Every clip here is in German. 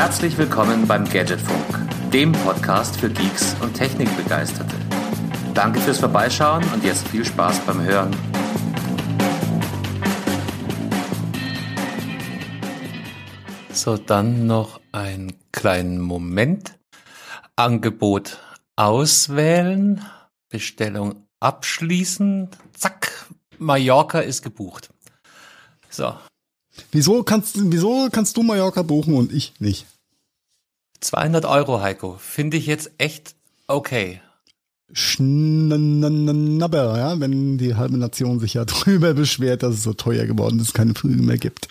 Herzlich willkommen beim Gadgetfunk, dem Podcast für Geeks und Technikbegeisterte. Danke fürs Vorbeischauen und jetzt viel Spaß beim Hören. So, dann noch einen kleinen Moment. Angebot auswählen, Bestellung abschließen, zack, Mallorca ist gebucht. So. Wieso kannst, wieso kannst du Mallorca buchen und ich nicht? 200 Euro, Heiko, finde ich jetzt echt okay. Schnabber, ja, wenn die halbe Nation sich ja drüber beschwert, dass es so teuer geworden ist, keine Flüge mehr gibt.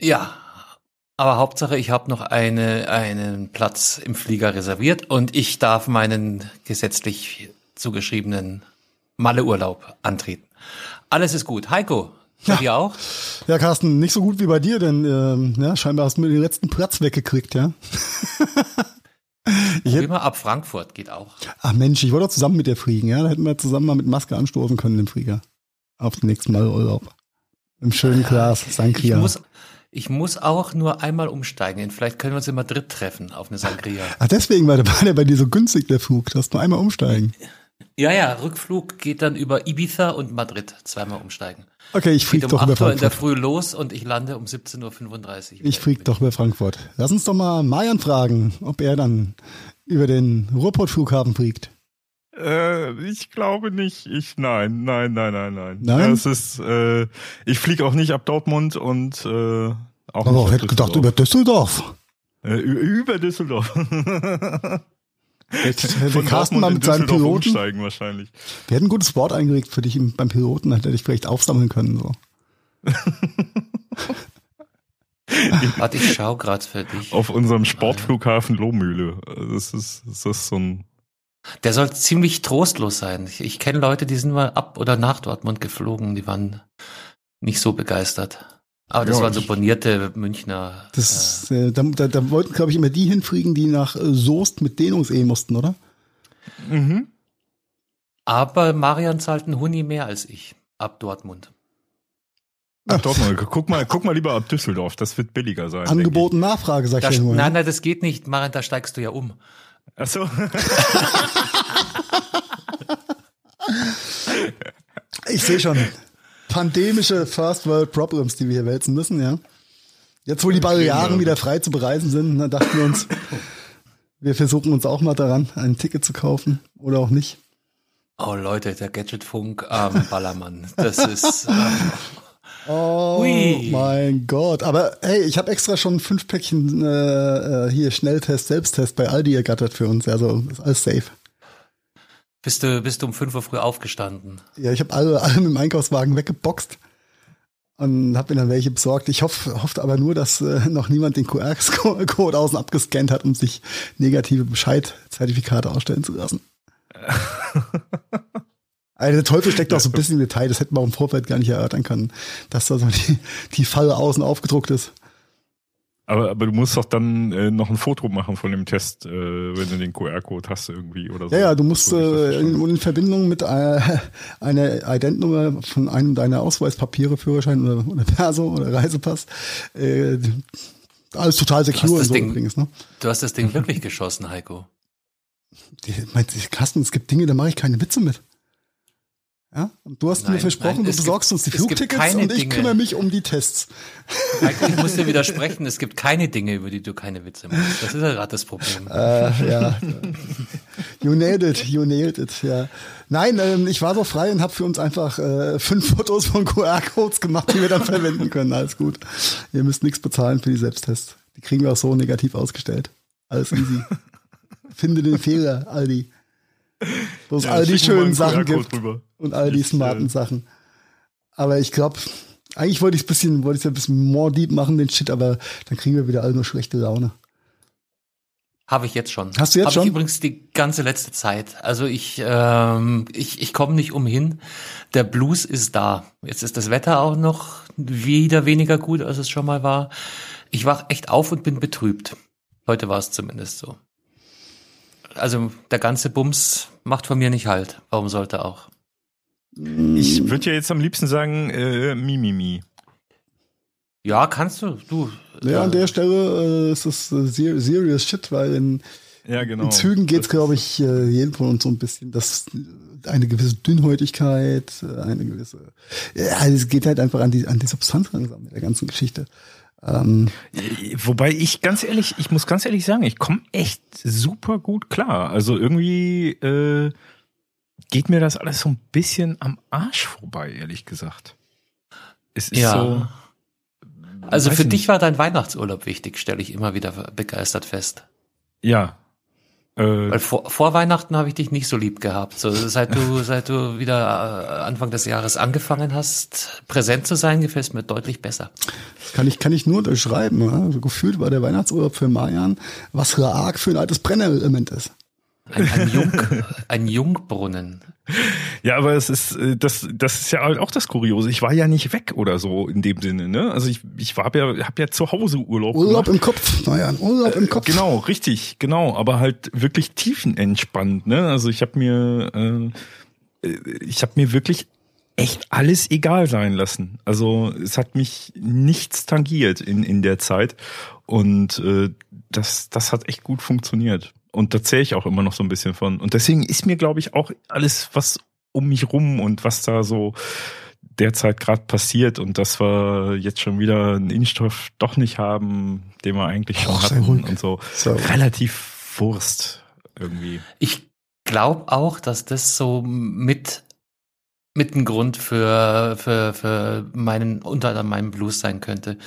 Ja, aber Hauptsache, ich habe noch eine, einen Platz im Flieger reserviert und ich darf meinen gesetzlich zugeschriebenen Malleurlaub antreten. Alles ist gut. Heiko, bei ja. dir auch? Ja, Carsten, nicht so gut wie bei dir, denn ähm, ja, scheinbar hast du mir den letzten Platz weggekriegt, ja. ich hätte, mal ab Frankfurt geht auch. Ach Mensch, ich wollte doch zusammen mit dir fliegen, ja. Da hätten wir zusammen mal mit Maske anstoßen können im Flieger. Auf den nächsten Mal Urlaub. Im schönen Glas, Sankria. Ich muss, ich muss auch nur einmal umsteigen. Vielleicht können wir uns in Madrid treffen auf eine Sangria. Ach, deswegen war der, war der bei dir so günstig, der Flug. Du hast nur einmal umsteigen. Ja, ja, Rückflug geht dann über Ibiza und Madrid. Zweimal umsteigen. Okay, ich fliege um doch über Frankfurt. in der Früh los und ich lande um 17.35 Uhr. Ich fliege doch über Frankfurt. Lass uns doch mal Marian fragen, ob er dann über den Ruhrpott-Flughafen fliegt. Äh, ich glaube nicht. Ich nein, nein, nein, nein, nein. Nein. Das ist. Äh, ich fliege auch nicht ab Dortmund und äh, auch. Aber ich hätte gedacht über Düsseldorf. Äh, über Düsseldorf. Hätte Carsten mal mit seinem Piloten. Wahrscheinlich. Wir hätten ein gutes Wort eingelegt für dich beim Piloten, hätte ich vielleicht aufsammeln können so. Warte, ich schau gerade für dich. Auf unserem Sportflughafen Lohmühle. Das ist, das ist so ein der soll ziemlich trostlos sein. Ich, ich kenne Leute, die sind mal ab oder nach Dortmund geflogen, die waren nicht so begeistert. Aber das ja, waren so bonierte Münchner. Das, äh, äh, da, da, da wollten, glaube ich, immer die hinfliegen, die nach äh, Soest mit Dehnungs-E mussten, oder? Mhm. Aber Marian zahlt einen Huni mehr als ich ab Dortmund. Ach, Dortmund. Guck mal, guck mal lieber ab Düsseldorf. Das wird billiger sein. Angeboten Nachfrage, sag ich nur. Nein, nein, das geht nicht. Marian, da steigst du ja um. Ach so. ich sehe schon. Pandemische First World Problems, die wir hier wälzen müssen, ja. Jetzt, wo die Barrieren wieder frei zu bereisen sind, dann dachten wir uns, wir versuchen uns auch mal daran, ein Ticket zu kaufen oder auch nicht. Oh Leute, der Gadgetfunk am ähm, Ballermann. Das ist. Äh, Oh Ui. mein Gott. Aber hey, ich habe extra schon fünf Päckchen äh, äh, hier Schnelltest, Selbsttest bei Aldi ergattert für uns. Also ist alles safe. Bist du, bist du um fünf Uhr früh aufgestanden? Ja, ich habe alle, alle mit dem Einkaufswagen weggeboxt und habe mir dann welche besorgt. Ich hoffe, hoffe aber nur, dass äh, noch niemand den QR-Code außen abgescannt hat, um sich negative Bescheid-Zertifikate ausstellen zu lassen. Also der Teufel steckt auch so ein bisschen im Detail, das hätten wir auch im Vorfeld gar nicht erörtern können, dass da so die, die Falle außen aufgedruckt ist. Aber, aber du musst doch dann äh, noch ein Foto machen von dem Test, äh, wenn du den QR-Code hast irgendwie oder so. Ja, ja, du musst äh, in, in, Verbindung mit äh, einer Identnummer von einem deiner Ausweispapiere, Führerschein oder, oder Perso oder Reisepass, äh, alles total secure und so Ding, übrigens. Ne? Du hast das Ding wirklich geschossen, Heiko. Die, mein, Carsten, es gibt Dinge, da mache ich keine Witze mit. Ja? Und du hast nein, mir versprochen, nein, du besorgst gibt, uns die Flugtickets und ich Dinge. kümmere mich um die Tests. Ich muss dir widersprechen, es gibt keine Dinge, über die du keine Witze machst. Das ist ja gerade das Problem. Äh, ja. You nailed it, you nailed it, ja. Nein, ähm, ich war so frei und habe für uns einfach äh, fünf Fotos von QR-Codes gemacht, die wir dann verwenden können. Alles gut. Ihr müsst nichts bezahlen für die Selbsttests. Die kriegen wir auch so negativ ausgestellt. Alles easy. Finde den Fehler, Aldi. Wo es ja, all die schönen Sachen gibt drüber. und all die ich, smarten äh, Sachen. Aber ich glaube, eigentlich wollte ich es bisschen, wollte ich ein bisschen more deep machen, den Shit, aber dann kriegen wir wieder alle nur schlechte Laune. Habe ich jetzt schon. Hast du jetzt Hab schon? Ich übrigens die ganze letzte Zeit. Also ich, ähm, ich, ich komme nicht umhin. Der Blues ist da. Jetzt ist das Wetter auch noch wieder weniger gut, als es schon mal war. Ich wach echt auf und bin betrübt. Heute war es zumindest so also der ganze Bums macht von mir nicht halt. Warum sollte auch? Ich würde ja jetzt am liebsten sagen, äh, Mimimi. Ja, kannst du. Du. Ja, äh, an der Stelle äh, ist es äh, ser- serious shit, weil in, Ja, genau. in Zügen geht's, Das- glaube ich, äh, jedem von uns so ein bisschen, dass äh, eine gewisse Dünnhäutigkeit, äh, eine gewisse, ja, es geht halt einfach an die, an die Substanz langsam mit der ganzen Geschichte. Ähm, Wobei ich ganz ehrlich, ich muss ganz ehrlich sagen, ich komme echt super gut klar. Also irgendwie äh, geht mir das alles so ein bisschen am Arsch vorbei, ehrlich gesagt. Es ist Ja. so. Also für ich dich nicht. war dein Weihnachtsurlaub wichtig, stelle ich immer wieder begeistert fest. Ja. Äh, Weil vor, vor Weihnachten habe ich dich nicht so lieb gehabt. So, seit du, seit du wieder äh, Anfang des Jahres angefangen hast, präsent zu sein, gefällt es mir deutlich besser. das kann ich, kann ich nur unterschreiben. Ja? Also gefühlt war der Weihnachtsurlaub für Marian, was arg für ein altes Brennelement ist. Ein, ein, Jung, ein Jungbrunnen. Ja, aber es ist äh, das das ist ja halt auch das Kuriose. Ich war ja nicht weg oder so in dem Sinne, ne? Also ich ich war ja hab ja zu Hause Urlaub Urlaub gemacht. im Kopf, Marian, Urlaub im Kopf. Genau, richtig, genau, aber halt wirklich tiefenentspannt, ne? Also ich habe mir äh, äh, ich habe mir wirklich echt alles egal sein lassen. Also es hat mich nichts tangiert in in der Zeit und äh, das das hat echt gut funktioniert. Und da zähle ich auch immer noch so ein bisschen von. Und deswegen ist mir, glaube ich, auch alles, was um mich rum und was da so derzeit gerade passiert und dass wir jetzt schon wieder einen Impfstoff doch nicht haben, den wir eigentlich schon Och, hatten und so. Ruhig. Relativ Wurst irgendwie. Ich glaube auch, dass das so mit mit ein Grund für für für meinen unter anderem meinen Blues sein könnte.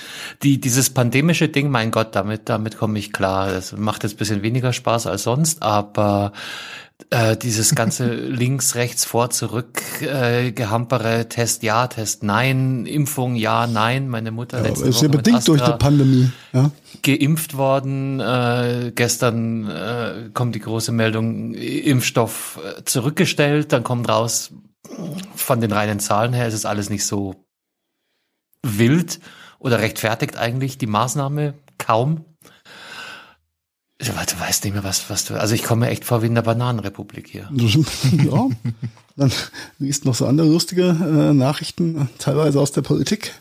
Die dieses pandemische Ding, mein Gott, damit damit komme ich klar. Das macht jetzt ein bisschen weniger Spaß als sonst, aber äh, dieses ganze links, rechts, vor, zurück, äh, gehampere, Test ja, Test nein, Impfung ja, nein. Meine Mutter Ja, letzte ist Woche ja bedingt durch die Astra Pandemie. Ja? geimpft worden. Äh, gestern äh, kommt die große Meldung, Impfstoff äh, zurückgestellt. Dann kommt raus, von den reinen Zahlen her ist es alles nicht so wild oder rechtfertigt eigentlich die Maßnahme kaum. Du, weißt nicht mehr, was, was du. Also ich komme echt vor wie in der Bananenrepublik hier. ja. Dann liest noch so andere lustige äh, Nachrichten, teilweise aus der Politik.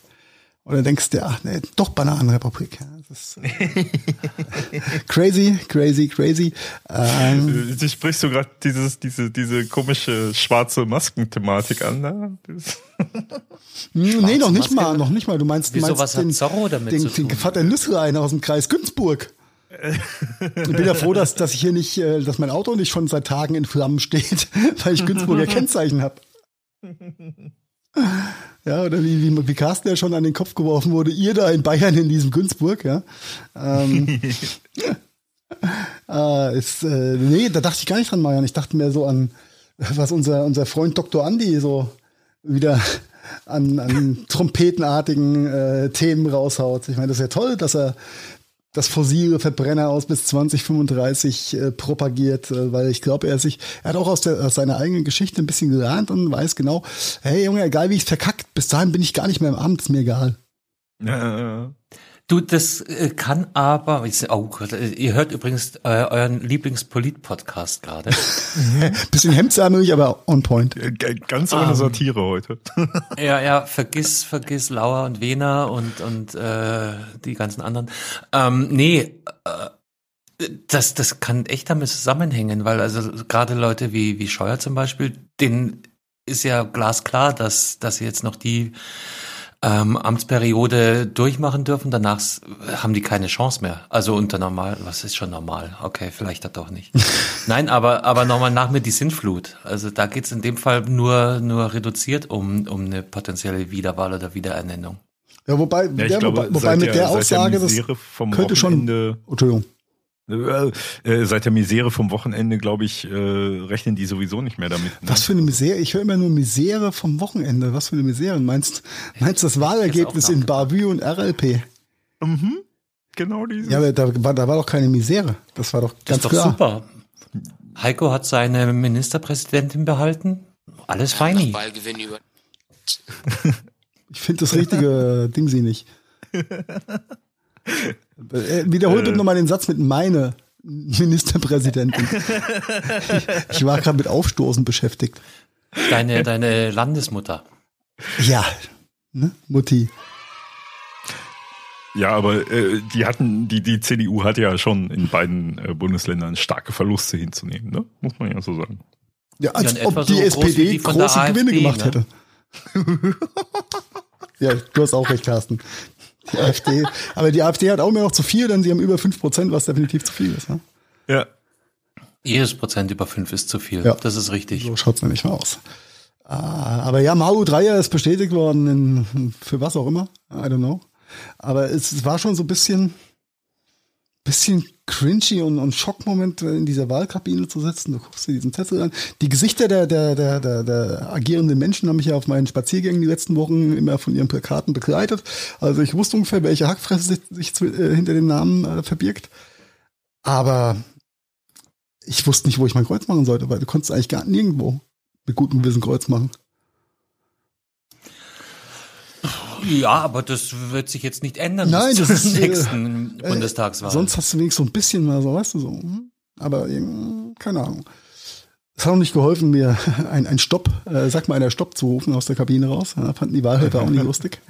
Oder denkst du, ach nee, doch Bananenrepublik. Ja, crazy, crazy, crazy. Ähm, Du sprichst du gerade dieses, diese, diese komische schwarze Masken-Thematik an, ne? Nee, noch nicht Maske. mal, noch nicht mal. Du meinst, du Wieso, meinst was hat den, Zorro damit den, den? Vater Nüsslein aus dem Kreis Günzburg. Ich bin ja froh, dass, dass ich hier nicht, äh, dass mein Auto nicht schon seit Tagen in Flammen steht, weil ich Günzburger Kennzeichen habe. Ja, oder wie, wie, wie Carsten ja schon an den Kopf geworfen wurde, ihr da in Bayern in diesem Günzburg, ja. Ähm, äh, ist, äh, nee, da dachte ich gar nicht dran, Marian. Ich dachte mehr so an, was unser, unser Freund Dr. Andi so wieder an, an trompetenartigen äh, Themen raushaut. Ich meine, das ist ja toll, dass er das fossile Verbrenner aus bis 2035 äh, propagiert, äh, weil ich glaube, er sich, er hat auch aus, der, aus seiner eigenen Geschichte ein bisschen gelernt und weiß genau, hey Junge, egal wie ich verkackt, bis dahin bin ich gar nicht mehr im Amt, ist mir egal. Ja, ja. Du, das äh, kann aber, oh Gott, äh, ihr hört übrigens äh, euren Lieblingspolit-Podcast gerade. Bisschen hemdsärmelig, aber on point. G- Ganz ohne Ähm. Satire heute. ja, ja, vergiss, vergiss Lauer und Wehner und, und äh, die ganzen anderen. Ähm, nee, äh, das, das kann echt damit zusammenhängen, weil also gerade Leute wie, wie Scheuer zum Beispiel, denen ist ja glasklar, dass, dass sie jetzt noch die ähm, Amtsperiode durchmachen dürfen. Danach haben die keine Chance mehr. Also unter normal, was ist schon normal? Okay, vielleicht doch nicht. Nein, aber aber nochmal nach mir die Sintflut. Also da geht's in dem Fall nur nur reduziert um um eine potenzielle Wiederwahl oder Wiederernennung. Ja, wobei, Ja, ja, glaube, wobei, mit der, seit Aussage, das könnte schon, Wochenende, Entschuldigung. Äh, äh, seit der Misere vom Wochenende, glaube ich, äh, rechnen die sowieso nicht mehr damit. Ne? Was für eine Misere? Ich höre immer nur Misere vom Wochenende. Was für eine Misere? Meinst meinst du das Wahlergebnis in Bavü und RLP? Mhm. Genau diese. Ja, aber da war, da war doch keine Misere. Das war doch Das ganz ist doch klar. super. Heiko hat seine Ministerpräsidentin behalten. Alles feini. Ich finde das richtige Ding sie nicht. Äh, Wiederhol bitte nochmal den Satz mit meine Ministerpräsidentin. ich, ich war gerade mit Aufstoßen beschäftigt. Deine deine Landesmutter. Ja, ne? Mutti. Ja, aber äh, die hatten, die, die CDU hat ja schon in beiden äh, Bundesländern starke Verluste hinzunehmen, ne? Muss man ja so sagen. Ja, als Ja, ob die so SPD die große AfD, Gewinne gemacht ne? hätte. ja, du hast auch recht, Carsten. Die AfD, aber die AfD hat auch immer noch zu viel, denn sie haben über 5 Prozent, was definitiv zu viel ist. Ne? Ja. Jedes Prozent über fünf ist zu viel. Ja. Das ist richtig. So schaut's nämlich mal aus. Ah, aber ja, Mau Dreier ist bestätigt worden, in, für was auch immer. I don't know. Aber es, es war schon so ein bisschen, bisschen cringy und, und Schockmoment, in dieser Wahlkabine zu sitzen. Du guckst dir diesen Zettel an. Die Gesichter der, der, der, der, der agierenden Menschen haben mich ja auf meinen Spaziergängen die letzten Wochen immer von ihren Plakaten begleitet. Also ich wusste ungefähr, welche Hackfresse sich, sich zu- äh, hinter dem Namen äh, verbirgt. Aber ich wusste nicht, wo ich mein Kreuz machen sollte, weil du konntest eigentlich gar nirgendwo mit gutem Gewissen Kreuz machen. Ja, aber das wird sich jetzt nicht ändern Nein, bis das zur ist, äh, nächsten Bundestagswahl. Sonst hast du wenigstens so ein bisschen mal so, weißt du, so. hm? Aber irgendwie, keine Ahnung. Es hat auch nicht geholfen, mir ein, ein Stopp, äh, sag mal einer Stopp zu rufen aus der Kabine raus. Ja, fanden die Wahlhelfer auch nicht lustig.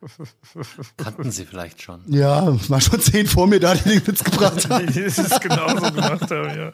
Kannten sie vielleicht schon. Ja, war schon zehn vor mir da, die den Witz gebracht haben. Das ist genauso gemacht haben, ja.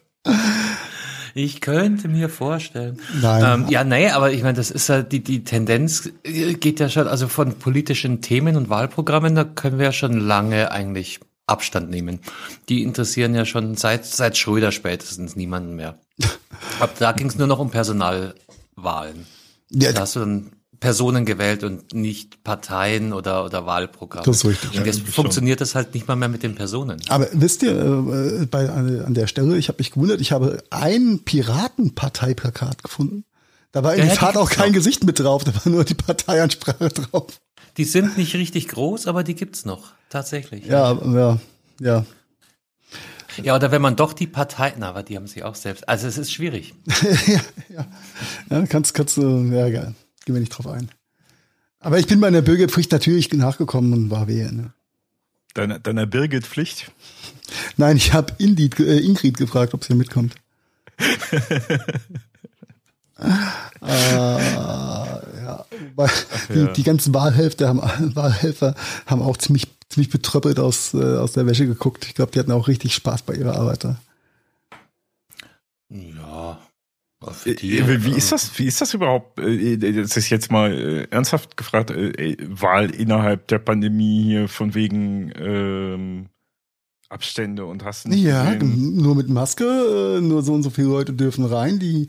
Ich könnte mir vorstellen. Nein. Ähm, ja, nee, aber ich meine, das ist ja die, die Tendenz äh, geht ja schon, also von politischen Themen und Wahlprogrammen, da können wir ja schon lange eigentlich Abstand nehmen. Die interessieren ja schon seit, seit Schröder spätestens niemanden mehr. Ab da ging es nur noch um Personalwahlen. Ja, Da hast du dann Personen gewählt und nicht Parteien oder, oder Wahlprogramme. Das ist richtig. Und Ja, jetzt irgendwie funktioniert das halt nicht mal mehr mit den Personen. Aber wisst ihr, äh, bei, an der Stelle, ich habe mich gewundert, ich habe ein Piratenparteiplakat gefunden. Da war in Ja, der die Tat auch kein noch. Gesicht mit drauf, da war nur die Parteiansprache drauf. Die sind nicht richtig groß, aber die gibt's noch. Tatsächlich. Ja, ja, ja. Ja, oder wenn man doch die Partei, na, aber die haben sich auch selbst. Also es ist schwierig. ja, ja. ja, kannst, kannst du, ja, geil. Gehen wir nicht drauf ein. Aber ich bin bei der Bürgerpflicht natürlich nachgekommen und war wählen. Ne? Deiner, deiner Birgit-Pflicht. Nein, ich habe Ingrid, äh, Ingrid gefragt, ob sie mitkommt. äh, ja, weil die, ja. die ganzen Wahlhelfer haben, Wahlhelfer haben auch ziemlich, ziemlich betröppelt aus, äh, aus der Wäsche geguckt. Ich glaube, die hatten auch richtig Spaß bei ihrer Arbeit. da. Ja. aber für Äh, die, äh, Wie äh, ist das? Wie ist das überhaupt? Äh, Das ist jetzt mal äh, ernsthaft gefragt. äh, äh, Wahl innerhalb der Pandemie hier von wegen ähm, Abstände und hast du nicht Ja, gesehen? nur mit Maske, äh, nur so und so viele Leute dürfen rein. Die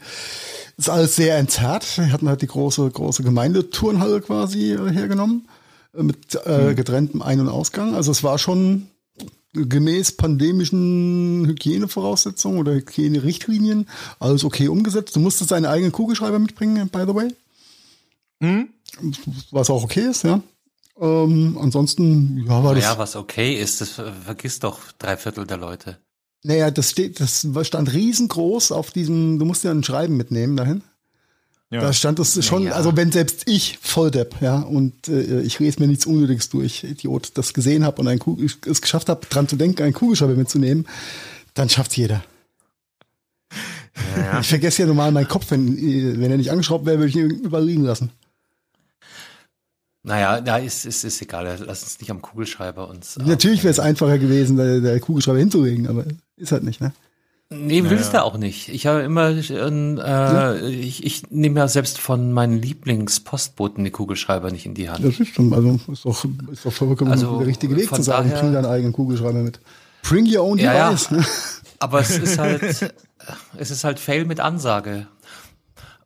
ist alles sehr entzerrt. Wir hatten halt die große, große Gemeindeturnhalle quasi äh, hergenommen, äh, mit äh, getrenntem Ein- und Ausgang. Also es war schon gemäß pandemischen Hygienevoraussetzungen oder Hygienerichtlinien alles okay umgesetzt. Du musstest deinen eigenen Kugelschreiber mitbringen, by the way. Hm? Was auch okay ist, ja. Ähm, ansonsten, ja, war das. Naja, was okay ist, das ver- vergisst doch drei Viertel der Leute. Naja, das steht, das stand riesengroß auf diesem, du musst ja ein Schreiben mitnehmen dahin. Ja. Da stand es schon, Naja. also wenn selbst ich, Volldepp, ja, und äh, ich lese mir nichts Unnötiges durch, Idiot, das gesehen habe und ein Kugel, es geschafft habe, dran zu denken, einen Kugelschreiber mitzunehmen, dann schafft's jeder. Ja. Ich vergesse ja normal meinen Kopf, wenn, äh, wenn er nicht angeschraubt wäre, würde ich ihn überall liegen lassen. Naja, ja, ist, ist, ist egal. Lass uns nicht am Kugelschreiber uns. Natürlich wäre es einfacher gewesen, der, der Kugelschreiber hinzulegen, aber ist halt nicht, ne? Nee, willst du auch nicht. Ich habe immer, äh, ich, ich nehme ja selbst von meinen Lieblingspostboten die Kugelschreiber nicht in die Hand. Das ist schon, also ist doch, ist doch vollkommen Also, der richtige Weg zu sagen, daher- bring deinen eigenen Kugelschreiber mit. Bring your own Ja, ja. device. ne? Aber es ist halt, es ist halt Fail mit Ansage.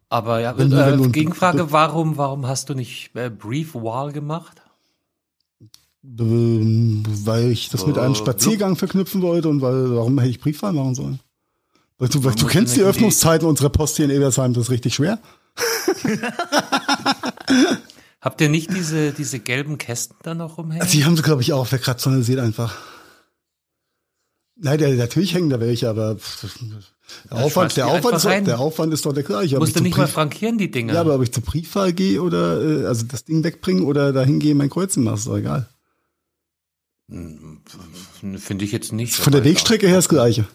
Aber ja, Wenn wenn äh, du- Gegenfrage, warum, warum hast du nicht äh, Brief Wall gemacht? Ähm, Weil ich das mit einem Äh, Spaziergang verknüpfen wollte und weil, warum hätte ich Briefwahl machen sollen? Weil du, weil du kennst die Öffnungszeiten unserer Post hier in Ebersheim, das ist richtig schwer. Habt ihr nicht diese, diese gelben Kästen da noch rumhängen? Die haben sie, glaube ich, auch verkratzt, sondern seht einfach. Nein, der, natürlich hängen da welche, aber der, Aufwand, der, Aufwand ist rein. der Aufwand ist doch der gleiche. Musst ich du nicht mal Brief- frankieren, die Dinger? Ja, aber ob ich zur Briefwahl gehe oder äh, also das Ding wegbringen oder dahin gehe, mein Kreuzen mache, ist doch egal. Hm, Finde ich jetzt nicht. Von der Wegstrecke her ist das gleiche.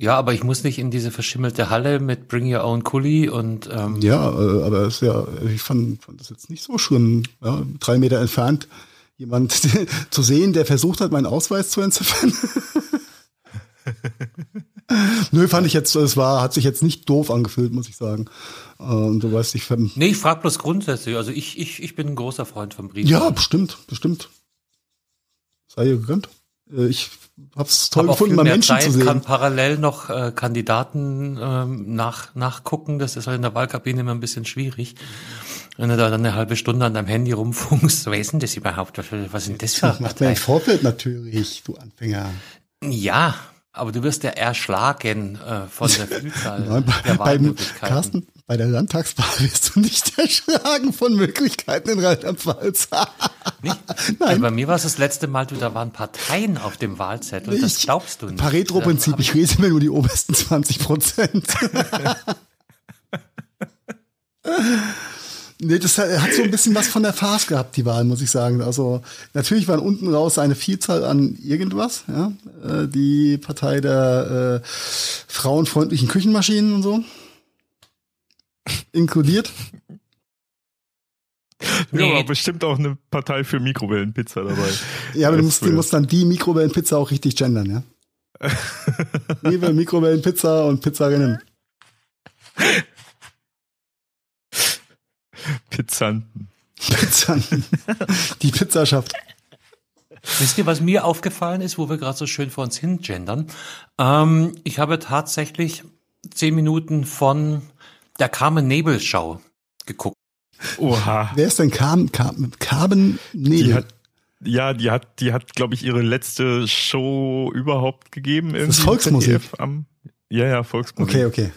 Ja, aber ich muss nicht in diese verschimmelte Halle mit Bring Your Own Kuli und ähm, Ja, äh, aber ist ja, ich fand, fand das jetzt nicht so schlimm. Ja, drei Meter entfernt jemand zu sehen, der versucht hat, meinen Ausweis zu entziffern. Nö, fand ich jetzt, es war, hat sich jetzt nicht doof angefühlt, muss ich sagen. Und du weißt, ich Nee, ich frage bloß grundsätzlich. Also ich, ich, ich bin ein großer Freund von Briefen. Ja, bestimmt, bestimmt. Sei ihr gegönnt. Äh, ich hab's toll Hab gefunden, mal Menschen Zeit, zu sehen. kann parallel noch äh, Kandidaten ähm, nach, nachgucken. Das ist halt in der Wahlkabine immer ein bisschen schwierig. Wenn du da dann eine halbe Stunde an deinem Handy rumfunkst, wer ist denn das überhaupt? Was sind das für Das macht mir ein Vorbild natürlich, du Anfänger. Ja, aber du wirst ja erschlagen äh, von der Vielzahl Nein, bei, der Wahlmöglichkeiten. Carsten, bei der Landtagswahl wirst du nicht erschlagen von Möglichkeiten in Rheinland-Pfalz. Nein. Also bei mir war es das letzte Mal, du, da waren Parteien auf dem Wahlzettel. Ich, das glaubst du nicht. Pareto-Prinzip, ich lese mir nur die obersten 20 Prozent. Nee, das hat so ein bisschen was von der Farce gehabt, die Wahl, muss ich sagen. Also natürlich waren unten raus eine Vielzahl an irgendwas, ja. Äh, die Partei der äh, frauenfreundlichen Küchenmaschinen und so. Inkludiert. Nee. Ja, aber bestimmt auch eine Partei für Mikrowellenpizza dabei. Ja, aber du musst, du musst dann die Mikrowellenpizza auch richtig gendern, ja? Liebe Mikrowellenpizza und Pizzarinnen. Pizzanten. Pizzanten. Die Pizzaschaft. Wisst ihr, was mir aufgefallen ist, wo wir gerade so schön vor uns hin gendern? Ähm, ich habe tatsächlich zehn Minuten von der Carmen Nebel Show geguckt. Oha. Wer ist denn Carmen, Carmen, Carmen Nebel? Die hat, ja, die hat, die hat, glaube ich, ihre letzte Show überhaupt gegeben. Das ist Volksmusik. Am, ja, ja, Volksmusik. Okay, okay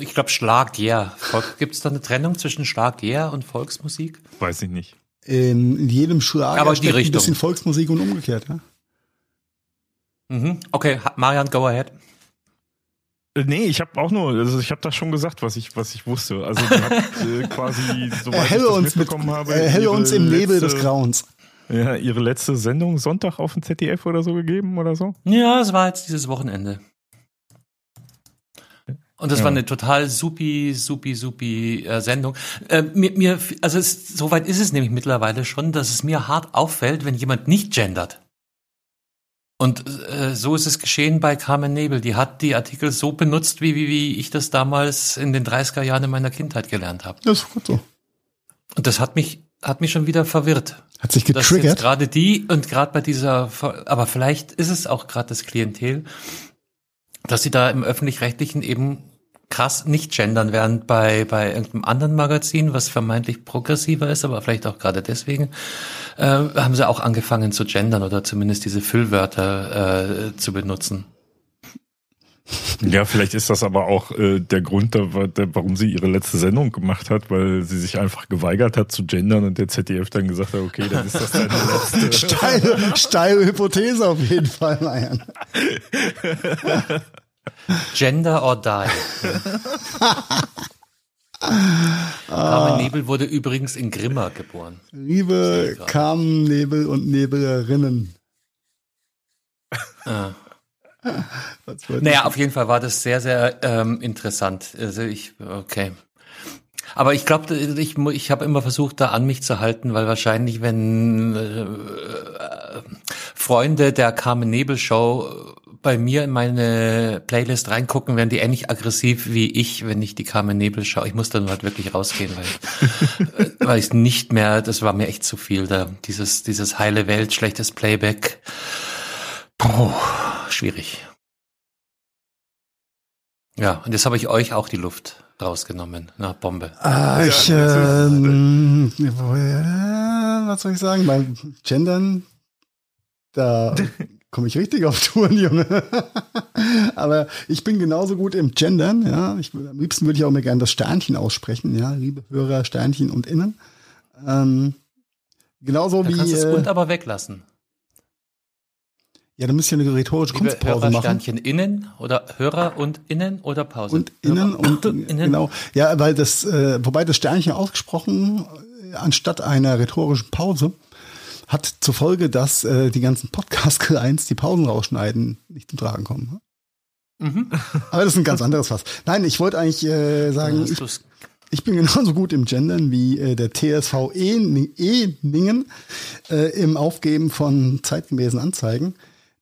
ich glaube Schlager. Gibt es da eine Trennung zwischen Schlager und Volksmusik? Weiß ich nicht. In, in jedem Schlager Aber steckt ein bisschen Volksmusik und umgekehrt, ja? Mhm. Okay, Marian, go ahead. Äh, nee, ich habe auch nur, also ich habe das schon gesagt, was ich, was ich wusste. Also die hat äh, quasi, soweit erhelle ich das uns mitbekommen mit, habe, erhelle uns im Nebel letzte, des Grauens. Ja, ihre letzte Sendung Sonntag auf dem ZDF oder so gegeben oder so? Ja, es war jetzt dieses Wochenende. Und das ja. war eine total supi, supi, supi äh, Sendung. Äh, mir, mir, also es, soweit ist es nämlich mittlerweile schon, dass es mir hart auffällt, wenn jemand nicht gendert. Und äh, so ist es geschehen bei Carmen Nebel. Die hat die Artikel so benutzt, wie, wie, wie ich das damals in den 30er Jahren in meiner Kindheit gelernt habe. Das ist gut so. Und das hat mich, hat mich schon wieder verwirrt. Hat sich getriggert. Gerade die und gerade bei dieser, aber vielleicht ist es auch gerade das Klientel, dass sie da im öffentlich-rechtlichen eben krass nicht gendern, während bei, bei irgendeinem anderen Magazin, was vermeintlich progressiver ist, aber vielleicht auch gerade deswegen, äh, haben sie auch angefangen zu gendern oder zumindest diese Füllwörter äh, zu benutzen. Ja, vielleicht ist das aber auch äh, der Grund, da, der, warum sie ihre letzte Sendung gemacht hat, weil sie sich einfach geweigert hat zu gendern und der ZDF dann gesagt hat, okay, dann ist das deine letzte. steile, steile Hypothese auf jeden Fall, Marian. Gender or die. Carmen Nebel wurde übrigens in Grimma geboren. Liebe Carmen Nebel und Nebelerinnen. Ah. Naja, auf jeden Fall war das sehr, sehr ähm, interessant. Also ich, okay. Aber ich glaube, ich, ich habe immer versucht, da an mich zu halten, weil wahrscheinlich, wenn äh, äh Freunde der Carmen Nebel Show bei mir in meine Playlist reingucken, werden die ähnlich aggressiv wie ich, wenn ich die Carmen Nebel schaue. Ich muss dann halt wirklich rausgehen, weil, weil ich nicht mehr, das war mir echt zu viel da. Dieses, dieses heile Welt, schlechtes Playback. Puh, schwierig. Ja, und jetzt habe ich euch auch die Luft rausgenommen. Na, Bombe. Ah, ich, ähm, was soll ich sagen? Beim Gendern, da komme ich richtig auf Touren, Junge. Aber ich bin genauso gut im Gendern, ja. Ich, am liebsten würde ich auch mir gerne das Sternchen aussprechen, ja, liebe Hörer, Sternchen und Innen. Ähm, genauso da wie. Kannst du das und aber weglassen. Ja, dann müsst ihr eine rhetorische liebe Kunstpause Hörer, machen. Sternchen innen oder Hörer und innen oder Pause? Und innen Hörer und innen. genau. Ja, weil das, äh, wobei das Sternchen ausgesprochen äh, anstatt einer rhetorischen Pause hat zur Folge, dass äh, die ganzen Podcast-Clients, die Pausen rausschneiden, nicht zum Tragen kommen. Mhm. Aber das ist ein ganz anderes Fass. Nein, ich wollte eigentlich äh, sagen. Hast Ich bin genauso gut im Gendern wie äh, der TSV E-Ningen äh, im Aufgeben von zeitgemäßen Anzeigen.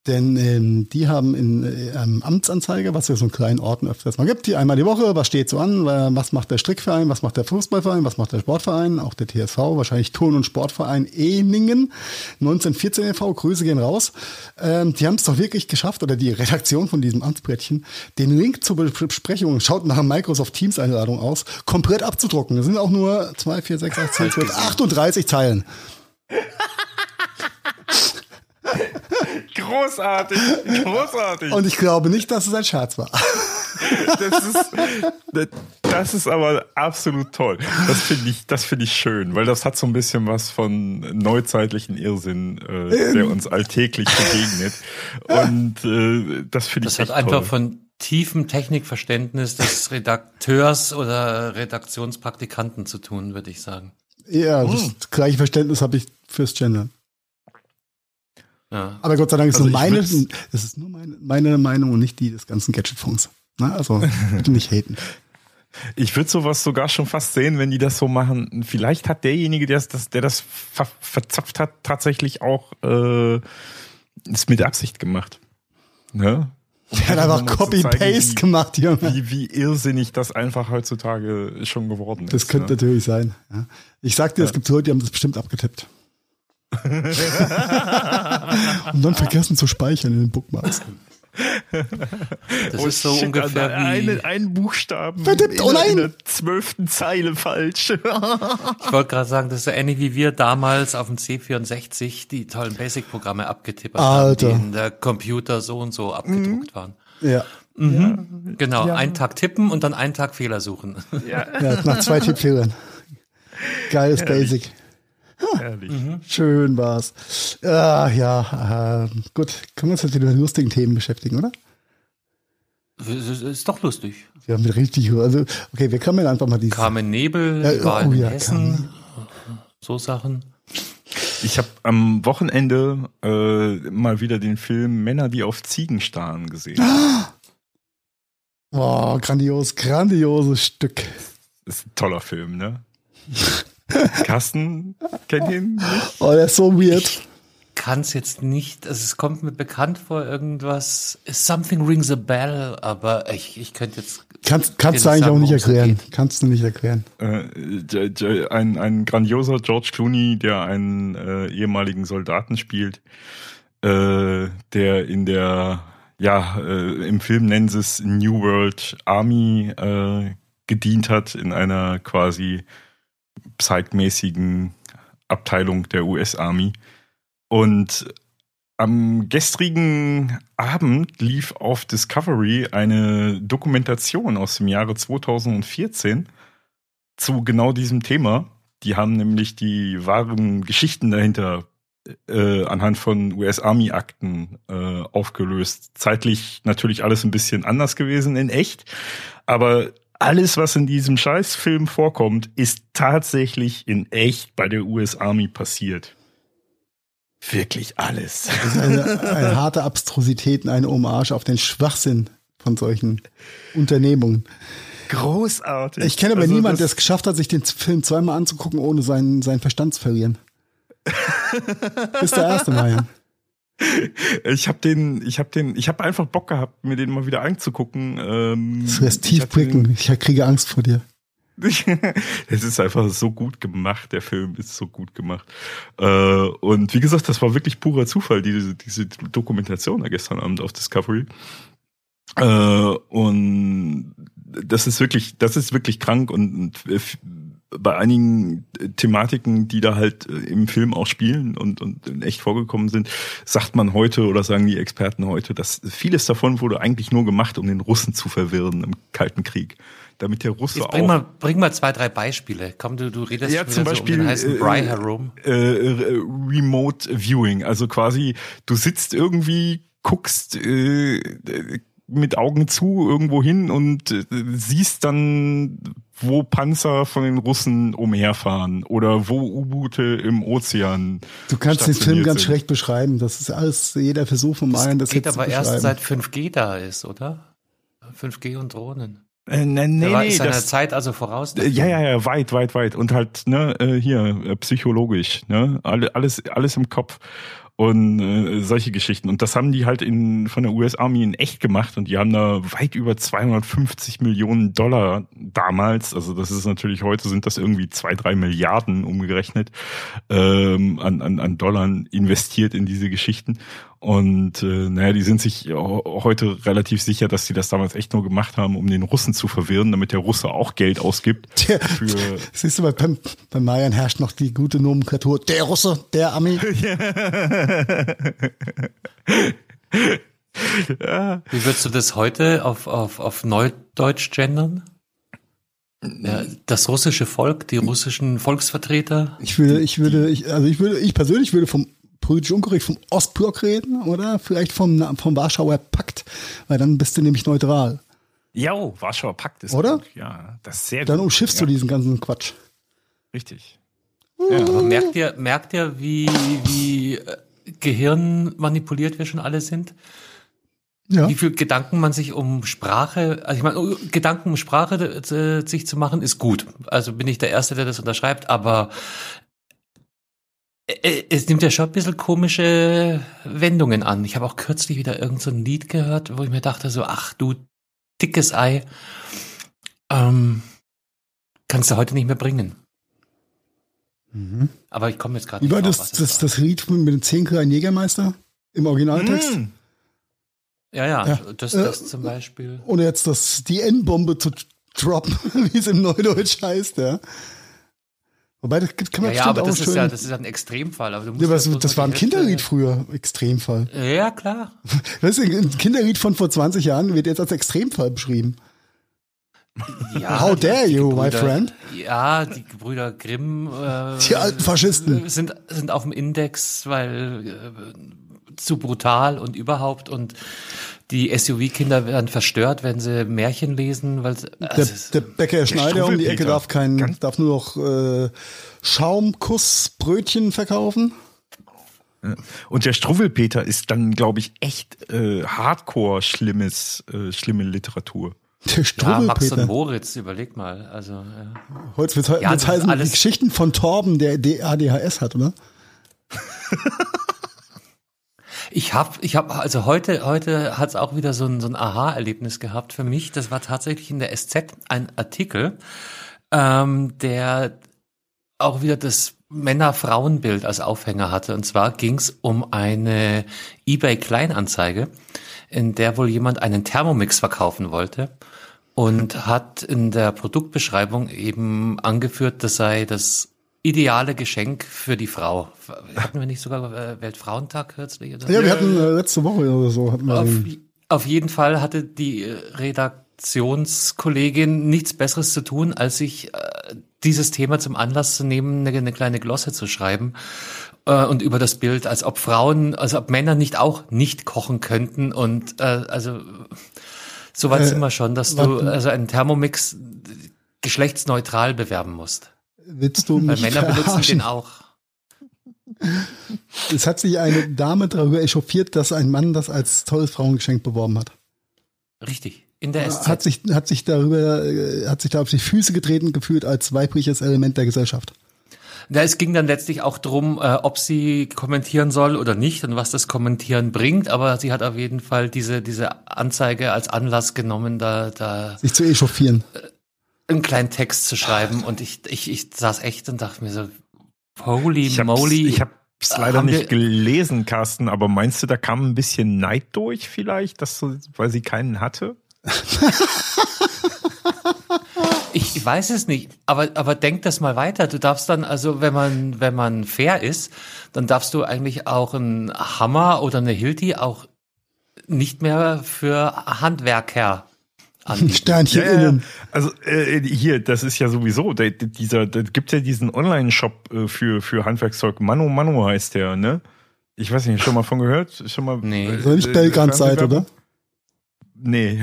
Denn ähm, die haben in äh, einem Amtsanzeiger, was ja so einen kleinen Orten öfters mal gibt, die einmal die Woche, was steht so an, was macht der Strickverein, was macht der Fußballverein, was macht der Sportverein, auch der TSV, wahrscheinlich Turn- und Sportverein Eningen, 1914 e.V., Grüße gehen raus. Ähm, die haben es doch wirklich geschafft, oder die Redaktion von diesem Amtsbrettchen, den Link zur Besprechung, schaut nach Microsoft Teams Einladung aus, komplett abzudrucken. Das sind auch nur 2, 4, 6, 8, 10, 12, 38 Zeilen. Großartig, großartig. Und ich glaube nicht, dass es ein Scherz war. Das ist, das ist aber absolut toll. Das finde ich, das finde ich schön, weil das hat so ein bisschen was von neuzeitlichen Irrsinn, äh, der uns alltäglich begegnet. Und äh, das finde ich Das hat einfach von tiefem Technikverständnis des Redakteurs oder Redaktionspraktikanten zu tun, würde ich sagen. Ja, das hm. gleiche Verständnis habe ich fürs Gendern. Ja. Aber Gott sei Dank ist also nur meine, das ist nur meine, meine Meinung und nicht die des ganzen Gadget-Funks. Also bitte nicht haten. Ich würde sowas sogar schon fast sehen, wenn die das so machen. Vielleicht hat derjenige, der das, der das ver verzapft hat, tatsächlich auch äh, es mit Absicht gemacht. Ne? Der hat einfach Copy-Paste gemacht, Junge. Wie, wie irrsinnig das einfach heutzutage schon geworden ist. Das könnte ne? natürlich sein. Ja. Ich sag dir, ja. es gibt Leute, die haben das bestimmt abgetippt. Und dann vergessen zu speichern in den Bookmarks. Das oh, ist so shit, ungefähr wie einen Buchstaben Verdammt, oh nein. in der zwölften Zeile falsch. ich wollte gerade sagen, das ist so ähnlich wie wir damals auf dem C64 die tollen Basic-Programme abgetippt haben, die in der Computer so und so abgedruckt mhm. waren. Ja. Mhm. ja. Genau, ja. einen Tag tippen und dann einen Tag Fehler suchen. Ja, ja nach zwei Tippfehlern. Geiles Basic. Herrlich. Mhm. Schön war's. Ah, ja, äh, gut. Können wir uns jetzt mit den lustigen Themen beschäftigen, oder? Ist doch lustig. Wir haben richtig, also, okay, wir können einfach mal die. Carmen Nebel, ja, Wahl oh, in ja, Hessen, Carmen. so Sachen. Ich habe am Wochenende äh, mal wieder den Film Männer, die auf Ziegen starren gesehen. Boah, grandios, grandioses Stück. Das ist ein toller Film, ne? Carsten kennt ihn nicht. Oh, der ist so weird. Kann es jetzt nicht, also es kommt mir bekannt vor, irgendwas. Something rings a bell, aber ich, ich könnte jetzt. Kannst, kannst du eigentlich sagen, auch nicht erklären. Kannst du nicht erklären. Äh, ein, ein grandioser George Clooney, der einen äh, ehemaligen Soldaten spielt, äh, der in der, ja, äh, im Film nennen sie es New World Army äh, gedient hat, in einer quasi zeitmäßigen Abteilung der US Army. Und am gestrigen Abend lief auf Discovery eine Dokumentation aus dem Jahre 2014 zu genau diesem Thema. Die haben nämlich die wahren Geschichten dahinter äh, anhand von US Army Akten äh, aufgelöst. Zeitlich natürlich alles ein bisschen anders gewesen in echt, aber alles, was in diesem Scheißfilm vorkommt, ist tatsächlich in echt bei der US Army passiert. Wirklich alles. Das ist eine, eine harte Abstrusität und eine Hommage auf den Schwachsinn von solchen Unternehmungen. Großartig. Ich kenne aber also niemanden, der es geschafft hat, sich den Film zweimal anzugucken, ohne seinen, seinen Verstand zu verlieren. ist der erste Mal, ich habe den, ich habe den, ich habe einfach Bock gehabt, mir den mal wieder anzugucken. Ähm, du wirst tief blicken. Ich kriege Angst vor dir. es ist einfach so gut gemacht, der Film ist so gut gemacht. Äh, und wie gesagt, das war wirklich purer Zufall, diese, diese Dokumentation da gestern Abend auf Discovery. Äh, und das ist wirklich, das ist wirklich krank und bei einigen äh, Thematiken, die da halt äh, im Film auch spielen und, und echt vorgekommen sind, sagt man heute oder sagen die Experten heute, dass vieles davon wurde eigentlich nur gemacht, um den Russen zu verwirren im Kalten Krieg. Damit der Russe Jetzt bring auch. Mal, bring mal zwei, drei Beispiele. Komm, du, du redest ja, zum Beispiel, so um den heißen Bry herum. Äh, äh, Remote Viewing. Also quasi, du sitzt irgendwie, guckst, äh, mit Augen zu irgendwo hin und äh, siehst dann, wo Panzer von den Russen umherfahren oder wo U-Boote im Ozean. Du kannst den Film ganz sind. schlecht beschreiben. Das ist alles jeder Versuch von Mayan, das, das geht aber erst seit 5G da ist, oder? 5G und Drohnen. Äh, nee, nee, Der war nee, seiner das, Zeit also voraus. Ja, ja, ja, weit, weit, weit. Und halt, ne, äh, hier, äh, psychologisch, ne? Alle, alles, alles im Kopf. Und äh, solche Geschichten. Und das haben die halt in, von der US Army in echt gemacht und die haben da weit über 250 Millionen Dollar damals, also das ist natürlich heute sind das irgendwie zwei, drei Milliarden umgerechnet, ähm, an, an, an Dollar investiert in diese Geschichten. Und äh, naja, die sind sich heute relativ sicher, dass sie das damals echt nur gemacht haben, um den Russen zu verwirren, damit der Russe auch Geld ausgibt. Der, Für, siehst du, bei, beim, bei Mayan herrscht noch die gute Nomenklatur. Der Russe, der Ami. Wie würdest du das heute auf, auf, auf Neudeutsch gendern? Ja, das russische Volk, die russischen Volksvertreter. Ich würde, ich würde, ich, also ich würde, ich persönlich würde vom politisch unkorrekt vom Ostblock reden oder vielleicht vom, vom Warschauer Pakt, weil dann bist du nämlich neutral. ja, Warschauer Pakt ist Oder? gut. Ja, das ist sehr Dann gut. umschiffst ja, du diesen ganzen Quatsch. Richtig. Aber merkt ihr, merkt ihr, wie, wie äh, gehirnmanipuliert wir schon alle sind? Ja. Wie viel Gedanken man sich um Sprache, also ich meine, uh, Gedanken um Sprache äh, sich zu machen, ist gut. Also bin ich der Erste, der das unterschreibt, aber es nimmt ja schon ein bisschen komische Wendungen an. Ich habe auch kürzlich wieder irgend so ein Lied gehört, wo ich mir dachte so, ach du dickes Ei, ähm, kannst du heute nicht mehr bringen. Aber ich komme jetzt gerade nicht das, was das, es das Lied mit dem Zehnkein Jägermeister im Originaltext? Hm. war. Ja, ja, Ja, das, äh, das zum Beispiel. Ohne jetzt das, die N-Bombe zu droppen, wie es im Neudeutsch heißt, ja. Wobei, das kann Ja, man ja, bestimmt aber das ist ja, das ist ja ein Extremfall. Aber du musst ja, aber das das, das war ein Kinderlied früher, Extremfall. Ja, klar. Weißt du, ein Kinderlied von vor 20 Jahren wird jetzt als Extremfall beschrieben. Ja, How dare you, my friend? Ja, die Gebrüder Grimm äh, Die alten Faschisten. sind, sind auf dem Index, weil äh, zu brutal und überhaupt und die SUV-Kinder werden verstört, wenn sie Märchen lesen, weil Der, also es- der Bäcker Schneider um die Ecke darf kein, Ganz- darf nur noch äh, Schaumkussbrötchen verkaufen. Und der Struwwelpeter ist dann, glaube ich, echt äh, hardcore schlimmes, äh, schlimme Literatur. Der ja, Max und. Moritz, überleg mal. Also ja. Heute wird Ja, heißen, die Geschichten von Torben, der ADHS hat, oder? Ich habe, ich habe, also heute, heute hat es auch wieder so ein, so ein Aha-Erlebnis gehabt für mich. Das war tatsächlich in der SZ ein Artikel, ähm, der auch wieder das Männer-Frauen-Bild als Aufhänger hatte. Und zwar ging es um eine eBay-Kleinanzeige, in der wohl jemand einen Thermomix verkaufen wollte und hat in der Produktbeschreibung eben angeführt, das sei das ideale Geschenk für die Frau. Hatten wir nicht sogar äh, Weltfrauentag kürzlich? Oder? Ja, wir hatten äh, letzte Woche oder so, hatten wir Auf, auf jeden Fall hatte die äh, Redaktionskollegin nichts Besseres zu tun, als sich äh, dieses Thema zum Anlass zu nehmen, eine, eine kleine Glosse zu schreiben äh, und über das Bild, als ob Frauen, also ob Männer nicht auch nicht kochen könnten und äh, also so weit sind wir schon, dass du also einen Thermomix geschlechtsneutral bewerben musst. Willst du Weil mich Männer benutzen verarschen? den auch. Es hat sich eine Dame darüber echauffiert, dass ein Mann das als tolles Frauengeschenk beworben hat. Richtig. In der SZ. Hat sich, hat sich darüber, äh, hat sich da auf die Füße getreten gefühlt als weibliches Element der Gesellschaft. Ja, es ging dann letztlich auch drum, äh, ob sie kommentieren soll oder nicht und was das Kommentieren bringt. Aber sie hat auf jeden Fall diese, diese Anzeige als Anlass genommen, da, da Sich zu echauffieren. Einen kleinen Text zu schreiben. Und ich, ich, ich saß echt und dachte mir so, holy Ich hab's, moly. ich hab's leider nicht wir- gelesen, Carsten, aber meinst du, da kam ein bisschen Neid durch vielleicht, dass so, weil sie keinen hatte? Ich weiß es nicht, aber, aber denk das mal weiter. Du darfst dann, also wenn man, wenn man fair ist, dann darfst du eigentlich auch einen Hammer oder eine Hilti auch nicht mehr für Handwerker anbieten. Sternchen innen. Also äh, hier, das ist ja sowieso, der, dieser, da gibt's ja diesen Online-Shop äh, für, für Handwerkszeug. Mano Mano heißt der, ne? Ich weiß nicht, schon mal von gehört? Schon mal? Nee. äh, Soll nicht äh, Seite, Fernsehwerbung? oder? Nee.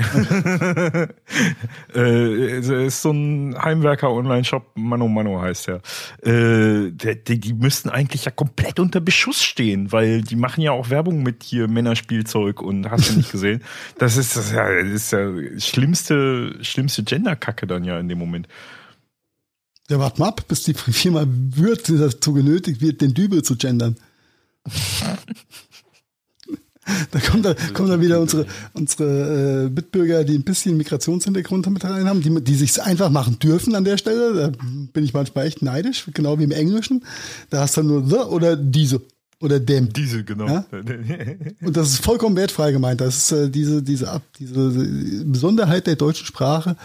äh, es ist so ein Heimwerker-Online-Shop, Mano Mano heißt der. Äh, die, die müssten eigentlich ja komplett unter Beschuss stehen, weil die machen ja auch Werbung mit hier Männerspielzeug und hast du nicht gesehen. Das ist, das ja, das ist ja schlimmste, schlimmste Gender-Kacke dann ja in dem Moment. Ja, warte mal ab, bis die Firma wird dazu genötigt wird, den Dübel zu gendern. Da kommt da, kommen da wieder unsere, unsere äh, Mitbürger, die ein bisschen Migrationshintergrund mit rein haben, die, die sich einfach machen dürfen an der Stelle. Da bin ich manchmal echt neidisch, genau wie im Englischen. Da hast du nur the oder diese oder dem. Diese, genau. Ja? Und das ist vollkommen wertfrei gemeint. Das ist äh, diese, diese, diese Besonderheit der deutschen Sprache.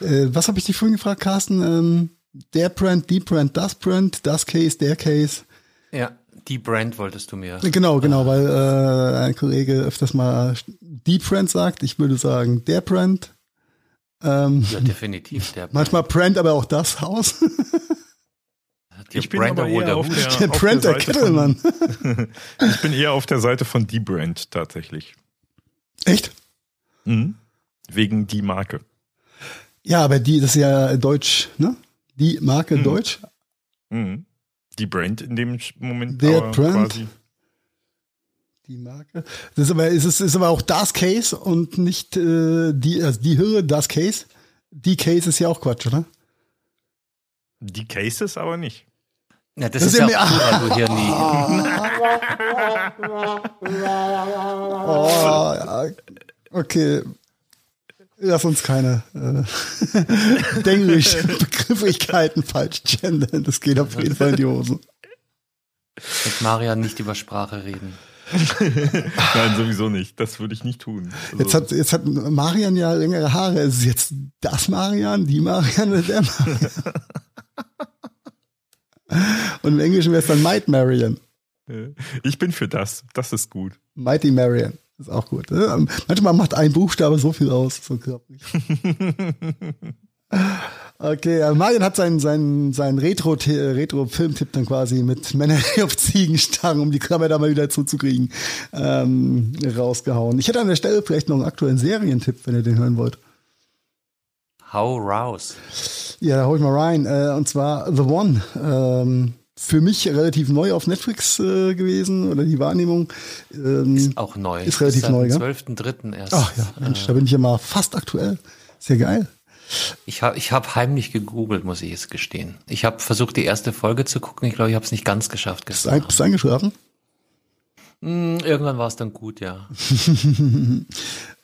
Äh, was habe ich dich vorhin gefragt, Carsten? Ähm, der Brand, die Brand, das Brand, das Case, der Case. Ja. Die Brand wolltest du mir. Genau, genau, weil äh, ein Kollege öfters mal die Brand sagt. Ich würde sagen, der Brand. Ähm, ja, definitiv der Brand. Manchmal Brand, aber auch das Haus. Die ich bin Brand aber eher auf der, der, auf Brand der, der Kittelmann. ich bin eher auf der Seite von die Brand tatsächlich. Echt? Mhm. Wegen die Marke. Ja, aber die, das ist ja Deutsch, ne? Die Marke mhm. Deutsch. Mhm die Brand in dem Moment. Der Brand. Quasi. Die Marke. Das ist aber, ist, es, ist aber auch das Case und nicht äh, die, also die Höhe, das Case. Die Case ist ja auch Quatsch, oder? Die Cases aber nicht. Ja, das, das ist, ist ja auch cool, du hier nie. oh, ja. Okay, Lass uns keine äh, denglisch Begrifflichkeiten falsch gendern. Das geht auf jeden Fall in die Hose. Mit Marian nicht über Sprache reden. Nein, sowieso nicht. Das würde ich nicht tun. Also jetzt, hat, jetzt hat Marian ja längere Haare. Ist es jetzt das Marian, die Marian oder der Marian? Und im Englischen wäre es dann Might Marian. Ich bin für das. Das ist gut. Mighty Marian. Ist auch gut. Ne? Manchmal macht ein Buchstabe so viel aus. So okay, äh, Marian hat seinen, seinen, seinen Retro-Filmtipp dann quasi mit Männer auf Ziegenstangen, um die Klammer da mal wieder zuzukriegen, ähm, rausgehauen. Ich hätte an der Stelle vielleicht noch einen aktuellen Serientipp, wenn ihr den hören wollt. Hau raus. Ja, da hol ich mal rein. Äh, und zwar The One. Ähm, für mich relativ neu auf Netflix äh, gewesen oder die Wahrnehmung. Ähm, ist auch neu. Ist relativ ist neu, ja. 12.3. erst. Ach ja, Mensch, äh, da bin ich ja mal fast aktuell. Sehr geil. Ich habe ich hab heimlich gegoogelt, muss ich jetzt gestehen. Ich habe versucht, die erste Folge zu gucken. Ich glaube, ich habe es nicht ganz geschafft gestern. Bist du eingeschlafen? Mm, irgendwann war es dann gut, ja.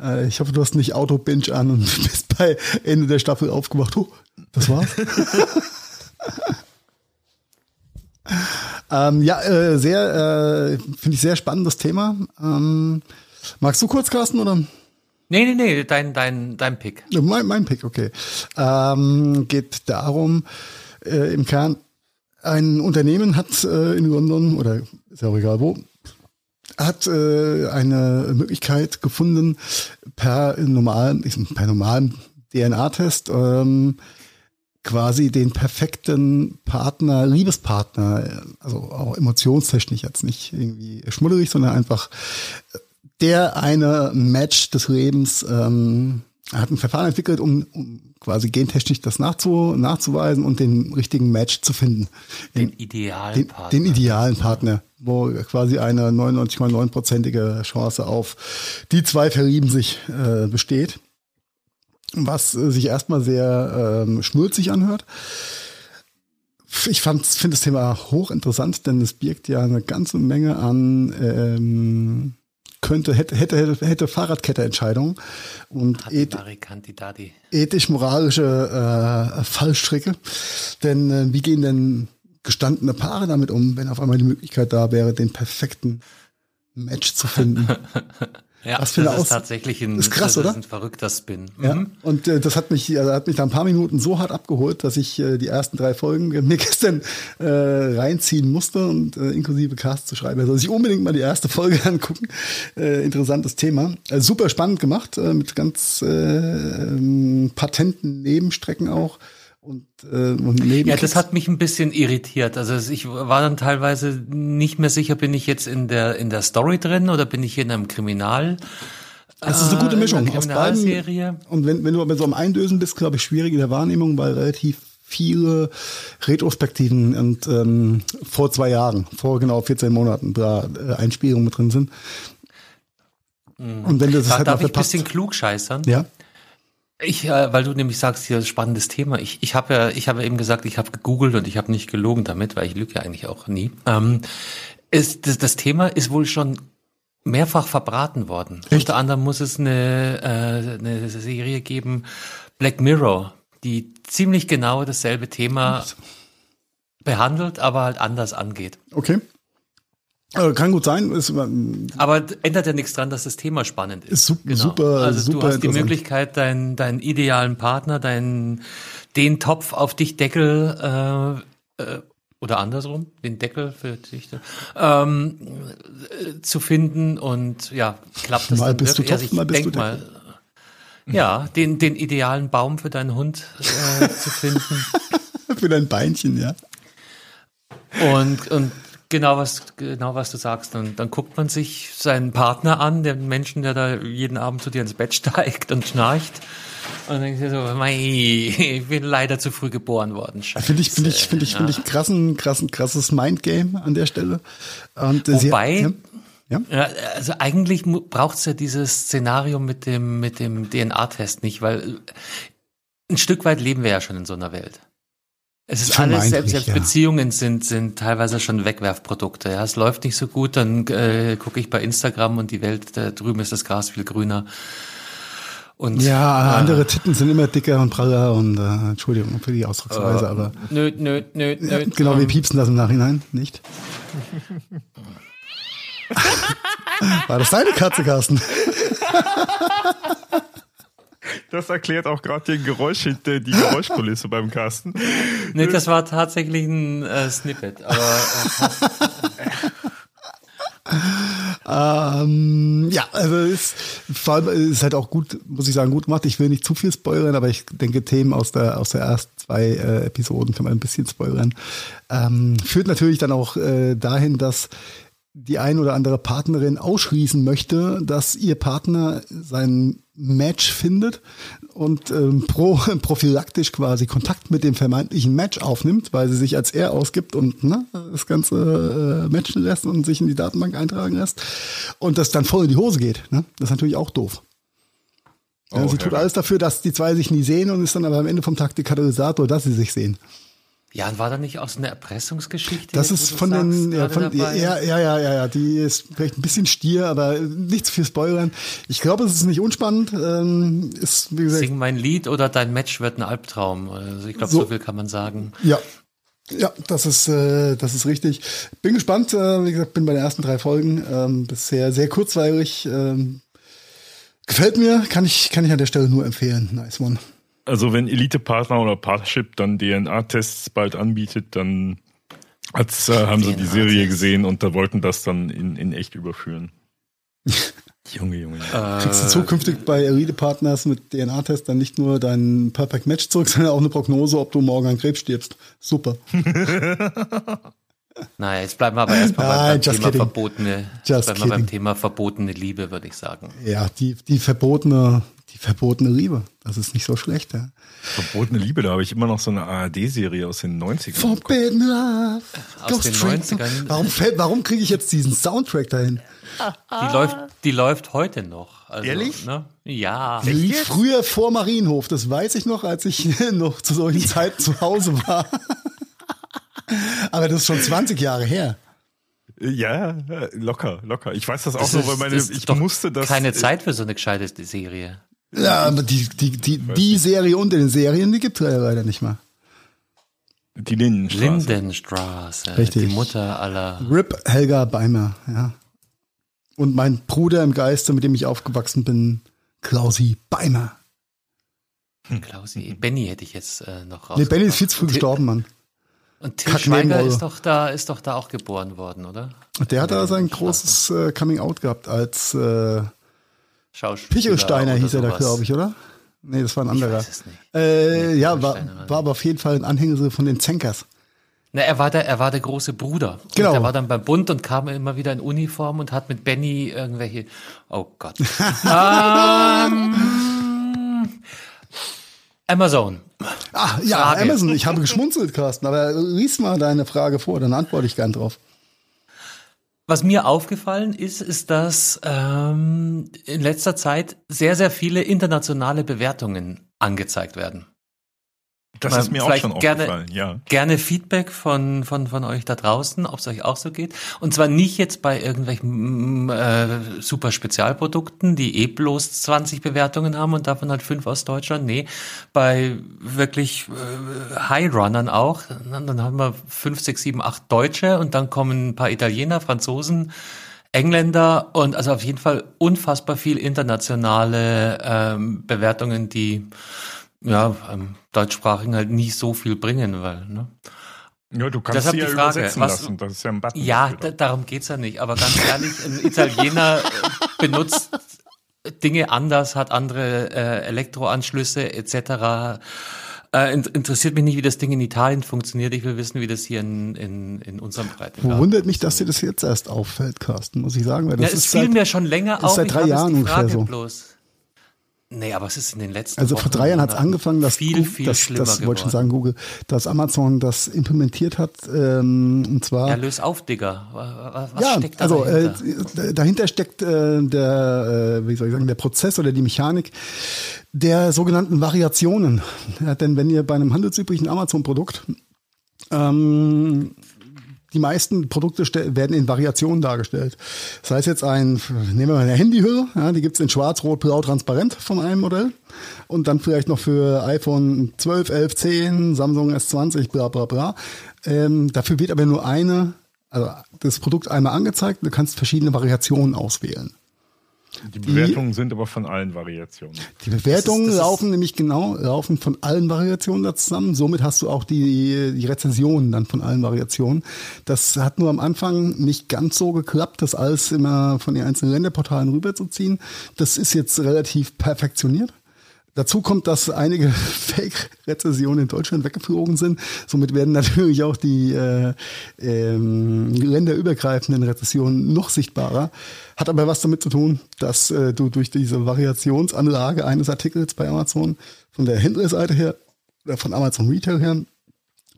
Äh, ich hoffe, du hast nicht Auto-Binge an und bist bei Ende der Staffel aufgewacht. Oh, das war's. Ähm, ja, äh, sehr, äh, finde ich sehr spannendes Thema. Ähm, magst du kurz, Carsten, oder? Nee, nee, nee, dein, dein, dein Pick. Mein, mein Pick, okay. Ähm, geht darum, äh, im Kern, ein Unternehmen hat äh, in London, oder ist ja auch egal wo, hat äh, eine Möglichkeit gefunden, per normalen, per normalen DNA-Test ähm, quasi den perfekten Partner, Liebespartner, also auch emotionstechnisch jetzt nicht irgendwie schmudderig, sondern einfach der eine Match des Lebens ähm, hat ein Verfahren entwickelt, um, um quasi gentechnisch das nachzu, nachzuweisen und den richtigen Match zu finden. Den, den idealen den, Partner. Den idealen Partner, wo quasi eine 99,9-prozentige Chance auf die zwei verlieben sich äh, besteht was äh, sich erstmal sehr ähm, schnulzig anhört. Ich finde das Thema hochinteressant, denn es birgt ja eine ganze Menge an ähm, könnte, hätte, hätte, hätte, hätte Fahrradkette-Entscheidungen und ethisch-moralische äh, Fallstricke. Denn äh, wie gehen denn gestandene Paare damit um, wenn auf einmal die Möglichkeit da wäre, den perfekten Match zu finden? Ja, das, das ist tatsächlich ein, ist krass, oder? ein verrückter Spin. Mhm. Ja, und äh, das hat mich, also hat mich da ein paar Minuten so hart abgeholt, dass ich äh, die ersten drei Folgen mir gestern äh, reinziehen musste und äh, inklusive Cast zu schreiben. Also ich unbedingt mal die erste Folge angucken. Äh, interessantes Thema. Äh, super spannend gemacht, äh, mit ganz äh, ähm, patenten Nebenstrecken auch und, äh, und neben Ja, das hat mich ein bisschen irritiert. Also ich war dann teilweise nicht mehr sicher, bin ich jetzt in der in der Story drin oder bin ich hier in einem Kriminal Es ist eine gute Äh, Mischung aus beiden. Und wenn, wenn du bei so einem Eindösen bist, glaube ich, schwierig in der Wahrnehmung, weil relativ viele Retrospektiven und ähm, vor zwei Jahren, vor genau 14 Monaten, da äh, Einspielungen mit drin sind. Und wenn du das Da halt darf ich ein bisschen klug scheißern. Ja, Ich, äh, weil du nämlich sagst, hier spannendes Thema. Ich, ich habe ja, ich habe ja eben gesagt, ich habe gegoogelt und ich habe nicht gelogen damit, weil ich lüge ja eigentlich auch nie. Ähm, ist, das, das Thema ist wohl schon mehrfach verbraten worden. Unter anderem muss es eine, äh, eine Serie geben, Black Mirror, die ziemlich genau dasselbe Thema behandelt, aber halt anders angeht. okay. Kann gut sein. Ist, Aber ändert ja nichts dran, dass das Thema spannend ist. Ist sup- super, Also super du hast die. Möglichkeit, deinen, deinen idealen Partner, deinen, den Topf auf dich Deckel äh, äh, oder andersrum, den Deckel für dich ähm, äh, zu finden und ja, klappt das Mal bist du wirklich? Also Topf, ich mal bist du mal, ja, den, den idealen Baum für deinen Hund äh, zu finden. für dein Beinchen, ja. Und, und genau was, genau was du sagst, dann, dann guckt man sich seinen Partner an, den Menschen, der da jeden Abend zu dir ins Bett steigt und schnarcht. Und dann denkst du so, mei, ich bin leider zu früh geboren worden. Finde ich, finde ich, finde ich, finde ich krassen, krassen, krasses Mindgame an der Stelle. Und, äh, Wobei, ja, ja. Ja, also eigentlich braucht es ja dieses Szenario mit dem, mit dem DNA-Test nicht, weil ein Stück weit leben wir ja schon in so einer Welt. Es ist alles, selbst, selbst ja. Beziehungen sind, sind teilweise schon Wegwerfprodukte. Ja, es läuft nicht so gut, dann äh, gucke ich bei Instagram und die Welt, da drüben ist das Gras viel grüner. Und Ja, andere Titten sind immer dicker und praller und äh, Entschuldigung für die Ausdrucksweise, aber nö, nö, nö, nö. genau, wir piepsen das im Nachhinein, nicht? War das deine Katze, Carsten? Das erklärt auch gerade den Geräusch hinter die Geräuschkulisse beim Carsten. Nee, das war tatsächlich ein äh, Snippet, aber äh. Ähm, ja, also ist, vor allem ist halt auch gut, muss ich sagen, gut gemacht. Ich will nicht zu viel spoilern, aber ich denke, Themen aus der, aus der ersten zwei äh, Episoden kann man ein bisschen spoilern. Ähm, führt natürlich dann auch äh, dahin, dass die ein oder andere Partnerin ausschließen möchte, dass ihr Partner sein Match findet und ähm, pro, prophylaktisch quasi Kontakt mit dem vermeintlichen Match aufnimmt, weil sie sich als er ausgibt und ne, das Ganze äh, matchen lässt und sich in die Datenbank eintragen lässt und das dann voll in die Hose geht. Ne? Das ist natürlich auch doof. Ja, Oh, sie tut alles dafür, dass die zwei sich nie sehen und ist dann aber am Ende vom Tag der Katalysator, dass sie sich sehen. Ja, und war da nicht auch so eine Erpressungsgeschichte? Das ist von den, ja, von, ja, ja, ja, ja, die ist vielleicht ein bisschen stier, aber nicht zu viel spoilern. Ich glaube, es ist nicht unspannend. Ähm, ist, wie gesagt, Sing mein Lied oder dein Match wird ein Albtraum. Also ich glaube, So. so. viel kann man sagen. ja. Ja, das ist, äh, das ist richtig. Bin gespannt. Äh, wie gesagt, bin bei den ersten drei Folgen. Ähm, bisher sehr kurzweilig. Ähm, gefällt mir. Kann ich, kann ich an der Stelle nur empfehlen. Nice one. Also wenn Elite-Partner oder Partnership dann DNA-Tests bald anbietet, dann äh, haben sie die Serie gesehen und da wollten das dann in, in echt überführen. Junge, Junge. Junge. Kriegst Äh, du zukünftig bei Elite Partners mit DNA-Test dann nicht nur dein Perfect Match zurück, sondern auch eine Prognose, ob du morgen an Krebs stirbst. Super. Naja, jetzt bleiben wir aber erstmal Nein, beim, Thema kidding. verbotene, Just bleiben wir beim. Thema verbotene Liebe, würde ich sagen. Ja, die, die verbotene, die verbotene Liebe. Das ist nicht so schlecht, ja. Verbotene Liebe, da habe ich immer noch so eine ARD-Serie aus den 90ern. Forbidden Love. Aus Ghost den Train. 90ern. Warum, warum kriege ich jetzt diesen Soundtrack dahin? Die läuft, die läuft heute noch. Also, Ehrlich? Ne? Ja. Die lief früher vor Marienhof. Das weiß ich noch, als ich noch zu solchen Zeiten zu Hause war. Aber das ist schon 20 Jahre her. Ja, locker, locker. Ich weiß das auch Das nur, ist- weil meine, ich doch musste das. Keine Zeit für so eine gescheite Serie. Ja, aber die, die, die, die Serie unter den Serien, die gibt es ja leider nicht mehr. Die Lindenstraße. Lindenstraße. Richtig. Die Mutter aller. Rip Helga Beimer, ja. Und mein Bruder im Geiste, mit dem ich aufgewachsen bin, Klausi Beimer. Klausi. Benny hätte ich jetzt äh, noch raus. Nee, Benny ist viel zu früh gestorben, Mann. Und Till Kack Schweiger ist doch da, ist doch da auch geboren worden, oder? Der hat da sein großes äh, Coming Out gehabt als äh, Schauspieler. Pichelsteiner hieß er da, glaube ich, oder? Nee, das war ein Ich anderer. weiß es nicht. Äh, Nee, ja, war, war aber auf jeden Fall ein Anhänger von den Zenkers. Na, er war der, er war der große Bruder. Genau. Und er war dann beim Bund und kam immer wieder in Uniform und hat mit Benny irgendwelche, oh Gott. ähm, Amazon. Ah, ja, Frage. Amazon. Ich habe geschmunzelt, Carsten, aber lies mal deine Frage vor, dann antworte ich gern drauf. Was mir aufgefallen ist, ist, dass ähm, in letzter Zeit sehr, sehr viele internationale Bewertungen angezeigt werden. Das ist mir auch schon gerne- aufgefallen, ja. Gerne Feedback von, von, von euch da draußen, ob es euch auch so geht. Und zwar nicht jetzt bei irgendwelchen mm, äh, super Spezialprodukten, die eh bloß 20 Bewertungen haben und davon halt fünf aus Deutschland. Nee, bei wirklich äh, High-Runnern auch. Dann, dann haben wir fünf, sechs, sieben, acht Deutsche und dann kommen ein paar Italiener, Franzosen, Engländer und also auf jeden Fall unfassbar viel internationale ähm, Bewertungen, die ja, ähm, deutschsprachigen halt nie so viel bringen, weil, ne? Ja, du kannst Deshalb sie ja die Frage, übersetzen was- lassen. Das ist ja ein Button. Ja, darum geht's ja nicht. Aber ganz ehrlich, ein Italiener äh, benutzt Dinge anders, hat andere äh, Elektroanschlüsse etc. Äh, in- interessiert mich nicht, wie das Ding in Italien funktioniert. Ich will wissen, wie das hier in, in, in unserem Breitengrad Wundert mich, dass dir das jetzt erst auffällt, Carsten, muss ich sagen. Weil das Ja, es ist fiel seit, mir schon länger ist auf. seit ich drei Jahren die ungefähr Frage so. bloß. Nee, aber es ist in den letzten Also vor drei Jahren hat es angefangen, dass, viel, Google- viel dass, schlimmer das wollte schon sagen, Google, dass Amazon das implementiert hat, ähm, und zwar Ja, löse auf, Digga. Was was ja, steckt da also dahinter? äh, dahinter steckt äh, der, äh, wie soll ich sagen, der Prozess oder die Mechanik der sogenannten Variationen. Ja, denn wenn ihr bei einem handelsüblichen Amazon-Produkt ähm, die meisten Produkte werden in Variationen dargestellt. Das heißt jetzt ein, nehmen wir mal eine Handyhülle, ja, die gibt's in schwarz, rot, blau, transparent von einem Modell. Und dann vielleicht noch für iPhone 12, 11, 10, Samsung S20, bla bla bla. Ähm, dafür wird aber nur eine, also das Produkt einmal angezeigt und du kannst verschiedene Variationen auswählen. Die Bewertungen sind aber von allen Variationen. Die Bewertungen Das ist- das ist- laufen nämlich genau, laufen von allen Variationen da zusammen. Somit hast du auch die, die Rezensionen dann von allen Variationen. Das hat nur am Anfang nicht ganz so geklappt, das alles immer von den einzelnen Länderportalen rüberzuziehen. Das ist jetzt relativ perfektioniert. Dazu kommt, dass einige Fake-Rezessionen in Deutschland weggeflogen sind. Somit werden natürlich auch die äh, ähm, länderübergreifenden Rezessionen noch sichtbarer. Hat aber was damit zu tun, dass äh, du durch diese Variationsanlage eines Artikels bei Amazon von der Händlerseite her oder von Amazon Retail her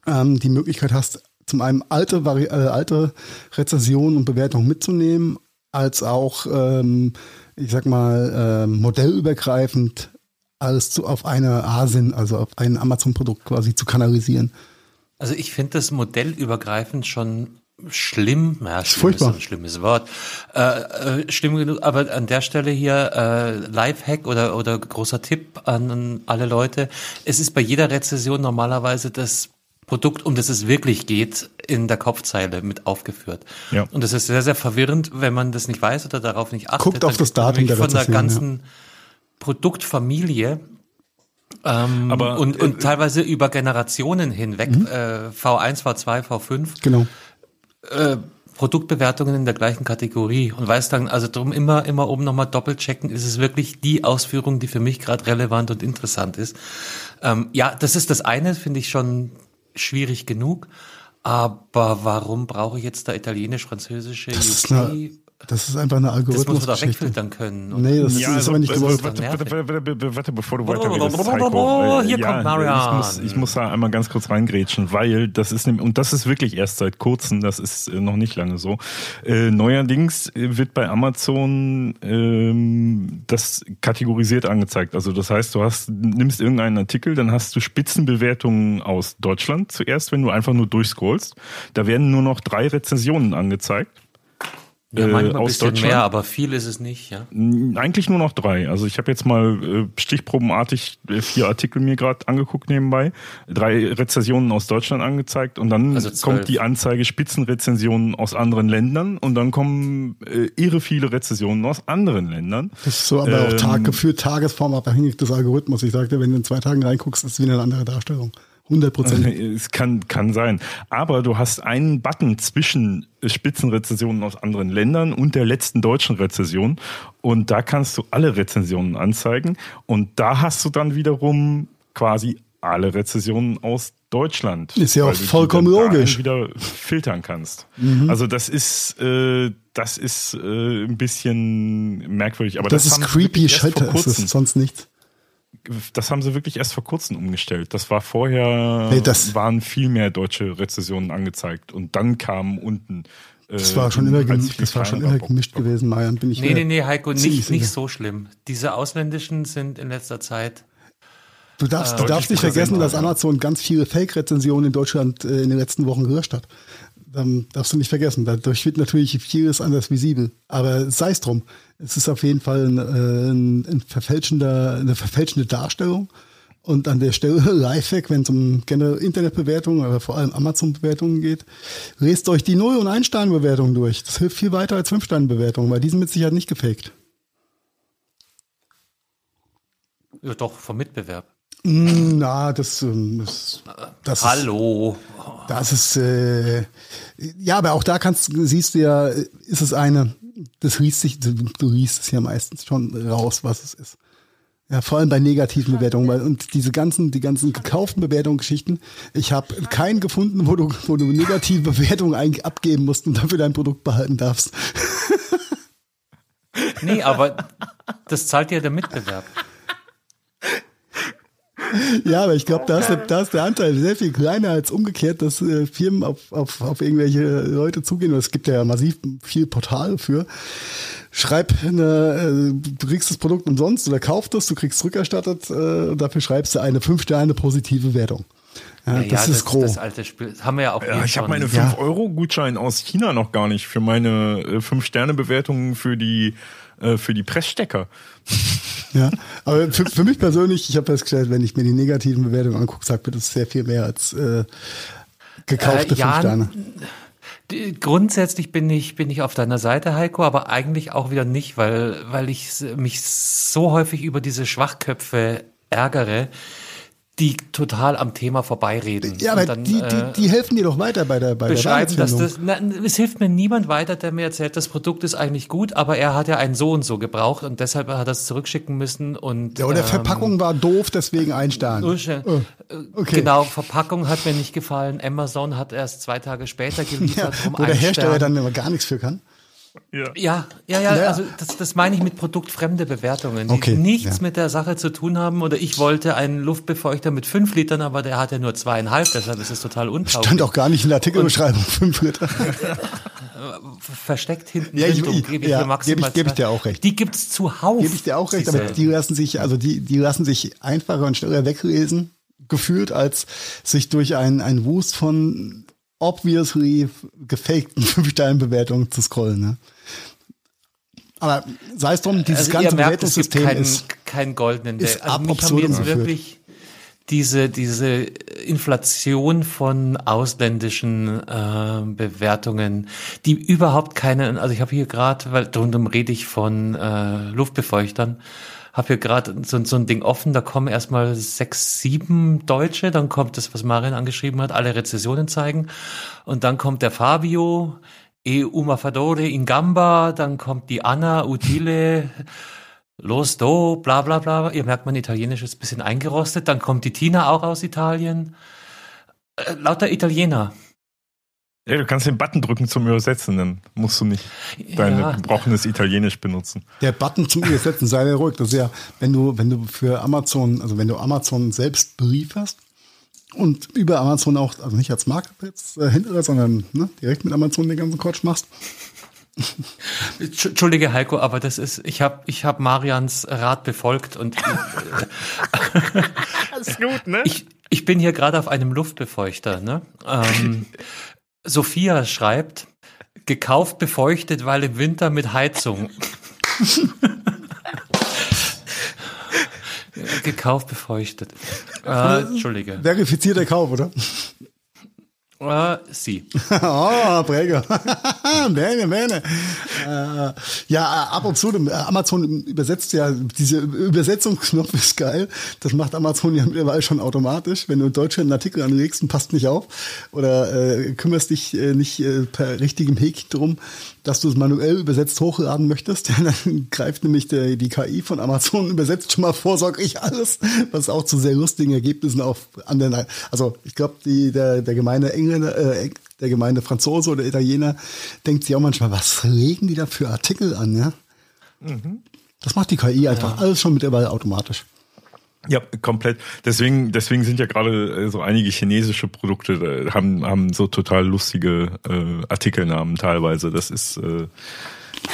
ähm, die Möglichkeit hast, zum einen alte, äh, alte Rezensionen und Bewertungen mitzunehmen, als auch, ähm, ich sag mal, ähm, modellübergreifend alles zu, auf eine ASIN, also auf ein Amazon-Produkt quasi zu kanalisieren. Also ich finde das modellübergreifend schon schlimm. Ja, schlimm furchtbar. ist ein schlimmes Wort. Äh, äh, schlimm genug, aber an der Stelle hier äh, Lifehack oder, oder großer Tipp an alle Leute. Es ist bei jeder Rezession normalerweise das Produkt, um das es wirklich geht, in der Kopfzeile mit aufgeführt. Ja. Und das ist sehr, sehr verwirrend, wenn man das nicht weiß oder darauf nicht achtet. Guckt auf das Datum der Von der Rezession, ganzen Produktfamilie ähm, Aber, und, äh, und teilweise über Generationen hinweg, äh, V1, V2, V5, Genau. äh, Produktbewertungen in der gleichen Kategorie und weiß dann, also drum immer, immer oben nochmal doppelt checken, ist es wirklich die Ausführung, die für mich gerade relevant und interessant ist. Ähm, ja, das ist das eine, finde ich schon schwierig genug. Aber warum brauche ich jetzt da italienisch, französische, Das ist, UK? Das ist einfach eine Das muss man Algorithmusgeschichte. wegfiltern können. oder? Nee, das Ja, ist also, aber nicht also, gewollt. warte, warte, warte, warte, warte, bevor du weiterredest, Heiko. Äh, Hier kommt Marian. Ich muss, ich muss da einmal ganz kurz reingrätschen, weil das ist, nämlich- und das ist wirklich erst seit kurzem, das ist äh, noch nicht lange so. Äh, neuerdings wird bei Amazon ähm, das kategorisiert angezeigt. Also das heißt, du hast, nimmst irgendeinen Artikel, dann hast du Spitzenbewertungen aus Deutschland zuerst, wenn du einfach nur durchscrollst. Da werden nur noch drei Rezensionen angezeigt. Ja, manchmal äh, ein aus bisschen Deutschland? mehr, aber viel ist es nicht, ja. Eigentlich nur noch drei. Also ich habe jetzt mal äh, stichprobenartig äh, vier Artikel mir gerade angeguckt nebenbei, drei Rezensionen aus Deutschland angezeigt und dann Also kommt die Anzeige Spitzenrezensionen aus anderen Ländern und dann kommen äh, irre viele Rezensionen aus anderen Ländern. Das ist so aber auch Ähm, Tag, gefühlt tagesformabhängig des Algorithmus. Ich sagte, wenn du in zwei Tagen reinguckst, ist es wieder eine andere Darstellung. 100 Prozent. Es kann, kann sein. Aber du hast einen Button zwischen Spitzenrezensionen aus anderen Ländern und der letzten deutschen Rezension. Und da kannst du alle Rezensionen anzeigen. Und da hast du dann wiederum quasi alle Rezessionen aus Deutschland. Ist ja auch vollkommen logisch. wieder filtern kannst. Mhm. Also das ist, äh, das ist äh, ein bisschen merkwürdig. Aber Das, das, ist creepy vor das ist sonst nichts. Das haben sie wirklich erst vor kurzem umgestellt. Das war vorher, Nee, das- waren viel mehr deutsche Rezessionen angezeigt und dann kamen unten. Äh, Das war schon immer, als gem- viel das war schon immer gemischt Bock. gewesen, Marian, bin ich Nee, nee, nee, Heiko, nicht, nicht so schlimm. Diese ausländischen sind in letzter Zeit. Du darfst, Äh, du darfst nicht vergessen, dass. Amazon ganz viele Fake-Rezensionen in Deutschland äh, in den letzten Wochen gelöscht hat. Ähm, darfst du nicht vergessen. Dadurch wird natürlich vieles anders visibel. Aber sei es drum. Es ist auf jeden Fall ein, äh, ein, ein verfälschender, eine verfälschende Darstellung. Und an der Stelle Lifehack, wenn es um generell Internetbewertungen, aber vor allem Amazon-Bewertungen geht, lest euch die Null- und Ein-Stern-Bewertungen durch. Das hilft viel weiter als Fünf-Sterne-Bewertungen, weil die sind mit Sicherheit nicht gefaked. Ja, doch, vom Mitbewerb. Mm, Na, das, ähm, das, das ist, Hallo. Das ist äh, ja, aber auch da kannst siehst du ja, ist es eine, das riechst sich, du, du riechst es ja meistens schon raus, was es ist. Ja, vor allem bei negativen Bewertungen, weil und diese ganzen, die ganzen gekauften Bewertungsgeschichten, ich habe keinen gefunden, wo du, wo du negative Bewertungen eigentlich abgeben musst und dafür dein Produkt behalten darfst. Nee, aber das zahlt ja der Mitbewerb. Ja, aber ich glaube, da, ist der- da ist der Anteil sehr viel kleiner als umgekehrt, dass äh, Firmen auf, auf, auf irgendwelche Leute zugehen. Und Es gibt ja massiv viel Portal für. Schreib eine, äh, du kriegst das Produkt umsonst oder kauf das, du kriegst rückerstattet äh, und dafür schreibst du eine 5 Sterne positive Wertung. Ja, Ja, das ja, ist grob. Das alte Spiel. Das haben wir ja auch Ja, ich habe meine Ja. 5-Euro-Gutschein aus China noch gar nicht für meine äh, 5-Sterne-Bewertungen für die, äh, für die Pressstecker. Ja, aber für, für mich persönlich, ich habe festgestellt, wenn ich mir die negativen Bewertungen angucke, sagt mir das sehr viel mehr als äh, gekaufte Äh, 5 Jan, Sterne. Grundsätzlich bin ich, bin ich auf deiner Seite, Heiko, aber eigentlich auch wieder nicht, weil, weil ich mich so häufig über diese Schwachköpfe ärgere, die total am Thema vorbeireden. Ja, aber dann, die, äh, die, die helfen dir doch weiter bei der bei beschreiben, der dass das, na, es hilft mir niemand weiter, der mir erzählt, das Produkt ist eigentlich gut, aber er hat ja einen so und so gebraucht und deshalb hat er es zurückschicken müssen und Ja, oder ähm, Verpackung war doof, deswegen ein Stern. Ursche- Oh, okay. Genau, Verpackung hat mir nicht gefallen. Amazon hat erst zwei Tage später Ja, geliefert. um wo der Hersteller Stern. dann immer gar nichts für kann. Ja. Ja, ja, ja, Ja. also das, das meine ich mit produktfremde Bewertungen, die Okay, nichts ja. mit der Sache zu tun haben. Oder ich wollte einen Luftbefeuchter mit fünf Litern, aber der hatte nur zweieinhalb, deshalb ist es total untauglich. Stand auch gar nicht in der Artikelbeschreibung, fünf Liter. Versteckt hinten Ja, ich- drin, ich- gebe ich ja, dir maximal gebe ich- gebe ich dir auch recht. Die gibt's zuhauf. Gebe ich dir auch recht, aber die lassen sich, also die, die lassen sich einfacher und schneller weglesen, gefühlt, als sich durch einen, einen Wust von obviously gefakten Fünf-Sterne-Bewertungen zu scrollen. Ne? Aber sei es drum, dieses also ganze merkt, es gibt Bewertungssystem keinen, ist keinen goldenen ist. Also mich haben jetzt geführt. wirklich diese, diese Inflation von ausländischen äh, Bewertungen, die überhaupt keine, also ich habe hier gerade, weil rundum rede ich von äh, Luftbefeuchtern, habe hier gerade so, so ein Ding offen, da kommen erstmal sechs, sieben Deutsche, dann kommt das, was Marian angeschrieben hat, alle Rezessionen zeigen und dann kommt der Fabio, E Umafadore in Gamba, dann kommt die Anna Utile, Los do, bla bla bla. Ihr merkt, mein Italienisch ist ein bisschen eingerostet. Dann kommt die Tina auch aus Italien. Äh, lauter Italiener. Ja, du kannst den Button drücken zum Übersetzen, dann musst du nicht dein Ja. gebrochenes Italienisch benutzen. der Button zum Übersetzen, sei dir ruhig. Das ist ja, wenn du, wenn du für Amazon, also wenn du Amazon selbst belieferst und über Amazon auch, also nicht als Marktplatz äh, hinterher, sondern ne, direkt mit Amazon den ganzen Quatsch machst, Entsch- Entschuldige, Heiko, aber das ist, ich habe ich hab Marians Rat befolgt und Ist gut, ne? ich, ich bin hier gerade auf einem Luftbefeuchter. Ne? Ähm, Sophia schreibt, gekauft, befeuchtet, weil im Winter mit Heizung. gekauft, befeuchtet. Äh, Entschuldige. verifizierter Kauf, oder? Äh, sie. oh, Präger. bene, bene. Äh, ja, ab und zu, äh, Amazon übersetzt ja, diese Übersetzungsknopf ist geil. Das macht Amazon ja mittlerweile schon automatisch. Wenn du in Deutschland einen Artikel anlegst und passt nicht auf oder äh, kümmerst dich äh, nicht äh, per richtigem Häkchen drum, dass du es manuell übersetzt hochladen möchtest, dann greift nämlich der, die KI von Amazon übersetzt schon mal vorsorglich alles, was auch zu sehr lustigen Ergebnissen auf anderen, also ich glaube, der, der gemeine Engländer, äh, der gemeine Franzose oder Italiener denkt sich auch manchmal, was legen die da für Artikel an, ja? Mhm. Das macht die KI einfach ja. alles schon mittlerweile automatisch. Ja, komplett. Deswegen, deswegen sind ja gerade äh, so einige chinesische Produkte äh, haben haben so total lustige äh, Artikelnamen teilweise. Das ist äh,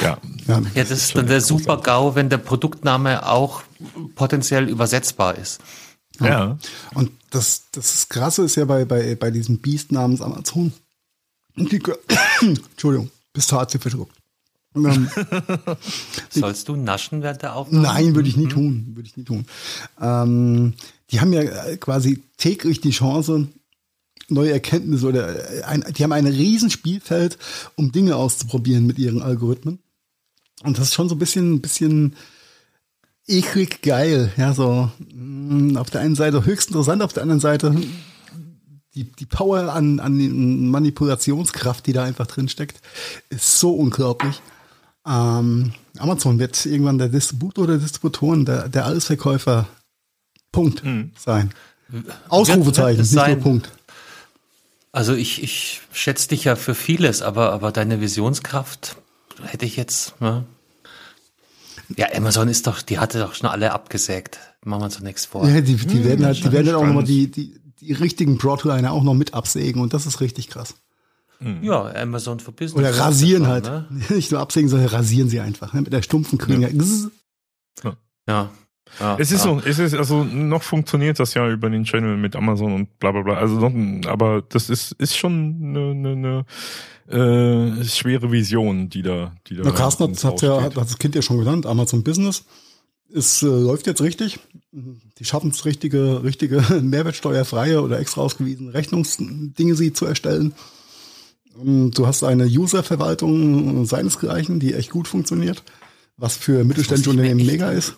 ja. Ja, das ist dann der super GAU, wenn der Produktname auch potenziell übersetzbar ist. Ja. ja. Und das, das Krasse ist ja bei, bei, bei diesem Biest namens Amazon. Die, Entschuldigung, bist du hart verschluckt. Ähm, Sollst du naschen während der Aufnahme? Nein, würde ich nie mhm. tun. Würde ich nie tun. Ähm, die haben ja quasi täglich die Chance, neue Erkenntnisse oder äh, ein, die haben ein riesen Spielfeld, um Dinge auszuprobieren mit ihren Algorithmen. Und das ist schon so ein bisschen, ein bisschen eklig geil. Ja, so mh, mm, auf der einen Seite höchst interessant, auf der anderen Seite die, die Power an, an Manipulationskraft, die da einfach drin steckt, ist so unglaublich. Ähm, Amazon wird irgendwann der Distributor der Distributoren, der, der Allesverkäufer Punkt mhm. sein. Ausrufezeichen, nicht sein. nur Punkt. Also ich, ich schätze dich ja für vieles, aber, aber deine Visionskraft hätte ich jetzt. Ne? Ja, Amazon ist doch, die hatte doch schon alle abgesägt. Machen wir uns doch nichts vor. Ja, die, die hm, werden halt, die werden halt auch nochmal die, die, die richtigen Broadliner auch noch mit absägen und das ist richtig krass. Mhm. Ja, Amazon for Business. Oder rasieren halt. Ne? Nicht nur absägen, sondern rasieren sie einfach. Ne? Mit der stumpfen Klinge. Ja. ja. Ja, es ist ja. so, es ist, also noch funktioniert das ja über den Channel mit Amazon und bla bla bla. Also noch, aber das ist, ist schon eine, eine, eine äh, schwere Vision, die da, die da. Na, Carsten hat, hat ja, hat das Kind ja schon genannt, Amazon Business. Es äh, läuft jetzt richtig. Die schaffen es richtige, richtige mehrwertsteuerfreie oder extra ausgewiesene Rechnungsdinge sie zu erstellen. Ähm, du hast eine User-Verwaltung seinesgleichen, die echt gut funktioniert, was für mittelständische Unternehmen mega ist.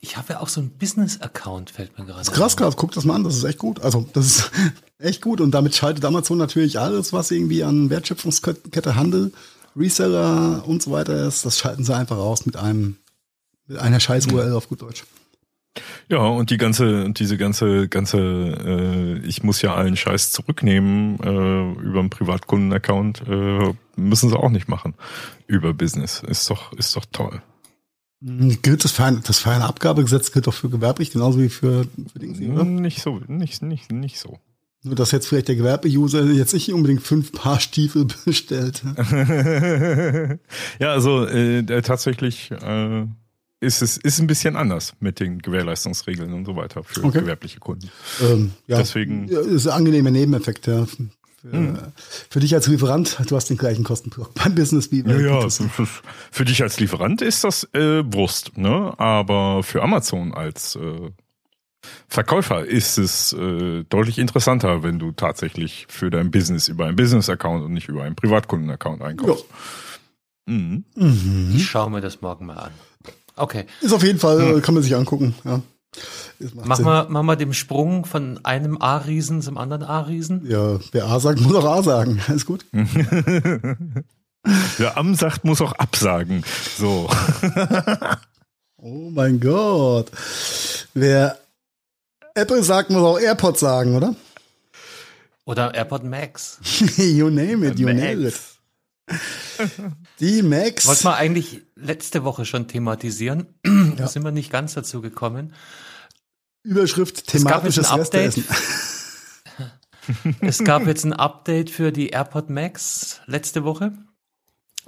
Ich habe ja auch so einen Business-Account, fällt mir gerade. Das ist krass, krass, guck das mal an, das ist echt gut. Also, das ist echt gut und damit schaltet Amazon natürlich alles, was irgendwie an Wertschöpfungskette, Handel, Reseller und so weiter ist, das schalten sie einfach raus mit einem, mit einer scheiß URL auf gut Deutsch. Ja, und die ganze, diese ganze, ganze, äh, ich muss ja allen Scheiß zurücknehmen äh, über einen Privatkundenaccount, äh, müssen sie auch nicht machen. Über Business. Ist doch, ist doch toll. Hm, gilt das feine, das feine Abgabegesetz gilt doch für gewerblich genauso wie für, für Dinge, oder? Nicht so, nicht, nicht, nicht so. Nur, dass jetzt vielleicht der Gewerbe-User jetzt nicht unbedingt fünf Paar Stiefel bestellt. ja, also äh, tatsächlich äh, ist es ist ein bisschen anders mit den Gewährleistungsregeln und so weiter für okay. gewerbliche Kunden. Ähm, ja, Deswegen ja, ist ein angenehmer Nebeneffekt. Ja. Für, hm. für, dich als Lieferant, du hast den gleichen Kostenblock beim Business wie ja, ja, für, dich als Lieferant ist das äh, Wurst, ne? Aber für Amazon als äh, Verkäufer ist es äh, deutlich interessanter, wenn du tatsächlich für dein Business über einen Business-Account und nicht über einen Privatkunden-Account einkaufst. Mhm. Mhm. Ich schaue mir das morgen mal an. Okay. Ist auf jeden Fall, hm. kann man sich angucken, ja. Machen wir, machen wir den Sprung von einem A-Riesen zum anderen A-Riesen? Ja, wer A sagt, muss auch A sagen. Alles gut. wer Am sagt, muss auch absagen. So. oh mein Gott. Wer Apple sagt, muss auch AirPods sagen, oder? Oder AirPod Max. you name it, you Max. name it. Die Max. Wollten wir eigentlich letzte Woche schon thematisieren. Ja. Da sind wir nicht ganz dazu gekommen. Überschrift thematisches es Restessen. es gab jetzt ein Update für die AirPod Max letzte Woche.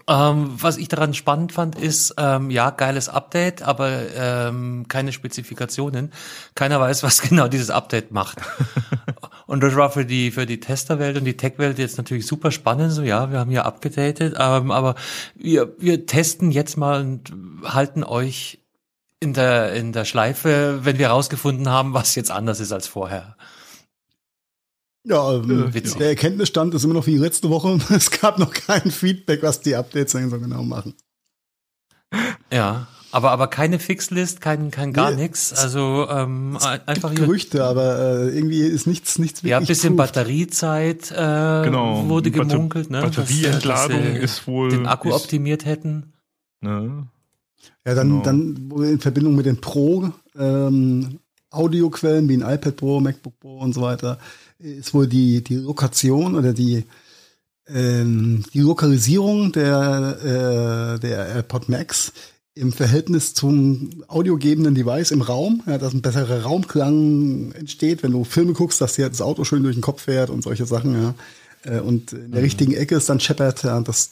Ähm, was ich daran spannend fand, ist, ähm, ja, geiles Update, aber ähm, keine Spezifikationen. Keiner weiß, was genau dieses Update macht. Und das war für die für die Testerwelt und die Tech-Welt jetzt natürlich super spannend. So, ja, wir haben hier abgedatet, ähm, aber wir wir testen jetzt mal und halten euch in der in der Schleife, wenn wir herausgefunden haben, was jetzt anders ist als vorher. Ja, ähm, der Erkenntnisstand ist immer noch wie letzte Woche. Es gab noch kein Feedback, was die Updates so genau machen. Ja, aber, aber keine Fixlist, kein, kein gar nee, nichts. Also ähm, einfach. Gerüchte, aber äh, irgendwie ist nichts, nichts wirklich. Ja, ein bisschen proof. Batteriezeit äh, genau. wurde gemunkelt, ne? Batterieentladung dass, dass ist wohl. Den Akku optimiert hätten. Ne? Ja, dann, genau. dann in Verbindung mit den Pro ähm, Audioquellen wie ein iPad Pro, MacBook Pro und so weiter, ist wohl die, die Lokation oder die, ähm, die Lokalisierung der, äh, der AirPod Max im Verhältnis zum audiogebenden Device im Raum, ja, dass ein besserer Raumklang entsteht, wenn du Filme guckst, dass dir das Auto schön durch den Kopf fährt und solche Sachen, ja. Äh, und in der mhm. richtigen Ecke ist dann scheppert, ja, das,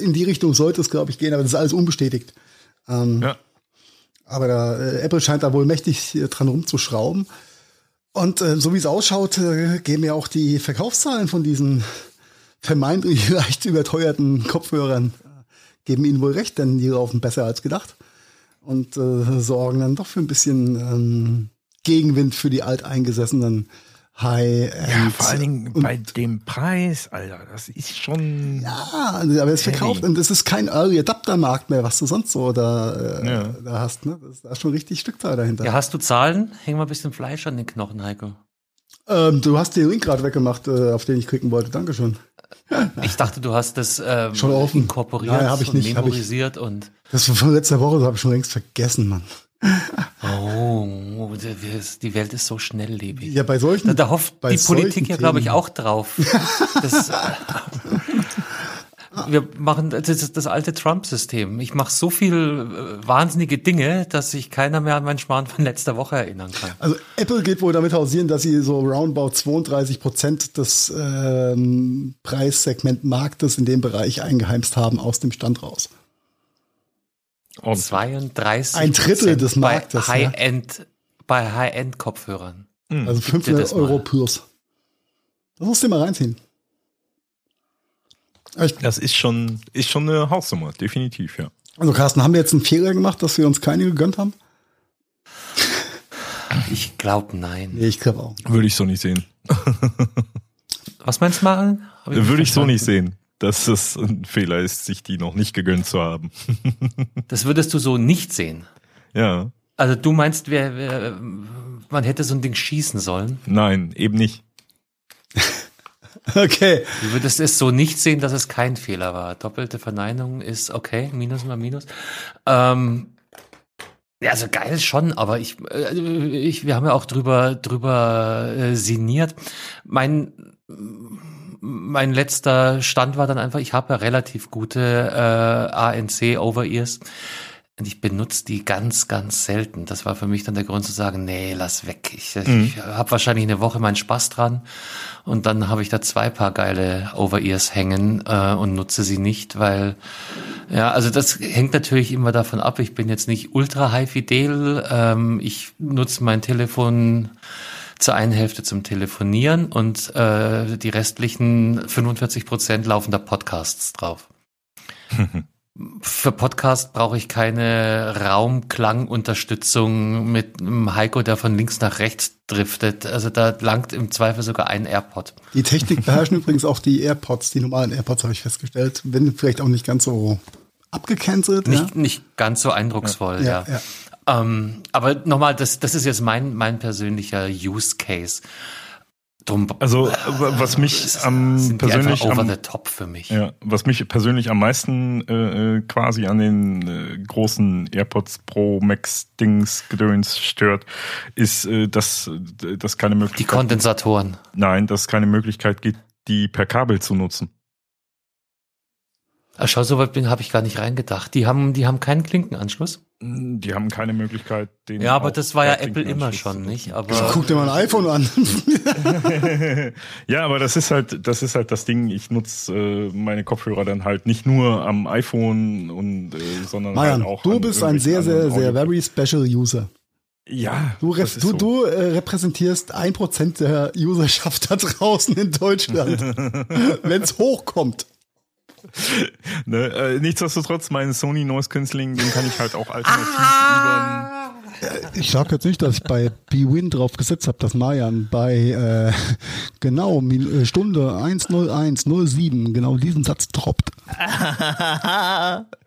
in die Richtung sollte es, glaube ich, gehen, aber das ist alles unbestätigt. Ähm, ja. Aber da, äh, Apple scheint da wohl mächtig äh, dran rumzuschrauben. Und äh, so wie es ausschaut, äh, geben ja auch die Verkaufszahlen von diesen vermeintlich leicht überteuerten Kopfhörern geben ihnen wohl recht, denn die laufen besser als gedacht und äh, sorgen dann doch für ein bisschen ähm, Gegenwind für die alteingesessenen High-End. Ja, vor allen Dingen bei dem Preis, Alter, das ist schon. Ja, aber es verkauft und es ist kein Early Adapter Markt mehr, was du sonst so da, äh, ja. da hast. Ne? Das, da ist schon richtig Stückzahl dahinter. Ja, hast du Zahlen? Hängen wir ein bisschen Fleisch an den Knochen, Heiko. Ähm, du hast den Link gerade weggemacht, äh, auf den ich klicken wollte. Dankeschön. Ich dachte, du hast das ähm, schon offen. inkorporiert Nein, hab ich nicht, und memorisiert ich, und. Das war von letzter Woche, das habe ich schon längst vergessen, Mann. Oh, die Welt ist so schnelllebig. Ja, bei solchen. Da, da hofft die Politik ja, glaube ich, auch drauf. das, wir machen das, ist das alte Trump-System. Ich mache so viel äh, wahnsinnige Dinge, dass sich keiner mehr an meinen Schmarrn von letzter Woche erinnern kann. Also Apple geht wohl damit hausieren, dass sie so roundabout 32 Prozent des ähm, Preissegmentmarktes in dem Bereich eingeheimst haben aus dem Stand raus. Und 32 ein Drittel des Marktes. Bei High-End, ja. bei High-End-Kopfhörern. Hm. Also 500 Euro plus. Das musst du mal reinziehen. Das ist schon, ist schon eine Hausnummer, definitiv, ja. Also Carsten, haben wir jetzt einen Fehler gemacht, dass wir uns keine gegönnt haben? Ich glaube nein. Nee, ich glaube auch. Würde ich so nicht sehen. Was meinst du, Maren? Würde ich so nicht sehen dass es ein Fehler ist, sich die noch nicht gegönnt zu haben. das würdest du so nicht sehen. Ja. Also du meinst, wer, wer, man hätte so ein Ding schießen sollen? Nein, eben nicht. okay. Du würdest es so nicht sehen, dass es kein Fehler war. Doppelte Verneinung ist okay, Minus mal Minus. Ähm, ja, also geil schon, aber ich, äh, ich, wir haben ja auch drüber, drüber äh, sinniert. Mein mein letzter Stand war dann einfach, ich habe ja relativ gute äh, ANC Over-Ears. Und ich benutze die ganz, ganz selten. Das war für mich dann der Grund zu sagen, nee, lass weg. Ich, mhm. ich habe wahrscheinlich eine Woche meinen Spaß dran und dann habe ich da zwei paar geile Over-Ears hängen äh, und nutze sie nicht, weil ja, also das hängt natürlich immer davon ab. Ich bin jetzt nicht ultra high fidel. Ähm, ich nutze mein Telefon zur einen Hälfte zum Telefonieren und äh, die restlichen 45 Prozent laufen da Podcasts drauf. Für Podcast brauche ich keine Raumklangunterstützung mit einem Heiko, der von links nach rechts driftet. Also da langt im Zweifel sogar ein AirPod. Die Technik beherrschen übrigens auch die AirPods, die normalen AirPods habe ich festgestellt. Wenn vielleicht auch nicht ganz so abgecancelt. Nicht, ja? nicht ganz so eindrucksvoll, ja. ja. ja. Ähm, aber nochmal, das, das ist jetzt mein, mein persönlicher Use Case. Drum, also was mich am persönlich over am, the top für mich. Ja, was mich persönlich am meisten äh, äh, quasi an den äh, großen AirPods Pro Max Dings Gedöns stört, ist, äh, dass dass keine Möglichkeit die Kondensatoren. Nein, dass es keine Möglichkeit gibt, die per Kabel zu nutzen. Ach, schau, so weit bin habe ich gar nicht reingedacht. Die haben die haben keinen Klinkenanschluss. Die haben keine Möglichkeit, den. Ja, aber das war ja Apple immer schon, nicht? Aber guck dir mal ein iPhone an. ja, aber das ist halt, das ist halt das Ding. Ich nutze äh, meine Kopfhörer dann halt nicht nur am iPhone und äh, sondern Marian, halt auch. Du bist ein sehr, sehr, sehr very special User. Ja. Du, du, so. du äh, repräsentierst ein Prozent der Userschaft da draußen in Deutschland. Wenn es hochkommt. Ne, äh, nichtsdestotrotz, meinen Sony Noise Cancelling, den kann ich halt auch alternativ ah! Ich sag jetzt nicht, dass ich bei B-Win drauf gesetzt habe, dass Marian bei äh, genau äh, Stunde 10107 genau diesen Satz droppt.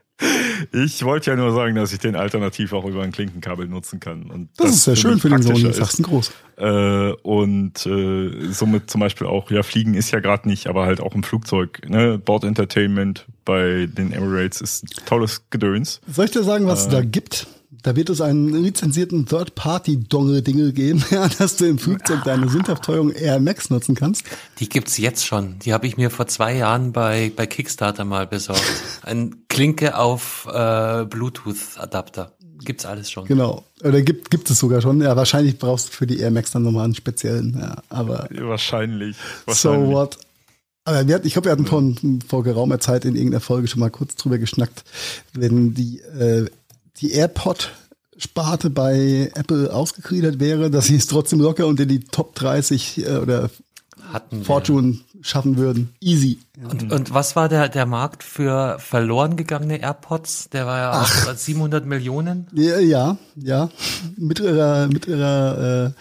Ich wollte ja nur sagen, dass ich den alternativ auch über ein Klinkenkabel nutzen kann. Und Das, ist sehr schön für den praktischer Sohn, ist. sagst du groß. Äh, und äh, somit zum Beispiel auch, ja, Fliegen ist ja gerade nicht, aber halt auch im Flugzeug. Ne? Board Entertainment bei den Emirates ist tolles Gedöns. Soll ich dir sagen, was es da gibt? Da wird es einen lizenzierten Third-Party-Dongle-Dingle geben, ja, dass du im Flugzeug deine sündhaft teuren Air Max nutzen kannst. Die gibt's jetzt schon. Die habe ich mir vor zwei Jahren bei, bei Kickstarter mal besorgt. Ein Klinke auf äh, Bluetooth-Adapter. Gibt's alles schon. Genau. Oder gibt, gibt es sogar schon. Ja, wahrscheinlich brauchst du für die Air Max dann nochmal einen speziellen. Ja, aber Wahrscheinlich. so wahrscheinlich. what? Aber wir hatten, ich glaube, wir hatten vor, vor geraumer Zeit in irgendeiner Folge schon mal kurz drüber geschnackt, wenn die, äh, die AirPod-Sparte bei Apple ausgegliedert wäre, dass sie es trotzdem locker unter die Top 30 äh, oder Hatten wir. Fortune schaffen würden. Easy. Und, und was war der, der Markt für verloren gegangene AirPods? Der war ja auch 700 Millionen. Ja, ja, ja. Mit ihrer, mit ihrer äh,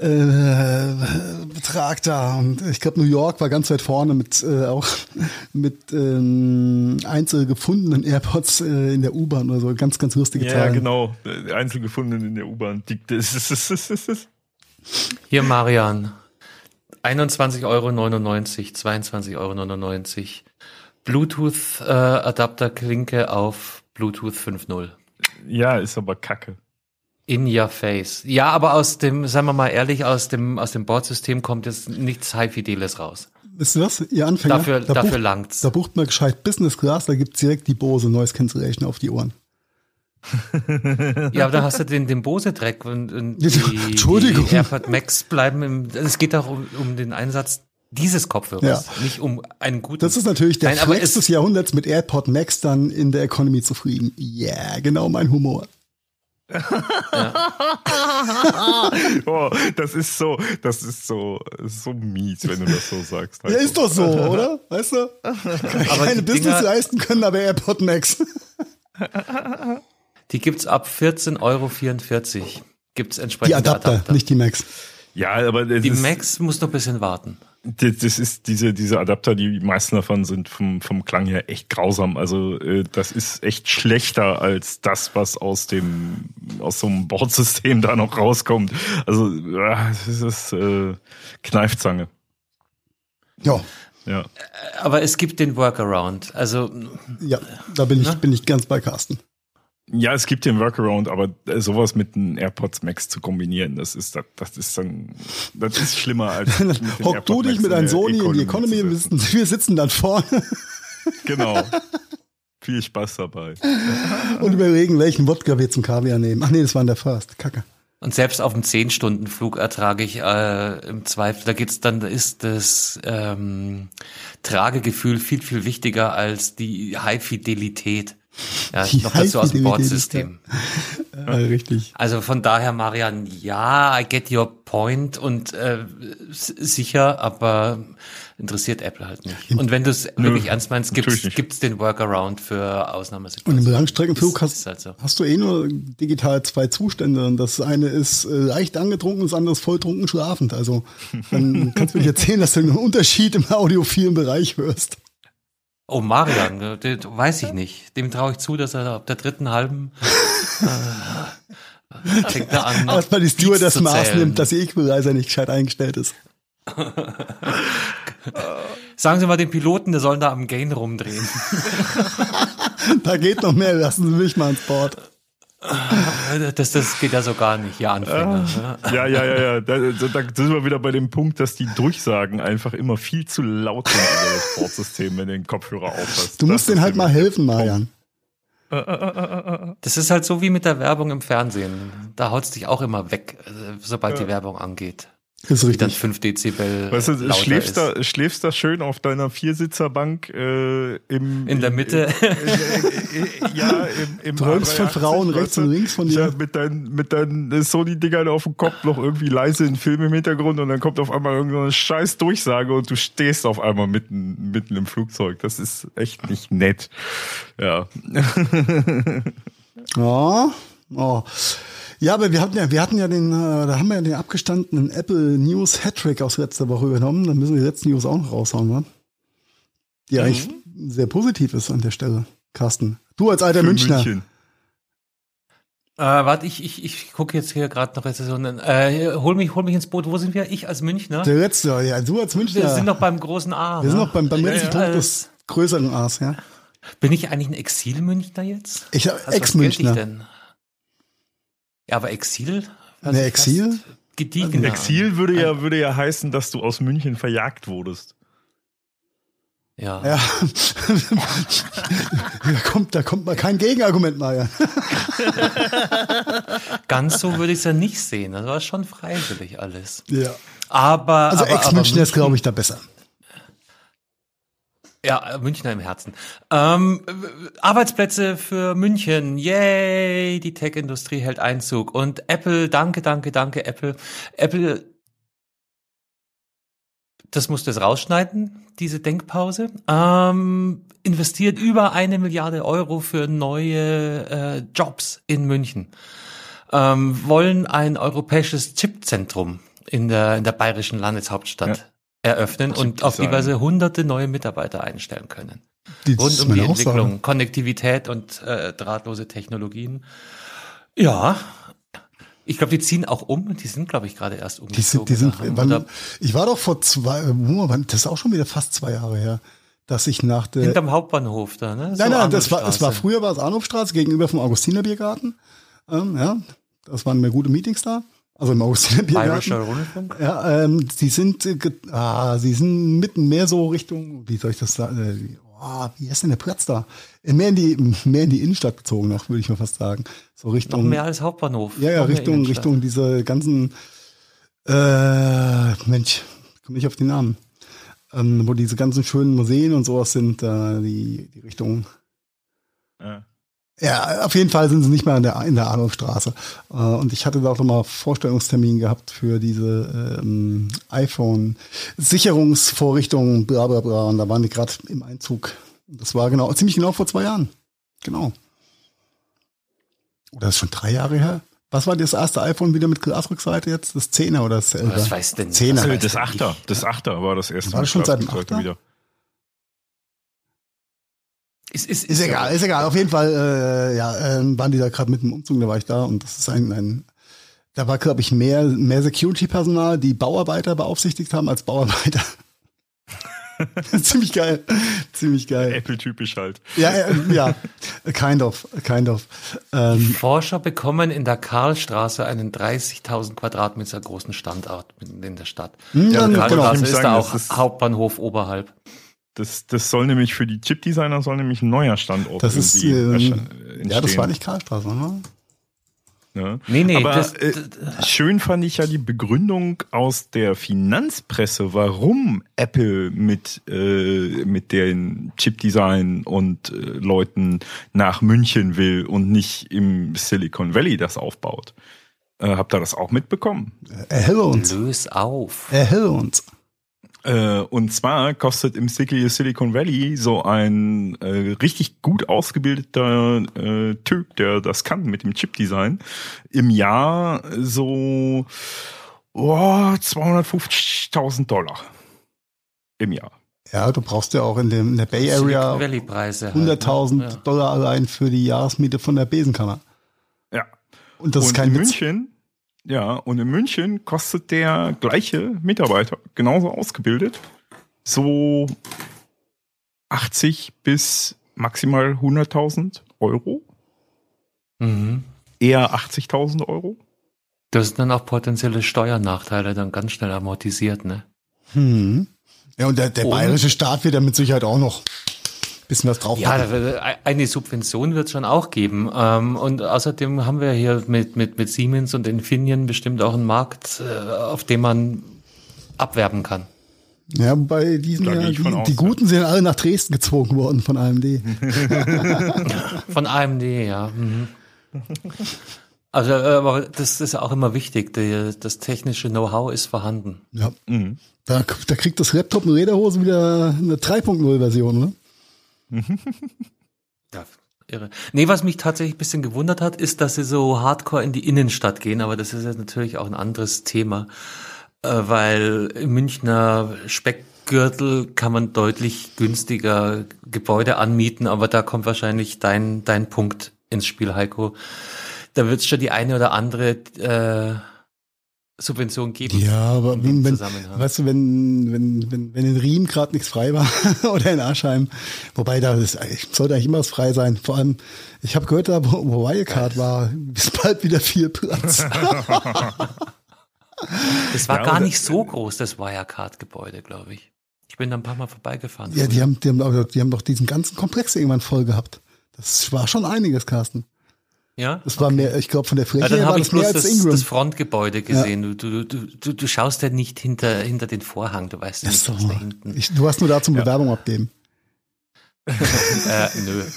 äh, Betrag da. Und ich glaube, New York war ganz weit vorne mit äh, auch mit ähm, einzeln gefundenen AirPods äh, in der U-Bahn oder so. Ganz, ganz lustige Ja, Zahlen. genau. Einzel gefunden in der U-Bahn. Hier, Marian. 21,99 Euro, 22,99 Euro. Bluetooth-Adapter-Klinke auf Bluetooth 5.0. Ja, ist aber kacke. In your face. Ja, aber aus dem, sagen wir mal ehrlich, aus dem, aus dem Bordsystem kommt jetzt nichts High-Fideles raus. Wisst ihr was? Ihr Anfänger, Dafür- da dafür bucht, langt's. Da bucht man gescheit Business Class, da gibt's direkt die Bose Noise Cancellation auf die Ohren. Ja, aber da hast du den, den Bose-Dreck und, und Ja, die, Entschuldigung. die AirPod Max bleiben im, es geht auch um, um den Einsatz dieses Kopfhörers, nicht um einen guten. Das ist natürlich der Nein, aber Flex es- des Jahrhunderts mit AirPod Max dann in der Economy zufrieden. Yeah, genau mein Humor. Oh, das ist so, das ist so, so mies, wenn du das so sagst. Ja, ist doch so, oder? Weißt du? aber Keine die Business Dinger, leisten können, aber AirPod Max. die gibt's ab 14,44 Euro. Gibt's Die entsprechende Adapter, Adapter. nicht die Max. Ja, aber Die ist, Max muss noch ein bisschen warten. Das ist diese, diese Adapter, die meisten davon sind vom, vom Klang her echt grausam. Also äh, das ist echt schlechter als das, was aus dem aus so einem Bordsystem da noch rauskommt. Also äh, das ist äh, Kneifzange. Ja, Ja. Aber es gibt den Workaround. Also ja, da bin ich, bin ich ganz bei Carsten. Ja, es gibt den Workaround, aber äh, sowas mit den AirPods Max zu kombinieren, das ist das, das ist dann das ist schlimmer als mit den Hock du dich Max mit in einem Sony in die Economy, sitzen, wir sitzen dann vorne Genau. Viel Spaß dabei. und überlegen, welchen Wodka wir zum Kaviar nehmen. Ach nee, das war in der First. Kacke. Und selbst auf dem 10-Stunden-Flug ertrage ich äh, im Zweifel, da geht's dann, da ist das ähm, Tragegefühl viel, viel wichtiger als die High-Fidelität. Ja, Die noch dazu aus dem Bordsystem. Äh, richtig. Also von daher, Marian, ja, I get your point und äh, sicher, aber interessiert Apple halt nicht. Und wenn du es wirklich ernst meinst, gibt's nicht. gib's den Workaround für Und Ausnahmesituationen. im Langstreckenflug Ist- hast, halt so. hast du eh nur digital zwei Zustände. Und das eine ist äh, leicht angetrunken, das andere ist volltrunken schlafend. Also dann kannst du mir erzählen, dass du einen Unterschied im audiophilen Bereich hörst. Oh, Marian, den weiß ich nicht. Dem traue ich zu, dass er ab der dritten halben äh, fängt er an. Erstmal die Beats Stewardess zu Maß nimmt, dass ihr Equalizer nicht gescheit eingestellt ist. Sagen Sie mal den Piloten, der soll da am Gain rumdrehen. Da geht noch mehr, lassen Sie mich mal ans Board. Das, das geht ja so gar nicht, ja, Anfänger. ja. Ja, ja, ja, ja. Da, da, da sind wir wieder bei dem Punkt, dass die Durchsagen einfach immer viel zu laut sind über das Bordsystem, wenn du den Kopfhörer aufhast. Du musst denen halt mal helfen, Marian. Das ist halt so wie mit der Werbung im Fernsehen. Da haut's dich auch immer weg, äh, sobald die Werbung angeht. Ist Die dann richtig. 5 Dezibel Weißt du, lauter schläfst ist. da, schläfst da schön auf deiner Viersitzer-Bank äh, im, In der Mitte. Äh, äh, ja, im, im Träumst von A380, Frauen rechts und links von dir. Ja, mit deinen, mit deinen Sony-Dingern auf dem Kopf noch irgendwie leise ein Film im Hintergrund und dann kommt auf einmal irgendeine scheiß Durchsage und du stehst auf einmal mitten, mitten im Flugzeug. Das ist echt nicht nett. Ja. Ja, Oh. Ja, aber wir hatten ja, wir hatten ja den, äh, da haben wir ja den abgestandenen Apple News Hattrick aus letzter Woche übernommen. Dann müssen wir jetzt News auch noch raushauen, ne? Die mhm. eigentlich sehr positiv ist an der Stelle, Carsten. Du als alter Für Münchner. München. Äh, warte, ich, ich, ich gucke jetzt hier gerade noch Rezessionen. Äh, hol mich, hol mich ins Boot. Wo sind wir? Ich als Münchner? Der letzte, ja, du als Münchner. Wir sind noch beim großen A. Wir sind ne? noch beim, beim letzten ja, Punkt des größeren A's, ja. Bin ich eigentlich ein Exil-Münchner jetzt? Ich also, Ex-Münchner. denn? Ja, aber Exil? Ne, Exil? Gediegener. Exil würde ja, würde ja heißen, dass du aus München verjagt wurdest. Ja. ja. da, kommt, da kommt mal kein Gegenargument, Maja. Ganz so würde ich es ja nicht sehen. Das war schon freiwillig alles. Ja. Aber. Also Ex-Münchner ist, glaube ich, da besser. Ja, Münchner im Herzen. Ähm, Arbeitsplätze für München. Yay, die Tech-Industrie hält Einzug. Und Apple, danke, danke, danke, Apple. Apple, das musst du jetzt rausschneiden, diese Denkpause. Ähm, investiert über eine Milliarde Euro für neue äh, Jobs in München. Ähm, wollen ein europäisches Chipzentrum in der, in der bayerischen Landeshauptstadt. Ja eröffnen und auf die Weise hunderte neue Mitarbeiter einstellen können. Die Rund um die Entwicklung, Aussage. Konnektivität und äh, drahtlose Technologien. Ja, ich glaube, die ziehen auch um. Die sind, glaube ich, gerade erst umgezogen. Die sind, die sind, wann, ich war doch vor zwei, das ist auch schon wieder fast zwei Jahre her, dass ich nach der hinterm Hauptbahnhof da. Ne? So nein, nein, das war, es war früher war es Arnulfstraße gegenüber vom Augustinerbiergarten. Ähm, ja, das waren mir gute Meetings da. Also im Bayerischer Rundfunk? Ja, ähm, sie sind, äh, ah, sie sind mitten mehr so Richtung, wie soll ich das sagen? Äh, oh, wie ist denn der Platz da? Äh, mehr in die, mehr in die Innenstadt gezogen noch, würde ich mal fast sagen. So Richtung. Noch mehr als Hauptbahnhof. Ja, ja, Richtung, Richtung diese ganzen, äh, Mensch, komme ich auf den Namen. Ähm, wo diese ganzen schönen Museen und sowas sind, äh, die, die Richtung. Ja. Ja, auf jeden Fall sind sie nicht mehr in der, in der Adolfstraße. Äh, und ich hatte da auch nochmal Vorstellungstermin gehabt für diese ähm, iPhone-Sicherungsvorrichtungen, bla bla bla. Und da waren die gerade im Einzug. Das war genau, ziemlich genau vor zwei Jahren. Genau. Oder ist schon drei Jahre her? Was war das erste iPhone wieder mit Glasrückseite jetzt? Das 10er oder das 11er? Was weiß denn? 10er. Also das 8er. Das 8er war das erste. War das schon seit dem 8er? Wieder. Ist, ist, ist, ist egal, ist egal. Auf jeden Fall, äh, ja, äh, waren die da gerade mit dem Umzug, da war ich da und das ist ein, ein da war, glaube ich, mehr, mehr Security-Personal, die Bauarbeiter beaufsichtigt haben als Bauarbeiter. ziemlich geil, ziemlich geil. Apple-typisch halt. Ja, äh, ja, kind of, kind of. Ähm, Forscher bekommen in der Karlstraße einen 30.000 Quadratmeter großen Standort in der Stadt. Hm, ja, ja Karlstraße genau. ist da auch Hauptbahnhof oberhalb. Das, das soll nämlich für die Chip-Designer soll nämlich ein neuer Standort das ist, äh, Ja, das war nicht Karlstraße, ne? Ja. Nee, nee, Aber das, äh, schön fand ich ja die Begründung aus der Finanzpresse, warum Apple mit, äh, mit den Chip-Design und äh, Leuten nach München will und nicht im Silicon Valley das aufbaut. Äh, habt ihr das auch mitbekommen? Erhelle uns. Löse auf. Erhelle uns. Äh, und zwar kostet im Silicon Valley so ein äh, richtig gut ausgebildeter äh, Typ, der das kann mit dem Chip-Design, im Jahr so oh, 250.000 Dollar im Jahr. Ja, du brauchst ja auch in, dem, in der Bay Area 100.000 halt, ne? ja. Dollar allein für die Jahresmiete von der Besenkammer. Ja. Und das und ist kein in Witz. München ja, und in München kostet der gleiche Mitarbeiter, genauso ausgebildet, so 80 bis maximal 100.000 Euro. Mhm. Eher 80.000 Euro. Das sind dann auch potenzielle Steuernachteile dann ganz schnell amortisiert, ne? Hm. Ja, und der, der bayerische Staat wird ja mit Sicherheit auch noch bisschen was drauf Ja, eine Subvention wird es schon auch geben. Ähm, und außerdem haben wir hier mit, mit, mit Siemens und Infineon bestimmt auch einen Markt, äh, auf dem man abwerben kann. Ja, bei diesen ja, die, aus, die Guten sind alle nach Dresden gezogen worden von AMD. von AMD, ja. Mhm. Also, äh, aber das ist auch immer wichtig. Die, das technische Know-how ist vorhanden. Ja. Mhm. Da, da kriegt das Laptop eine Räderhose wieder eine 3.0-Version, ne? ja, irre. Nee, was mich tatsächlich ein bisschen gewundert hat, ist, dass sie so hardcore in die Innenstadt gehen, aber das ist jetzt natürlich auch ein anderes Thema, äh, weil im Münchner Speckgürtel kann man deutlich günstiger Gebäude anmieten, aber da kommt wahrscheinlich dein, dein Punkt ins Spiel, Heiko. Da wird es schon die eine oder andere äh, Subvention geben. Ja, aber wenn, wenn weißt du, wenn, wenn, wenn, wenn in Riem gerade nichts frei war oder in Aschheim, wobei da ist, sollte eigentlich immer was frei sein. Vor allem, ich habe gehört, da wo Wirecard war, ist bald wieder viel Platz. das war ja, gar nicht so groß, das Wirecard-Gebäude, glaube ich. Ich bin da ein paar Mal vorbeigefahren. Ja, die haben, die haben, die haben doch diesen ganzen Komplex irgendwann voll gehabt. Das war schon einiges, Carsten. Ja? Das war okay. mehr, ich glaube, von der Fläche ja, dann war das mehr als das, Ingram. das Frontgebäude gesehen. Ja. Du, du, du, du schaust ja nicht hinter, hinter den Vorhang, du weißt nicht, so. was da hinten. Ich, du hast nur da zum ja. Bewerbung abgeben. äh, nö.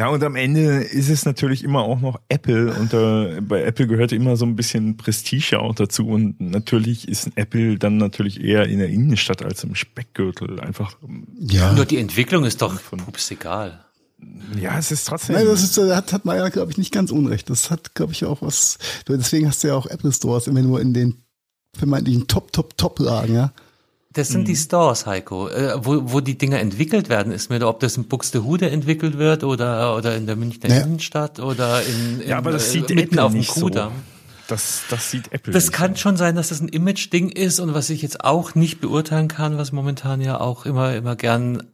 Ja, und am Ende ist es natürlich immer auch noch Apple und äh, bei Apple gehört immer so ein bisschen Prestige auch dazu und natürlich ist Apple dann natürlich eher in der Innenstadt als im Speckgürtel einfach. Ja. Nur die Entwicklung ist doch pups egal. Ja, es ist trotzdem. Nein, das ist, äh, hat, hat Maya, glaube ich, nicht ganz unrecht. Das hat, glaube ich, auch was. Deswegen hast du ja auch Apple Stores immer nur in den vermeintlichen Top, Top, Top-Lagen, ja. Das sind hm. die Stores, Heiko. Äh, wo, wo die Dinger entwickelt werden, ist mir da, ob das in Buxtehude entwickelt wird oder, oder in der Münchner ja. Innenstadt oder in, in ja, aber das äh, sieht mitten Apple auf dem Kudamm. So. Das, das sieht Apple. Das kann so. schon sein, dass das ein Image-Ding ist und was ich jetzt auch nicht beurteilen kann, was momentan ja auch immer, immer gern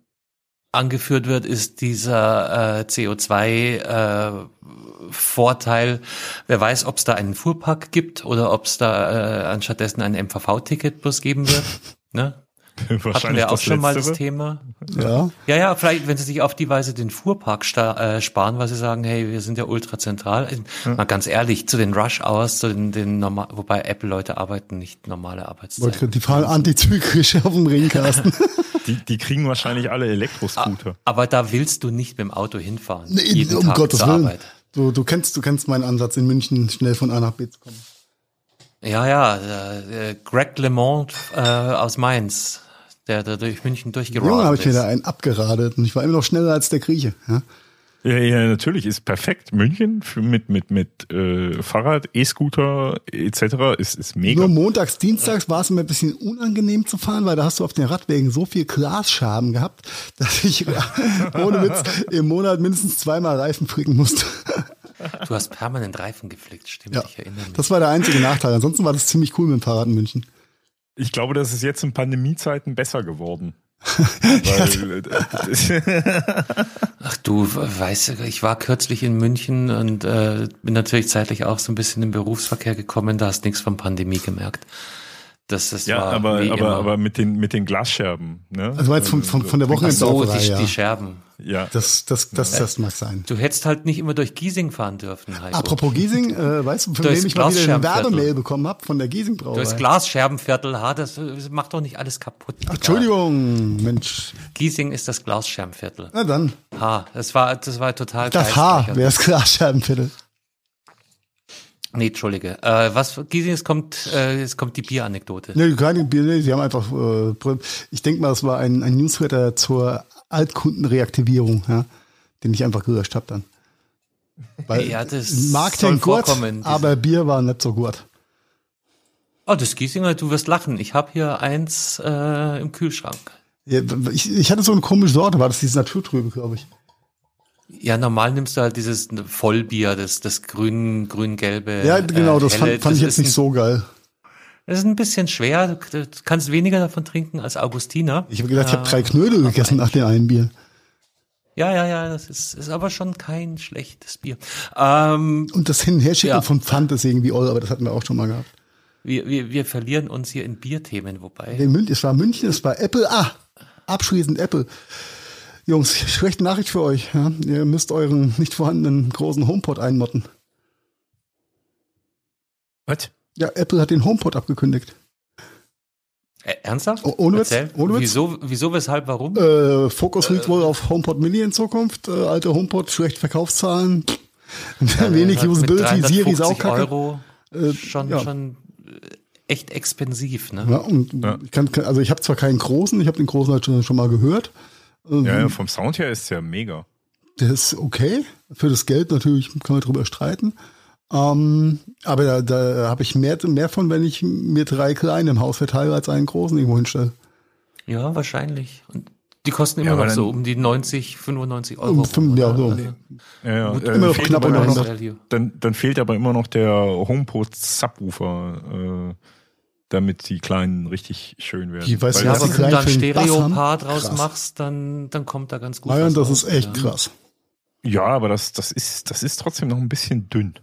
angeführt wird, ist dieser äh, CO2-Vorteil. Äh, Wer weiß, ob es da einen Fuhrpark gibt oder ob es da äh, anstattdessen ein MVV-Ticket bloß geben wird. Ne? Hatten wir auch schon mal das Thema. Ja. Ja, ja, vielleicht, wenn sie sich auf die Weise den Fuhrpark äh, sparen, weil sie sagen, hey, wir sind ja ultrazentral. Ja. Mal ganz ehrlich, zu den Rush Hours, zu den, den normal, wobei Apple-Leute arbeiten nicht normale Arbeitszeiten. Die fahren antizyklisch auf dem Ringkasten. die, die kriegen wahrscheinlich alle Elektroscooter. Aber da willst du nicht mit dem Auto hinfahren. Nee, jeden um Tag Gottes Willen. Arbeit. Du, du kennst, du kennst meinen Ansatz in München, schnell von A nach B zu kommen. Ja, ja, äh, Greg LeMond äh, aus Mainz der, der durch München durchgeradet Junge, habe ich mir da einen abgeradet und ich war immer noch schneller als der Grieche. Ja? Ja, ja, natürlich ist perfekt. München für, mit mit mit äh, Fahrrad, E-Scooter etc. ist ist mega. Nur montags, dienstags war es immer ein bisschen unangenehm zu fahren, weil da hast du auf den Radwegen so viel Glasschaben gehabt, dass ich ohne Witz im Monat mindestens zweimal Reifen fricken musste. Du hast permanent Reifen geflickt, stimmt? Ja, ich erinnere mich. Das war der einzige Nachteil. Ansonsten war das ziemlich cool mit dem Fahrrad in München. Ich glaube, das ist jetzt in Pandemiezeiten besser geworden. Weil, Ach du, weißt du, ich war kürzlich in München und äh, bin natürlich zeitlich auch so ein bisschen im Berufsverkehr gekommen, da hast nichts von Pandemie gemerkt. Das, das ja, war aber, aber, aber mit den, mit den Glasscherben. Ne? Also meinst von, von, von der Woche so, die, ja. die Scherben. Ja. Das, das, das, das mag sein. Du hättest halt nicht immer durch Giesing fahren dürfen. Heiko. Apropos Giesing, äh, weißt du, von wem ich mal wieder eine Werbemail bekommen habe? Von der Giesing Brauerei. Durchs Glasscherbenviertel, ha, das, macht doch nicht alles kaputt. Ach, Entschuldigung, Mensch. Giesing ist das Glasscherbenviertel. Na dann. Ha, das war, das war total Das H wäre das Glasscherbenviertel. Nee, Entschuldige. Äh, was, Giesing, es kommt, äh, es kommt die Bieranekdote. Nee, keine Bier, nee, sie haben einfach, äh, ich denke mal, es war ein, ein Newsletter zur Altkundenreaktivierung, ja, den ich einfach gelöscht habe dann. Weil ja, das den gut, aber Bier war nicht so gut. Oh, das Giesinger, du wirst lachen. Ich habe hier eins äh, im Kühlschrank. Ja, ich, ich hatte so eine komische Sorte, war das dieses Naturtrübe, glaube ich. Ja, normal nimmst du halt dieses Vollbier, das, das grün, grün-gelbe. Ja, genau, das fand, fand das ich jetzt nicht ein, so geil. Das ist ein bisschen schwer. Du kannst weniger davon trinken als Augustiner. Ich habe gedacht, ich habe drei Knödel gegessen nach dem einen Bier. Ja, ja, ja, das ist, ist aber schon kein schlechtes Bier. Ähm, Und das Hin- und Herschicken ja. von Pfand ist irgendwie all, aber das hatten wir auch schon mal gehabt. Wir, wir, wir verlieren uns hier in Bierthemen, wobei. München, es war München, es war Apple. Ah, abschließend Apple. Jungs, schlechte Nachricht für euch. Ja? Ihr müsst euren nicht vorhandenen großen HomePod einmotten. Was? Ja, Apple hat den HomePod abgekündigt. Ernsthaft? Oh, ohne Witz, ohne Witz. Wieso, wieso, weshalb, warum? Äh, Fokus liegt äh, wohl auf HomePod Mini in Zukunft. Äh, alte HomePod, schlechte Verkaufszahlen. Ja, wenig Usability, Siri ist auch kacke. Euro äh, schon, ja. schon echt expensiv, ne? Ja, und ja. ich kann, also ich habe zwar keinen großen, ich habe den großen halt schon, schon mal gehört. Ja, ja, vom Sound her ist es ja mega. Der ist okay. Für das Geld natürlich kann man drüber streiten. Ähm, aber da, da habe ich mehr, mehr von, wenn ich mir drei kleine im Haus verteile, als einen großen irgendwo hinstelle. Ja, wahrscheinlich. Und die kosten immer Ja, noch so um die 90, 95 Euro. Um fünf- ja, so. Also, Ja, ja. Gut, Äh, immer noch fehlt knapp unter noch- 100. Dann, dann fehlt aber immer noch der HomePod Subwoofer, äh, damit die kleinen richtig schön werden. Die weiß Weil ja, Ja, aber wenn du da ein Stereo-Paar draus krass. machst, dann, dann kommt da ganz gut Nein, was das raus, ist echt ja. krass. ja, aber das, das ist, das ist trotzdem noch ein bisschen dünn.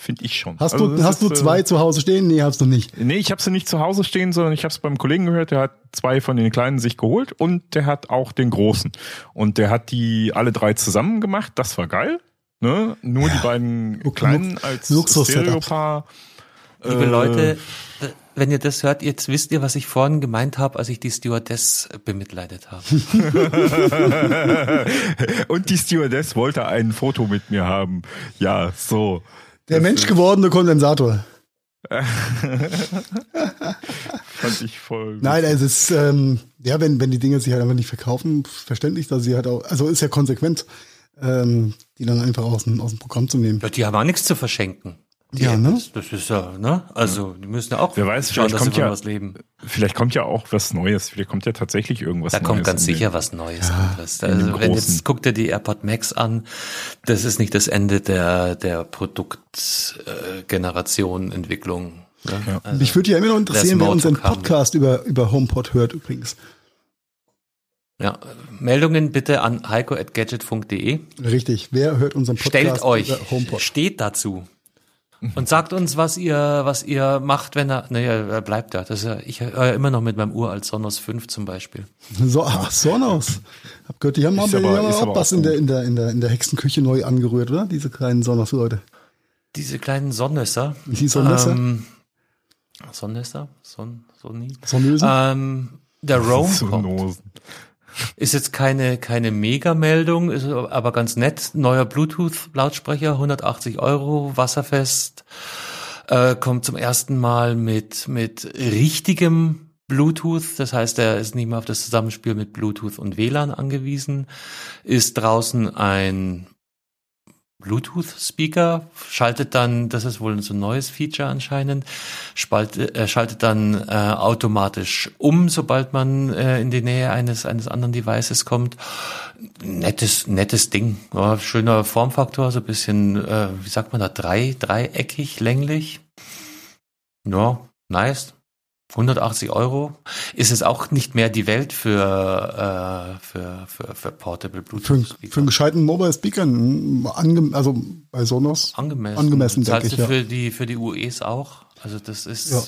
Finde ich schon. Hast Also du, hast du ist, äh, zwei zu Hause stehen? Nee, hast du nicht. Nee, ich habe sie nicht zu Hause stehen, sondern ich habe es beim Kollegen gehört, der hat zwei von den kleinen sich geholt und der hat auch den großen. Und der hat die alle drei zusammen gemacht, das war geil. Ne? Nur die beiden kleinen als Luxus-Setup. Stereopaar. Liebe Äh, Leute, wenn ihr das hört, jetzt wisst ihr, was ich vorhin gemeint habe, als ich die Stewardess bemitleidet habe. und die Stewardess wollte ein Foto mit mir haben. Ja, so. Der Das menschgewordene Kondensator. Fand ich voll. gut. Nein, es ist, ähm, ja, wenn, wenn die Dinge sich halt einfach nicht verkaufen, verständlich, dass sie halt auch, also ist ja konsequent, ähm, die dann einfach aus dem, aus dem Programm zu nehmen. Ja, die haben auch nichts zu verschenken. Die Ja, ne? Das ist ja, ne? Also, die müssen ja auch Wer weiß, schauen, vielleicht dass sie kommt ja- was leben. Vielleicht kommt ja auch was Neues. Vielleicht kommt ja tatsächlich irgendwas Da Neues. kommt ganz in den- sicher was Neues dem Also, wenn jetzt, guckt ihr die AirPod Max an, das ist nicht das Ende der, der Produktgeneration, äh, Generation, Entwicklung. Ne? Ja. Also, Mich würde ja immer noch interessieren, wer unseren. Podcast über, über HomePod hört übrigens. ja, Meldungen bitte an heiko.gadget.de. Richtig, wer hört unseren Podcast Stellt euch, über HomePod? steht dazu. Und sagt uns, was ihr, was ihr macht, wenn er, naja, er bleibt da. Das ist ja, ich höre immer noch mit meinem uralt Sonos 5 zum Beispiel. So, ach, Sonos. Hab gehört, die haben, Ist aber, die aber- haben ist auch aber was in der, in, der, in, der, in der Hexenküche neu angerührt, oder? Diese kleinen Sonos-Leute. Diese kleinen Sonnösser. Die Sonnösser? Ähm, Sonnösser? Son, Sonni? Sonnösen? Ähm, der Roam kommt. Ist jetzt keine, keine Mega-Meldung, ist aber ganz nett. Neuer Bluetooth-Lautsprecher, 180 Euro, wasserfest. Äh, kommt zum ersten Mal mit, mit richtigem Bluetooth. Das heißt, er ist nicht mehr auf das Zusammenspiel mit Bluetooth und WLAN angewiesen. Ist draußen ein Bluetooth-Speaker, schaltet dann, das ist wohl so ein neues Feature anscheinend, spaltet, äh, schaltet dann äh, automatisch um, sobald man äh, in die Nähe eines eines anderen Devices kommt. Nettes nettes Ding, ja, schöner Formfaktor, so ein bisschen, äh, wie sagt man da, drei dreieckig, länglich. Ja, nice. 180 Euro ist es auch nicht mehr die Welt für äh, für für, für Portable Für, Bluetooth. für einen gescheiten Mobile Speaker, ange, also bei Sonos. Angemessen. Angemessen, Zahlst denke du ich, ja. für die für die UEs auch? Also das ist Ja.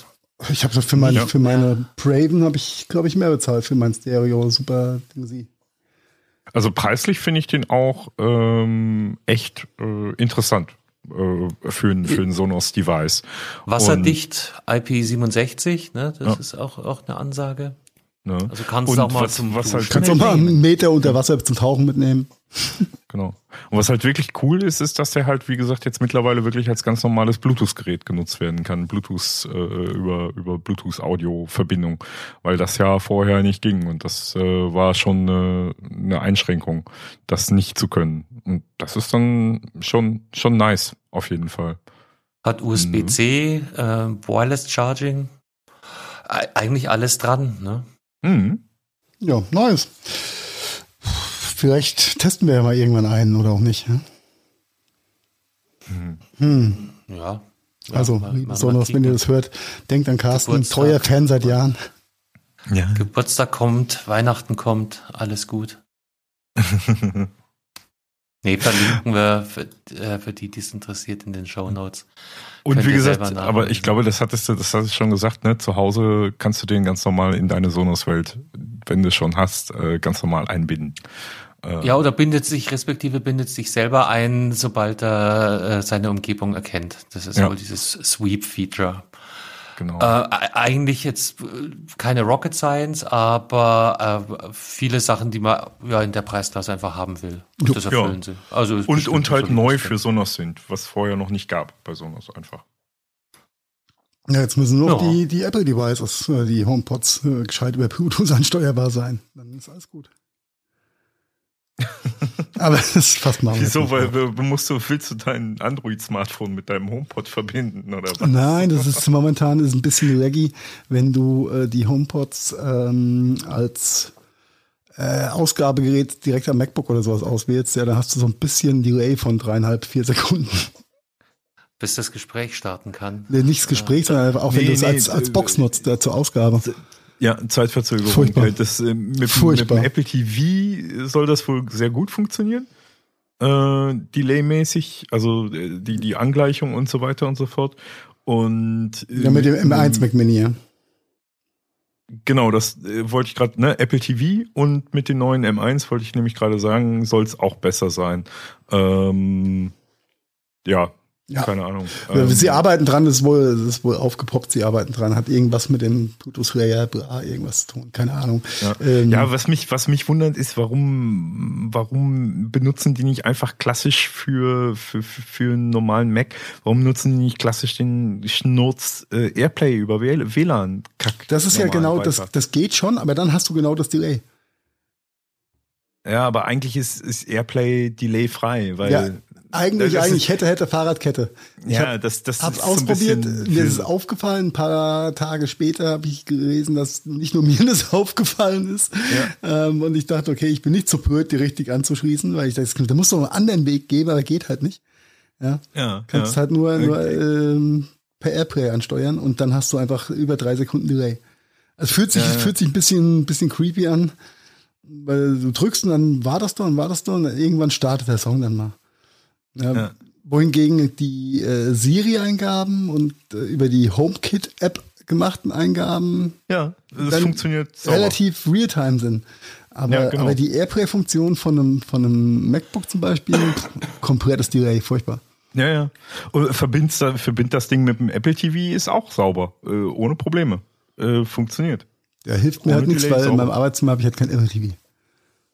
Ich habe für meine, Ja. für meine Braven habe ich, glaube ich, mehr bezahlt für mein Stereo. Super Ding sie. Also preislich finde ich den auch ähm, echt äh, interessant für ein, für ein Sonos-Device. wasserdicht IP67, ne? Das Ja. ist auch auch eine Ansage. Ne? Also kannst du auch mal was- zum was halt- Kannst du auch mal einen Meter unter Wasser zum Tauchen mitnehmen. Genau. Und was halt wirklich cool ist, ist, dass der halt, wie gesagt, jetzt mittlerweile wirklich als ganz normales Bluetooth-Gerät genutzt werden kann. Bluetooth äh, über, über Bluetooth-Audio-Verbindung. Weil das ja vorher nicht ging. Und das äh, war schon eine, eine Einschränkung, das nicht zu können. Und das ist dann schon, schon nice, auf jeden Fall. Hat USB-C, äh, Wireless Charging, E- eigentlich alles dran, ne? Mhm. Ja, nice. Vielleicht testen wir ja mal irgendwann einen oder auch nicht. ne? Hm. Ja. Ja, Also, mal- mal wenn ihr das hört, denkt an Carsten, Geburtstag. treuer Fan seit Jahren. Ja. Geburtstag kommt, Weihnachten kommt, alles gut. Nee, verlinken wir für, äh, für die, die es interessiert in den Show Notes. Und Könnt wie gesagt, aber ich glaube, das hattest du, das hattest du schon gesagt, ne? Zu Hause kannst du den ganz normal in deine Sonos-Welt, wenn du schon hast, äh, ganz normal einbinden. Äh, Ja, oder bindet sich, respektive bindet sich selber ein, sobald er äh, seine Umgebung erkennt. Das ist Ja. wohl dieses Sweep-Feature. Genau. Äh, eigentlich jetzt äh, keine Rocket Science, aber äh, viele Sachen, die man ja in der Preisklasse einfach haben will. Und das erfüllen Ja. sie. Also und und halt ein neu für. Sonos sind, was vorher noch nicht gab bei Sonos einfach. Ja, jetzt müssen nur noch Ja. die, die Apple-Devices, äh, die HomePods, äh, gescheit über Bluetooth ansteuerbar sein. Dann ist alles gut. Aber das ist fast mal. Wieso? Weil du musst du, willst du dein Android-Smartphone mit deinem HomePod verbinden oder was? Nein, das ist momentan ist ein bisschen laggy, wenn du äh, die HomePods ähm, als äh, Ausgabegerät direkt am MacBook oder sowas auswählst, ja, dann hast du so ein bisschen Delay von dreieinhalb, vier Sekunden. Bis das Gespräch starten kann. Nee, nicht das Gespräch, sondern auch wenn Nee, du es nee, als, als äh, Box nutzt, äh, zur Ausgabe. Ja, Zeitverzögerung. Furchtbar. Äh, Das, äh, mit, mit Furchtbar. dem Apple TV soll das wohl sehr gut funktionieren. Äh, Delay-mäßig, also äh, die, die Angleichung und so weiter und so fort. Und äh, Ja, mit dem M1 Mac Mini, ja. Genau, das äh, wollte ich gerade, ne, Apple TV und mit den neuen M1 wollte ich nämlich gerade sagen, soll es auch besser sein. Ähm, ja, Ja. keine Ahnung. Ja, Ähm, Sie arbeiten dran, das ist wohl, das ist wohl aufgepoppt, sie arbeiten dran, hat irgendwas mit dem Bluetooth Layer, bla, irgendwas zu tun, keine Ahnung. Ja, Ähm, ja was mich, was mich wundert, ist, warum, warum benutzen die nicht einfach klassisch für, für, für einen normalen Mac? Warum nutzen die nicht klassisch den Schnurz äh, Airplay über WLAN? Kack, das ist ja genau, weiter? das, das geht schon, aber dann hast du genau das Delay. Ja, aber eigentlich ist, ist Airplay Delay frei, weil Ja, eigentlich, das eigentlich hätte, hätte Fahrradkette. Ich ja, hab, das, das hab's ist so ausprobiert, bisschen mir ist es aufgefallen, ein paar Tage später habe ich gelesen, dass nicht nur mir das aufgefallen ist. Ähm, und ich dachte, okay, ich bin nicht so blöd, die richtig anzuschließen, weil ich dachte, da muss doch einen anderen Weg geben, aber geht halt nicht. Ja, ja, kannst ja. halt nur, nur Okay. ähm, per Airplay ansteuern und dann hast du einfach über drei Sekunden Delay. Also fühlt sich, Ja, ja. fühlt sich ein bisschen, bisschen creepy an, weil du drückst und dann war das doch und war das doch und irgendwann startet der Song dann mal. Ja, Ja. Wohingegen die äh, Siri-Eingaben und äh, über die HomeKit-App gemachten Eingaben Ja, das funktioniert sauber. relativ real-time sind. Aber, Ja, genau. aber die Airplay-Funktion von einem, von einem MacBook zum Beispiel, komplettes Delay, furchtbar. Ja, ja. Und verbind's, da- verbind das Ding mit dem Apple TV ist auch sauber, äh, ohne Probleme. Äh, funktioniert. Der hilft mir Ohne halt nichts, weil in meinem Arbeitszimmer habe ich halt kein Apple TV.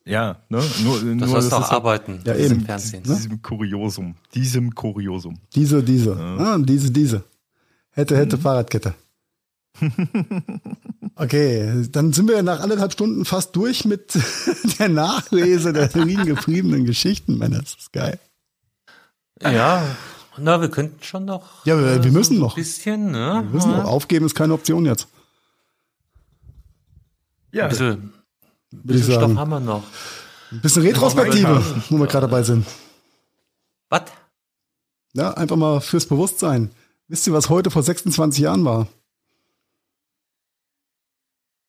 Ja, ne? Nur, Das nur sollst doch ist arbeiten. Ja, eben. Im Fernsehen. Diesem Kuriosum. Diesem Kuriosum. Diese, diese. Ah, diese, diese. Hätte, hätte Fahrradkette. Okay, dann sind wir nach anderthalb Stunden fast durch mit der Nachlese der liegen gebliebenen Geschichten, Männer. Das ist geil. Ja, na, wir könnten schon noch. Ja, wir- wir müssen so noch. Ein bisschen, ne? Wir wissen ja. auch, aufgeben ist keine Option jetzt. Ja, Ein bisschen, bisschen Stoff sagen. haben wir noch. Ein bisschen Retrospektive, wo wir gerade dabei sind. Was? Ja, einfach mal fürs Bewusstsein. Wisst ihr, was heute vor 26 Jahren war?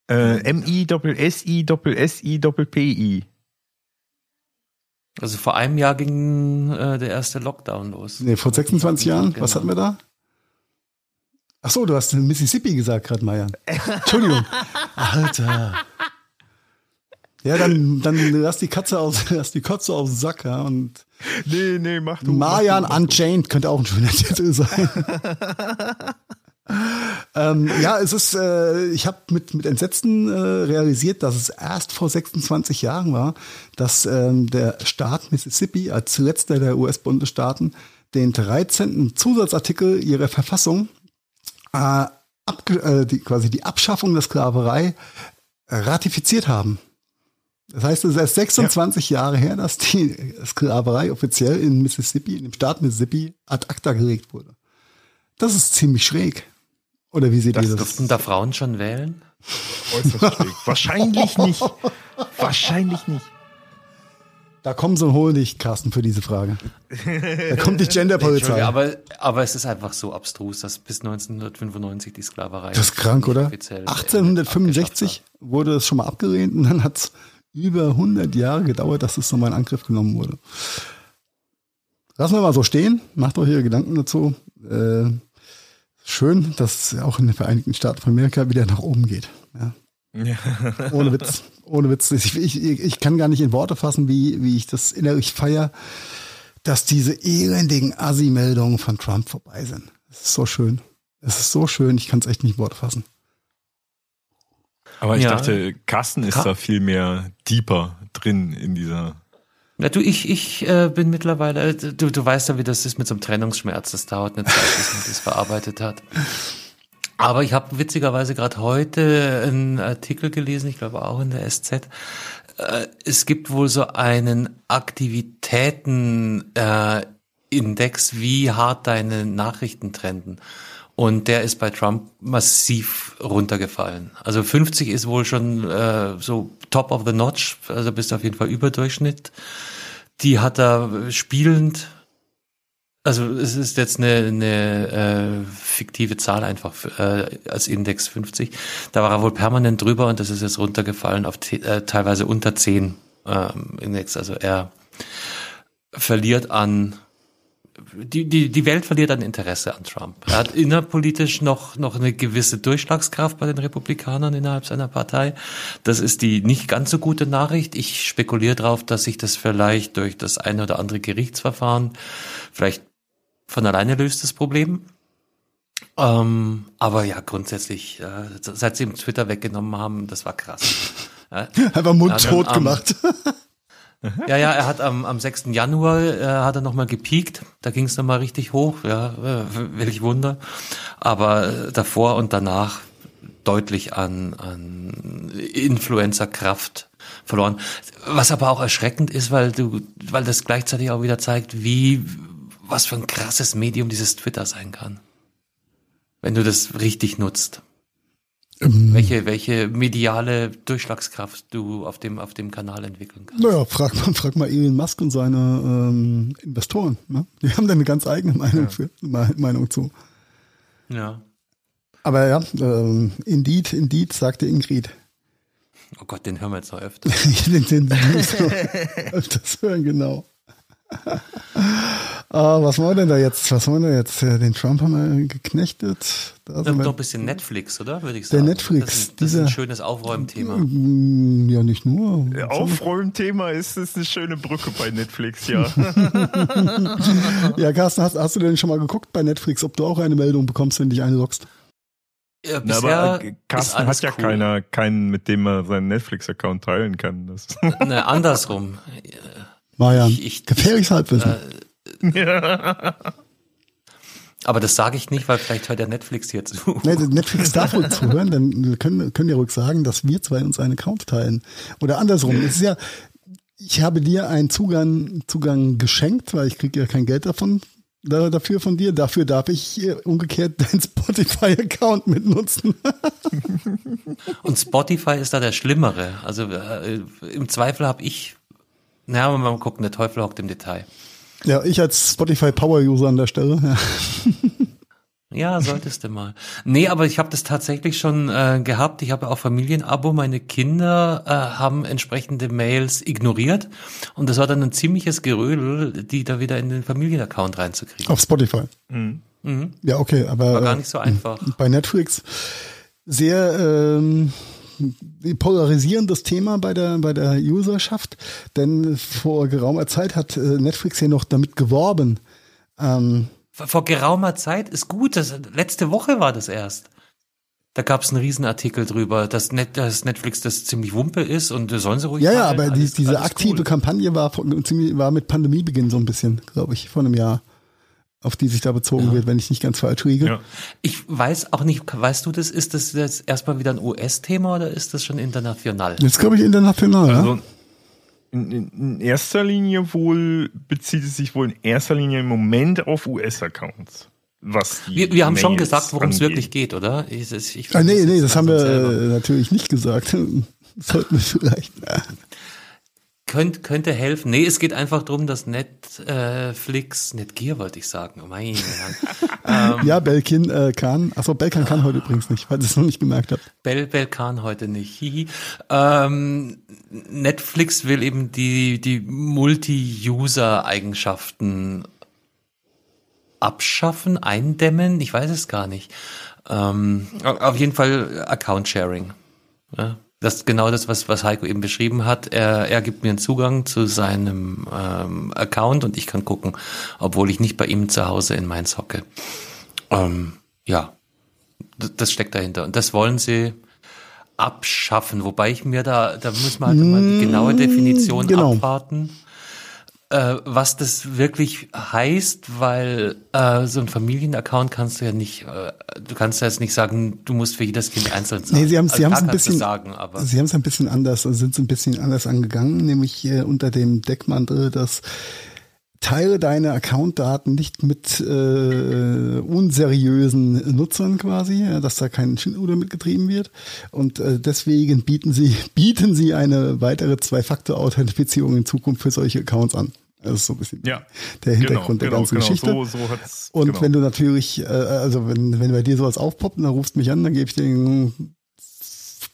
äh, M-I-S-S-I-S-I-P-I. Also vor einem Jahr ging äh, der erste Lockdown los. Nee, vor 26 Jahren. Was Genau. hatten wir da? Ach so, du hast Mississippi gesagt gerade, Marian. Entschuldigung. Alter. Ja, dann, dann lass die Katze aus, lass die Kotze aus dem Sack, ja, und Nee, nee, mach du. Marian mach du, mach. Unchained könnte auch ein schöner Titel sein. ähm, ja, es ist, äh, ich habe mit, mit Entsetzen äh, realisiert, dass es erst vor 26 Jahren war, dass ähm, der Staat Mississippi als letzter der US-Bundesstaaten den 13. Zusatzartikel ihrer Verfassung äh, äh, die, quasi die Abschaffung der Sklaverei ratifiziert haben. Das heißt, es ist erst 26 Jahre her, dass die Sklaverei offiziell in Mississippi, in dem Staat Mississippi, ad acta gelegt wurde. Das ist ziemlich schräg. Oder wie seht ihr das? Durften da Frauen schon wählen? Äußerst schräg. Wahrscheinlich nicht. Wahrscheinlich nicht. Da kommen so ein Honig, Carsten, für diese Frage. Da kommt die Genderpolizei. Aber, aber es ist einfach so abstrus, dass bis 1995 die Sklaverei. Das ist krank, oder? offiziell, äh, 1865 wurde es schon mal abgelehnt und dann hat es über 100 Jahre gedauert, dass es nochmal in Angriff genommen wurde. Lassen wir mal so stehen. Macht euch ihre Gedanken dazu. Äh, schön, dass es auch in den Vereinigten Staaten von Amerika wieder nach oben geht. Ja. Ja. Ohne Witz. Ohne Witz. Ich, ich, ich kann gar nicht in Worte fassen, wie, wie ich das innerlich feier, dass diese elendigen Assi-Meldungen von Trump vorbei sind. Es ist so schön. Es ist so schön, ich kann es echt nicht in Worte fassen. Aber ich Ja. dachte, Carsten ist Ka- da viel mehr deeper drin in dieser. Ja, du, ich, ich äh, bin mittlerweile, äh, du, du weißt ja, wie das ist mit so einem Trennungsschmerz. Das dauert eine Zeit, bis man das verarbeitet hat. Aber ich habe witzigerweise gerade heute einen Artikel gelesen, ich glaube auch in der SZ, äh, es gibt wohl so einen Aktivitäten-Index, äh, wie hart deine Nachrichten trenden. Und der ist bei Trump massiv runtergefallen. Also 50 ist wohl schon äh, so top of the notch, also bist auf jeden Fall Überdurchschnitt. Die hat er spielend also es ist jetzt eine, eine äh, fiktive Zahl einfach äh, als Index 50. Da war er wohl permanent drüber und das ist jetzt runtergefallen auf äh, teilweise unter 10 äh, Index. Also er verliert an die, die, die Welt verliert an Interesse an Trump. Er hat innerpolitisch noch, noch eine gewisse Durchschlagskraft bei den Republikanern innerhalb seiner Partei. Das ist die nicht ganz so gute Nachricht. Ich spekuliere darauf, dass sich das vielleicht durch das eine oder andere Gerichtsverfahren vielleicht von alleine löst das Problem. Ähm, aber ja, grundsätzlich, äh, seit sie ihm Twitter weggenommen haben, das war krass. Ja. Einfach mundtot gemacht. Ja, ja, er hat am, am 6. Januar äh, hat er nochmal gepiekt. Da ging es nochmal richtig hoch. Ja, äh, welch Wunder. Aber äh, davor und danach deutlich an, an Influencer-Kraft verloren. Was aber auch erschreckend ist, weil du, weil das gleichzeitig auch wieder zeigt, wie was für ein krasses Medium dieses Twitter sein kann. Wenn du das richtig nutzt. Ähm, welche, welche mediale Durchschlagskraft du auf dem, auf dem Kanal entwickeln kannst. Naja, frag mal, frag mal Elon Musk und seine ähm, Investoren. Ne? Die haben da eine ganz eigene Meinung, ja. für, Meinung zu. Ja. Aber ja, ähm, Indeed, Indeed, sagte Ingrid. Oh Gott, den hören wir jetzt noch öfter. den, den, den so öfters hören, genau. ah, was wollen wir denn da jetzt? Was wollen wir jetzt? Den Trump haben wir geknechtet. Da sind noch ein bisschen Netflix, oder? Würde ich sagen. Der Netflix. Das ist, das ist ein schönes Aufräumthema. Mm, ja, nicht nur. Aufräumthema ist, ist eine schöne Brücke bei Netflix, ja. ja, Carsten, hast, hast du denn schon mal geguckt bei Netflix, ob du auch eine Meldung bekommst, wenn dich einloggst? Ja, Na, aber äh, Carsten hat ja cool. keiner, keinen, mit dem er seinen Netflix-Account teilen kann. Das. Ne, andersrum. Marian, ich, ich, gefährliches Halbwissen. Äh. Aber das sage ich nicht, weil vielleicht hört der Netflix hier zu. Nein, Netflix darf wohl zuhören, dann können, können ja ruhig sagen, dass wir zwei uns einen Account teilen. Oder andersrum. Es ist ja, ich habe dir einen Zugang, Zugang geschenkt, weil ich kriege ja kein Geld davon, dafür von dir. Dafür darf ich umgekehrt deinen Spotify-Account mitnutzen. Und Spotify ist da der Schlimmere. Also äh, im Zweifel habe ich na, aber mal gucken, der Teufel hockt im Detail. Ja, ich als Spotify Power User an der Stelle. Ja. Ja, solltest du mal. Nee, aber ich habe das tatsächlich schon äh, gehabt. Ich habe auch Familienabo. Meine Kinder äh, haben entsprechende Mails ignoriert. Und das war dann ein ziemliches Gerödel, die da wieder in den Familienaccount reinzukriegen. Auf Spotify. Mhm. Mhm. Ja, okay, aber. War gar nicht so einfach. Bei Netflix sehr ähm, polarisierendes Thema bei der, bei der Userschaft, denn vor geraumer Zeit hat äh, Netflix ja noch damit geworben. Ähm, vor geraumer Zeit ist gut, das, letzte Woche war das erst. Da gab es einen Riesenartikel drüber, dass, Net, dass Netflix das ziemlich wumpe ist und sollen sie ruhig Ja, ja, aber alles, die, diese aktive cool. Kampagne war, war mit Pandemiebeginn so ein bisschen, glaube ich, vor einem Jahr auf die sich da bezogen ja. wird, wenn ich nicht ganz falsch liege. Ja. Ich weiß auch nicht, weißt du das, ist das jetzt erstmal wieder ein US-Thema oder ist das schon international? Jetzt glaube ich international, also, ja. In, in, erster Linie wohl bezieht es sich wohl in erster Linie im Moment auf US-Accounts. Was wir, wir haben Mails schon gesagt, worum es wirklich geht, oder? Ich, ich, ah, nee, nee, das haben wir selber. natürlich nicht gesagt. Sollten wir vielleicht. Könnt, könnte helfen. Nee, es geht einfach darum, dass Netflix, Netgear wollte ich sagen, oh meine ähm, Ja, Belkin äh, kann. Achso, Belkan kann heute übrigens nicht, weil ihr es noch nicht gemerkt habt. Bel, Belkan heute nicht. Hihi. Ähm, Netflix will eben die, die Multi-User-Eigenschaften abschaffen, eindämmen, ich weiß es gar nicht. Ähm, auf jeden Fall Account-Sharing. Ja? Das ist genau das, was, was Heiko eben beschrieben hat. Er, er gibt mir einen Zugang zu seinem ähm, Account und ich kann gucken, obwohl ich nicht bei ihm zu Hause in Mainz hocke. Ähm, ja, das steckt dahinter. Und das wollen sie abschaffen. Wobei ich mir da, da muss man halt mal die genaue Definition genau. abwarten. Äh, was das wirklich heißt, weil äh, so ein Familienaccount kannst du ja nicht, äh, du kannst ja jetzt nicht sagen, du musst für jedes Kind einzeln sagen. Nee, sie haben es also, ein bisschen, sagen, sie haben es ein bisschen anders, also sind es ein bisschen anders angegangen, nämlich unter dem Deckmantel, dass teile deine Accountdaten nicht mit äh, unseriösen Nutzern quasi, dass da kein Schindluder mitgetrieben wird. Und äh, deswegen bieten sie, bieten sie eine weitere Zwei-Faktor-Authentifizierung in Zukunft für solche Accounts an. Das ist so ein bisschen Ja, der Hintergrund der genau, ganzen genau. Geschichte. So, so hat's, Und genau. wenn du natürlich, äh, also wenn, wenn bei dir sowas aufpoppt, dann rufst du mich an, dann gebe ich dir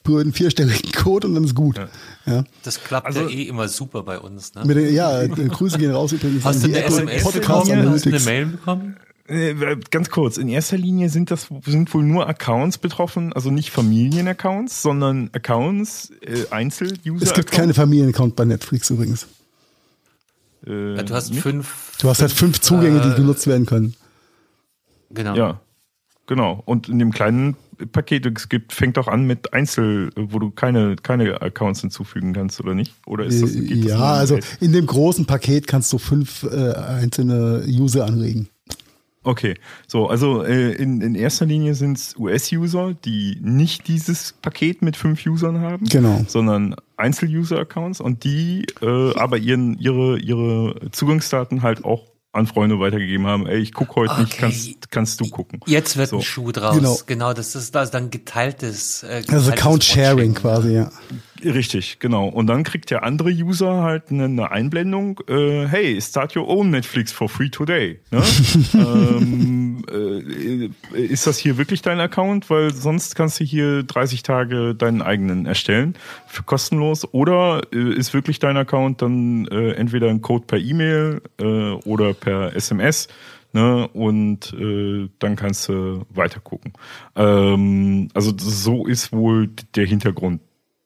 einen vierstelligen Code und dann ist gut. Ja. Ja. das klappt Also- ja eh immer super bei uns. Ne? Mit den, ja, Grüße gehen raus übrigens Hast du die eine SMS Podcast bekommen? Hast du eine. Mail bekommen? Äh, Ganz kurz, in erster Linie sind das sind wohl nur Accounts betroffen, also nicht Familienaccounts, sondern Accounts, äh, Einzel-User. Es gibt keine Familienaccount bei Netflix übrigens. Äh, Ja, du hast nicht? fünf. Du hast halt fünf Zugänge, die äh, genutzt werden können. Genau. Ja, genau. Und in dem kleinen Paket, es gibt, fängt auch an mit Einzel, wo du keine, keine Accounts hinzufügen kannst, oder nicht? Oder ist das, geht das ja, also in dem großen Paket kannst du fünf äh, einzelne User anregen. Okay, so, also äh, in, in erster Linie sind es US-User, die nicht dieses Paket mit fünf Usern haben, Genau. sondern Einzel-User-Accounts und die äh, aber ihren, ihre, ihre Zugangsdaten halt auch an Freunde weitergegeben haben. Ey, ich guck heute nicht, Okay. kannst, kannst du gucken. Jetzt wird So. ein Schuh draus. Genau. Genau. das ist also dann geteiltes. Äh, Also geteiltes Account Sharing Watching. quasi, ja. Richtig, genau. Und dann kriegt der andere User halt eine, eine Einblendung, äh, hey, start your own Netflix for free today. Ne? ähm, äh, ist das hier wirklich dein Account? Weil sonst kannst du hier 30 Tage deinen eigenen erstellen, für kostenlos. Oder äh, ist wirklich dein Account dann äh, entweder ein Code per E-Mail äh, oder per SMS. Ne, und äh, dann kannst du weitergucken. Ähm, also so ist wohl der Hintergrund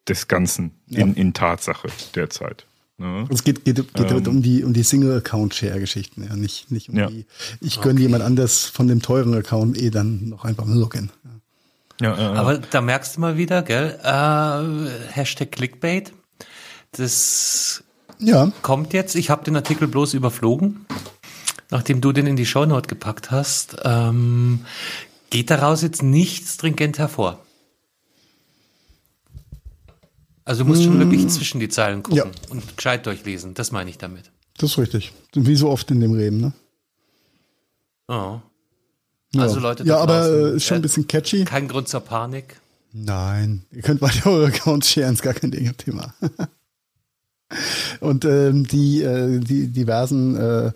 des Ganzen in, in Tatsache derzeit. Ne? Es geht, geht, geht halt um die, um die Single-Account-Share-Geschichten, ja, nicht, nicht um Ja. die, ich gönne jemand anders von dem teuren Account eh dann noch einfach ein Login. Ja. Ja, äh, Aber da merkst du mal wieder, gell? Äh, Hashtag Clickbait. Das Ja, kommt jetzt. Ich habe den Artikel bloß überflogen, nachdem du den in die Shownote gepackt hast. Ähm, geht daraus jetzt nicht stringent hervor. Also du musst schon wirklich zwischen die Zeilen gucken Mm. Ja. und gescheit durchlesen. Das meine ich damit. das ist richtig. Wie so oft in dem Reden, ne? Oh. Ja. Also Leute Ja, aber draußen, äh, ist schon ein äh, bisschen catchy. Kein Grund zur Panik. Nein, ihr könnt weiter eure Accounts sharen, ist gar kein Ding, Thema. Und ähm, die, äh, die diversen äh,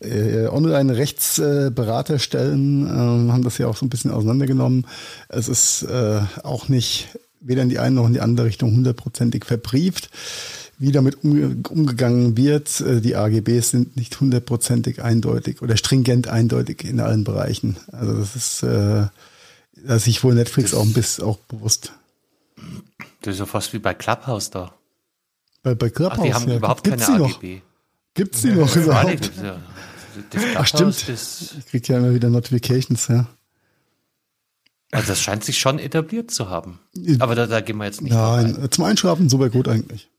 äh, Online-Rechtsberaterstellen ähm, haben das ja auch so ein bisschen auseinandergenommen. Es ist äh, auch nicht weder in die eine noch in die andere Richtung hundertprozentig verbrieft. Wie damit umge umgegangen wird, äh, die AGBs sind nicht hundertprozentig eindeutig oder stringent eindeutig in allen Bereichen. Also das ist, äh, da ist sich wohl Netflix auch ein bisschen auch bewusst. Das ist ja fast wie bei Clubhouse da. Bei, bei Ach, Clubhouse, die haben ja. überhaupt gibt's keine die noch? AGB. Gibt's die noch überhaupt? das ja- das Ach stimmt. Das, Ich krieg ja immer wieder Notifications, ja. Also das scheint sich schon etabliert zu haben. Aber da, da gehen wir jetzt nicht Nein, ein. zum Einschlafen super gut eigentlich.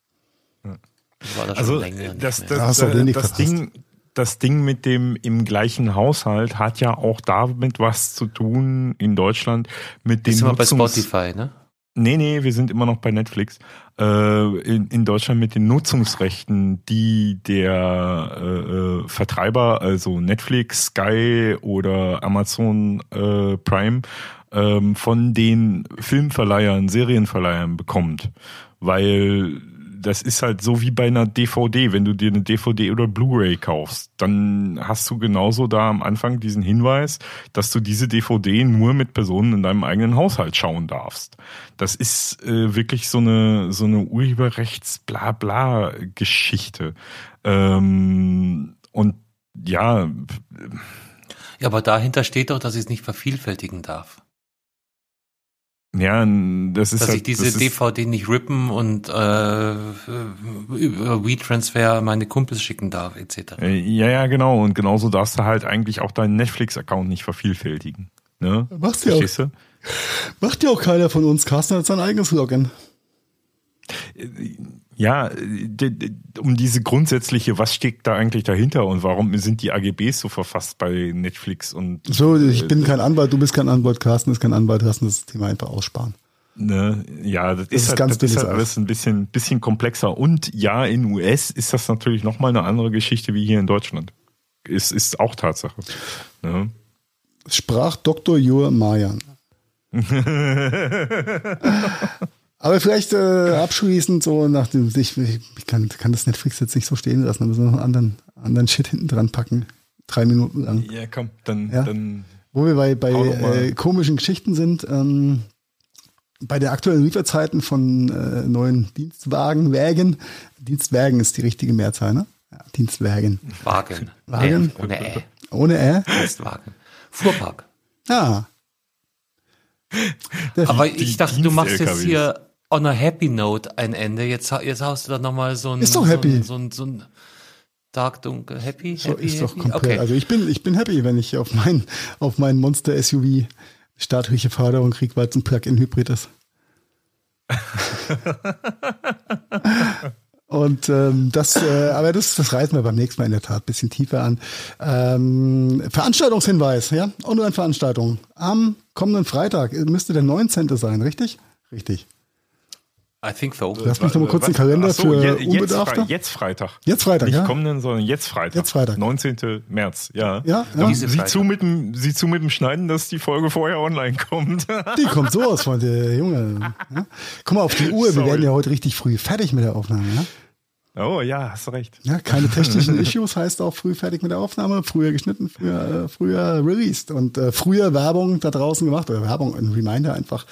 Das also das, das, äh, das. Ding, das Ding mit dem im gleichen Haushalt hat ja auch damit was zu tun in Deutschland mit den Jetzt sind wir bei Spotify, ne? Nee, nee, wir sind immer noch bei Netflix. Äh, in, in Deutschland mit den Nutzungsrechten, die der äh, äh, Vertreiber, also Netflix, Sky oder Amazon äh, Prime, ähm, von den Filmverleihern, Serienverleihern bekommt. Weil das ist halt so wie bei einer DVD. Wenn du dir eine DVD oder Blu-ray kaufst, dann hast du genauso da am Anfang diesen Hinweis, dass du diese DVD nur mit Personen in deinem eigenen Haushalt schauen darfst. Das ist äh, wirklich so eine so eine Urheberrechts-Blabla-Geschichte. Ähm, und ja, Ja, aber dahinter steht doch, dass ich es nicht vervielfältigen darf. Ja, das ist Dass halt, ich diese DVD nicht rippen und äh, über WeTransfer meine Kumpels schicken darf, etc. Äh, Ja, ja, genau. Und genauso darfst du halt eigentlich auch deinen Netflix-Account nicht vervielfältigen. Ne? Machst du ja auch. Du? Macht ja auch keiner von uns. Carsten hat sein eigenes Login. Ja, um diese grundsätzliche, was steckt da eigentlich dahinter und warum sind die AGBs so verfasst bei Netflix und so? Ich bin kein Anwalt, du bist kein Anwalt, Carsten ist kein Anwalt, lassen das Thema einfach aussparen. Ne, ja, das, das ist, halt, ganz das ist halt alles ein bisschen, bisschen komplexer. Und ja, in US ist das natürlich nochmal eine andere Geschichte wie hier in Deutschland. Ist, ist auch Tatsache. Ne? Sprach Dr. Jur Mayan. Aber vielleicht äh, abschließend so nach dem, ich, ich kann, kann das Netflix jetzt nicht so stehen lassen, da müssen wir noch einen anderen, anderen Shit hinten dran packen. Drei Minuten lang. Ja, komm, dann. Ja. dann Wo wir bei, bei äh, komischen Geschichten sind, ähm, bei den aktuellen Lieferzeiten von äh, neuen Dienstwagen, Wägen, Dienstwagen ist die richtige Mehrzahl, ne? Ja, Dienstwagen. Wagen. Wagen. Äh, ohne Ä. Ohne Ä? Dienstwagen. Fuhrpark. Ah. Aber ich dachte, du machst jetzt hier on a happy note ein Ende. Jetzt, jetzt hast du da nochmal so ein. Ist doch happy. So ein, so ein, so ein Dark Dunkel Happy. So happy, ist doch happy? komplett. Okay. Also ich bin, ich bin happy, wenn ich auf mein, auf mein Monster SUV staatliche Förderung kriege, weil es ein Plug-in-Hybrid ist. Und ähm, das, äh, aber das, das reißen wir beim nächsten Mal in der Tat ein bisschen tiefer an. Ähm, Veranstaltungshinweis, ja, Online-Veranstaltung. Am kommenden Freitag müsste der 19. sein, richtig? Richtig. I think so. Lass mich noch mal kurz den Kalender so, für je, jetzt, Unbedarfte. Fre jetzt Freitag. Jetzt Freitag, Nicht ja. kommenden, sondern jetzt Freitag. Jetzt Freitag. 19. März, ja. Ja, ja. Sieh zu, mit dem, sieh zu mit dem Schneiden, dass die Folge vorher online kommt. Die kommt so aus von der Junge. Ja. Guck mal auf die Uhr, wir Sorry. werden ja heute richtig früh fertig mit der Aufnahme. Ja, oh ja, hast recht. ja keine technischen Issues heißt auch früh fertig mit der Aufnahme, früher geschnitten, früher, äh, früher released und äh, früher Werbung da draußen gemacht oder Werbung, ein Reminder einfach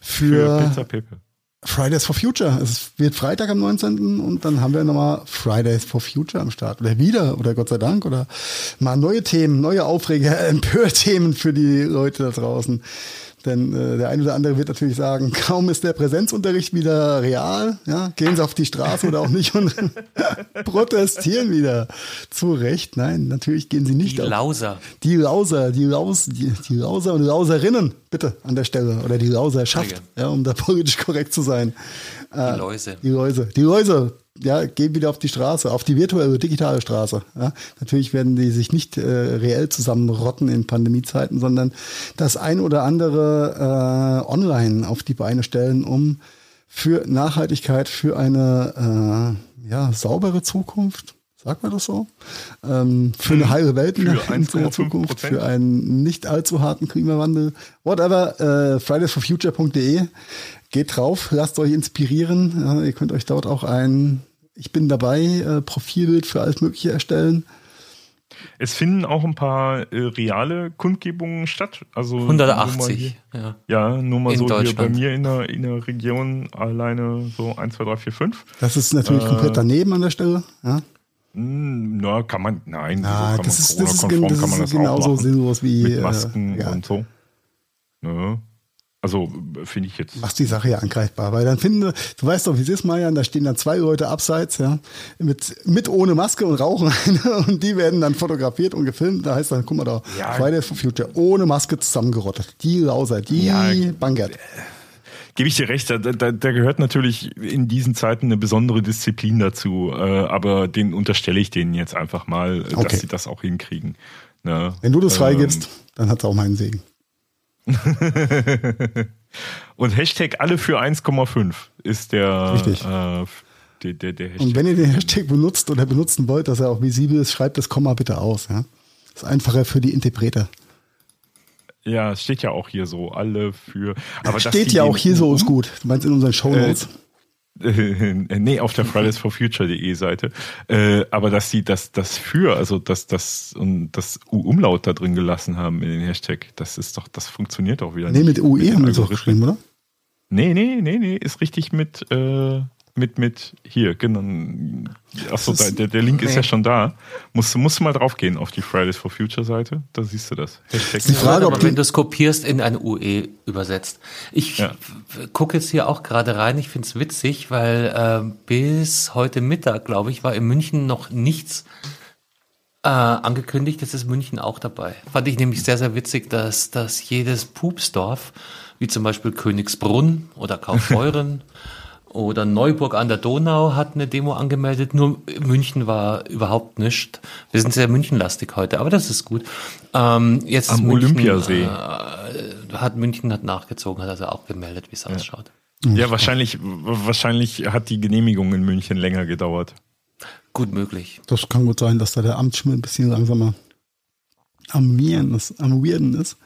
Für für, Pizza Pepe. Fridays for Future. Es wird Freitag am 19. und dann haben wir nochmal Fridays for Future am Start. Oder wieder, oder Gott sei Dank, oder mal neue Themen, neue Aufreger, Empörthemen für die Leute da draußen. Denn äh, der eine oder andere wird natürlich sagen, kaum ist der Präsenzunterricht wieder real, ja, gehen sie auf die Straße oder auch nicht und protestieren wieder. Zu Recht, nein, natürlich gehen sie nicht Die auf Lauser. die Lauser, die Laus, die, die Lauser und Lauserinnen, bitte an der Stelle. Oder die Lauserschaft, ja, um da politisch korrekt zu sein. Die Läuse. Die Läuse. Die Läuse, ja, gehen wieder auf die Straße, auf die virtuelle, digitale Straße. Ja. Natürlich werden die sich nicht äh, reell zusammenrotten in Pandemiezeiten, sondern das ein oder andere äh, online auf die Beine stellen, um für Nachhaltigkeit, für eine äh, ja, saubere Zukunft, sagt man das so, ähm, für eine heile Welt in der, Für in der 1,5%. Zukunft, für einen nicht allzu harten Klimawandel, whatever, äh, fridaysforfuture.de, geht drauf, lasst euch inspirieren, ja, ihr könnt euch dort auch ein Ich bin dabei äh, Profilbild für alles Mögliche erstellen. Es finden auch ein paar äh, reale Kundgebungen statt. Also nur mal hier- 180. Ja. Ja, nur mal In so hier bei mir in der, in der Region alleine so 1, 2, 3, 4, 5. Das ist natürlich Äh, komplett daneben an der Stelle. Ja, Hm, Na, kann man, nein, ja kann das, man ist, das, ist, das kann man ist das genauso sinnlos wie Mit äh, Masken ja. und so. Ne? Also äh, finde ich jetzt. macht die Sache ja angreifbar, weil dann finden, du weißt doch, wie es ist, Marian, da stehen dann zwei Leute abseits, ja, mit, mit ohne Maske und rauchen und die werden dann fotografiert und gefilmt. Da heißt dann, guck mal da, Ja. Fridays for Future, ohne Maske zusammengerottet. Die Lauser, die Ja. Bangert. Gebe ich dir recht, da, da, da gehört natürlich in diesen Zeiten eine besondere Disziplin dazu, äh, aber den unterstelle ich denen jetzt einfach mal, äh, Okay. dass sie das auch hinkriegen. Ne? Wenn du das Ähm, freigibst, dann hat es auch meinen Segen. Und Hashtag alle für 1,5 ist der, Richtig. äh, der, der, der Hashtag. Und wenn ihr den Hashtag benutzt oder benutzen wollt, dass er auch visibel ist, schreibt das Komma bitte aus. Ja? Das ist einfacher für die Interpreter. Ja, es steht ja auch hier so, alle für. Aber Steht ja auch hier so, ist gut. Du meinst in unseren Shownotes. Äh, nee, auf der Fridays for Future.de Seite. Äh, aber dass sie das, das für, also das, das und das U-Umlaut da drin gelassen haben in den Hashtag, das ist doch, das funktioniert auch wieder nee, mit UE den haben wir es auch geschrieben, oder? Nee, nee, nee, nee, ist richtig mit, äh, mit, mit hier, genau. Achso, Das ist- der, der Link ist nee. ja schon da. Musst, du- musst du mal draufgehen auf die Fridays for Future Seite, da siehst du das. Hashtag. Die Frage, Ja, ob aber die- wenn du es kopierst in ein UE übersetzt. Ich Ja. gucke jetzt hier auch gerade rein. Ich finde es witzig, weil äh, bis heute Mittag, glaube ich, war in München noch nichts äh, angekündigt. Jetzt ist München auch dabei. Fand ich nämlich sehr, sehr witzig, dass, dass jedes Pupsdorf, wie zum Beispiel Königsbrunn oder Kaufbeuren Oder Neuburg an der Donau hat eine Demo angemeldet, nur München war überhaupt nicht. Wir sind sehr münchenlastig heute, aber das ist gut. Ähm, jetzt Am München, Olympiasee. Äh, hat München hat nachgezogen, hat also auch gemeldet, wie es ausschaut. Ja, wahrscheinlich, wahrscheinlich hat die Genehmigung in München länger gedauert. Gut möglich. Das kann gut sein, dass da der Amtsschimmel ein bisschen langsamer am Weirden ist. Am Weirden ist.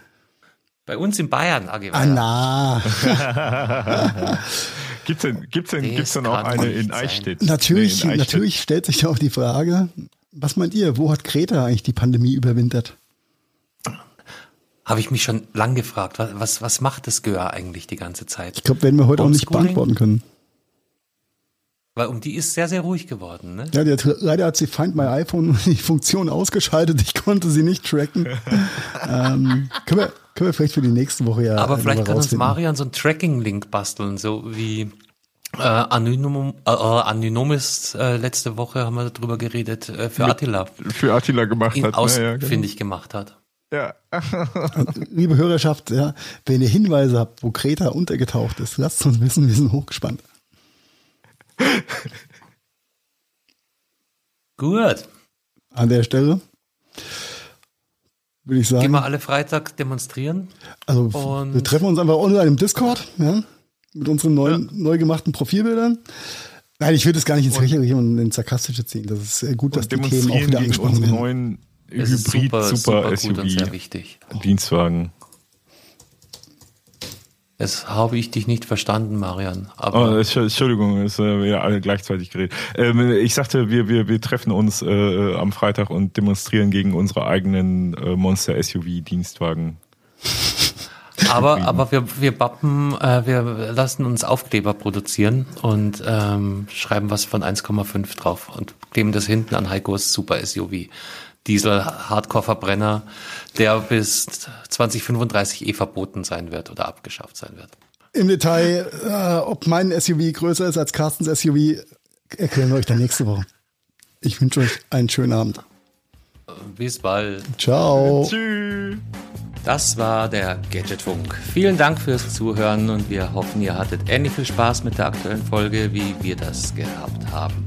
Bei uns in Bayern, AG Ah, na. Gibt's denn, gibt's denn, gibt's denn auch eine in. Eichstätt? Natürlich, Nee, in Eichstätt. natürlich stellt sich da auch die Frage, was meint ihr, wo hat Kreta eigentlich die Pandemie überwintert? Habe ich mich schon lang gefragt, was, was, was macht das Gör eigentlich die ganze Zeit? Ich glaube, werden wir heute auch nicht beantworten können. Weil um die ist sehr, sehr ruhig geworden. Ne? Ja, hat, leider hat sie Find My iPhone die Funktion ausgeschaltet. Ich konnte sie nicht tracken. ähm, können, wir, können wir vielleicht für die nächste Woche ja Aber vielleicht kann uns rausfinden. Marian so einen Tracking-Link basteln, so wie äh, Anonym, äh, äh, Anonymous äh, letzte Woche haben wir darüber geredet, äh, für Mit- Attila Für Attila gemacht ihn hat. ausfindig gemacht hat. Ja, Liebe Hörerschaft, ja, wenn ihr Hinweise habt, wo Kreta untergetaucht ist, lasst uns wissen, wir sind hochgespannt. Gut. An der Stelle würde ich Gehen sagen, wir alle Freitag demonstrieren. also und- wir treffen uns einfach online im Discord, ja, mit unseren neuen, neu gemachten Profilbildern. Nein, ich würde es gar nicht ins Lächerliche und ins Sarkastische ziehen. Das ist äh, gut, dass die Themen auch wieder angesprochen werden. neuen Es ist Hybrid super, Super, super gut und sehr SUV wichtig. Dienstwagen. Das habe ich dich nicht verstanden, Marian. Aber Oh, Entsch- Entschuldigung, ist äh, ja alle gleichzeitig geredet. Ähm, ich sagte, wir, wir, wir treffen uns äh, am Freitag und demonstrieren gegen unsere eigenen äh, Monster SUV Dienstwagen. Aber, aber wir, wir bappen, äh, wir lassen uns Aufkleber produzieren und ähm, schreiben was von 1,5 drauf und kleben das hinten an Heikos Super SUV. Diesel Hardcore-Verbrenner, der bis 2035 eh verboten sein wird oder abgeschafft sein wird. Im Detail, äh, ob mein SUV größer ist als Carstens SUV, erklären wir euch dann nächste Woche. Ich wünsche euch einen schönen Abend. Bis bald. Ciao. Tschüss. Das war der Gadgetfunk. Vielen Dank fürs Zuhören und wir hoffen, ihr hattet ähnlich viel Spaß mit der aktuellen Folge, wie wir das gehabt haben.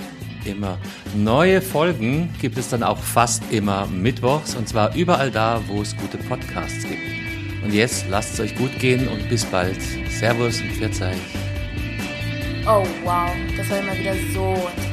immer. Neue Folgen gibt es dann auch fast immer mittwochs und zwar überall da, wo es gute Podcasts gibt. Und jetzt lasst es euch gut gehen und bis bald. Servus und Pfiat euch. Oh wow, das war immer wieder so interessant.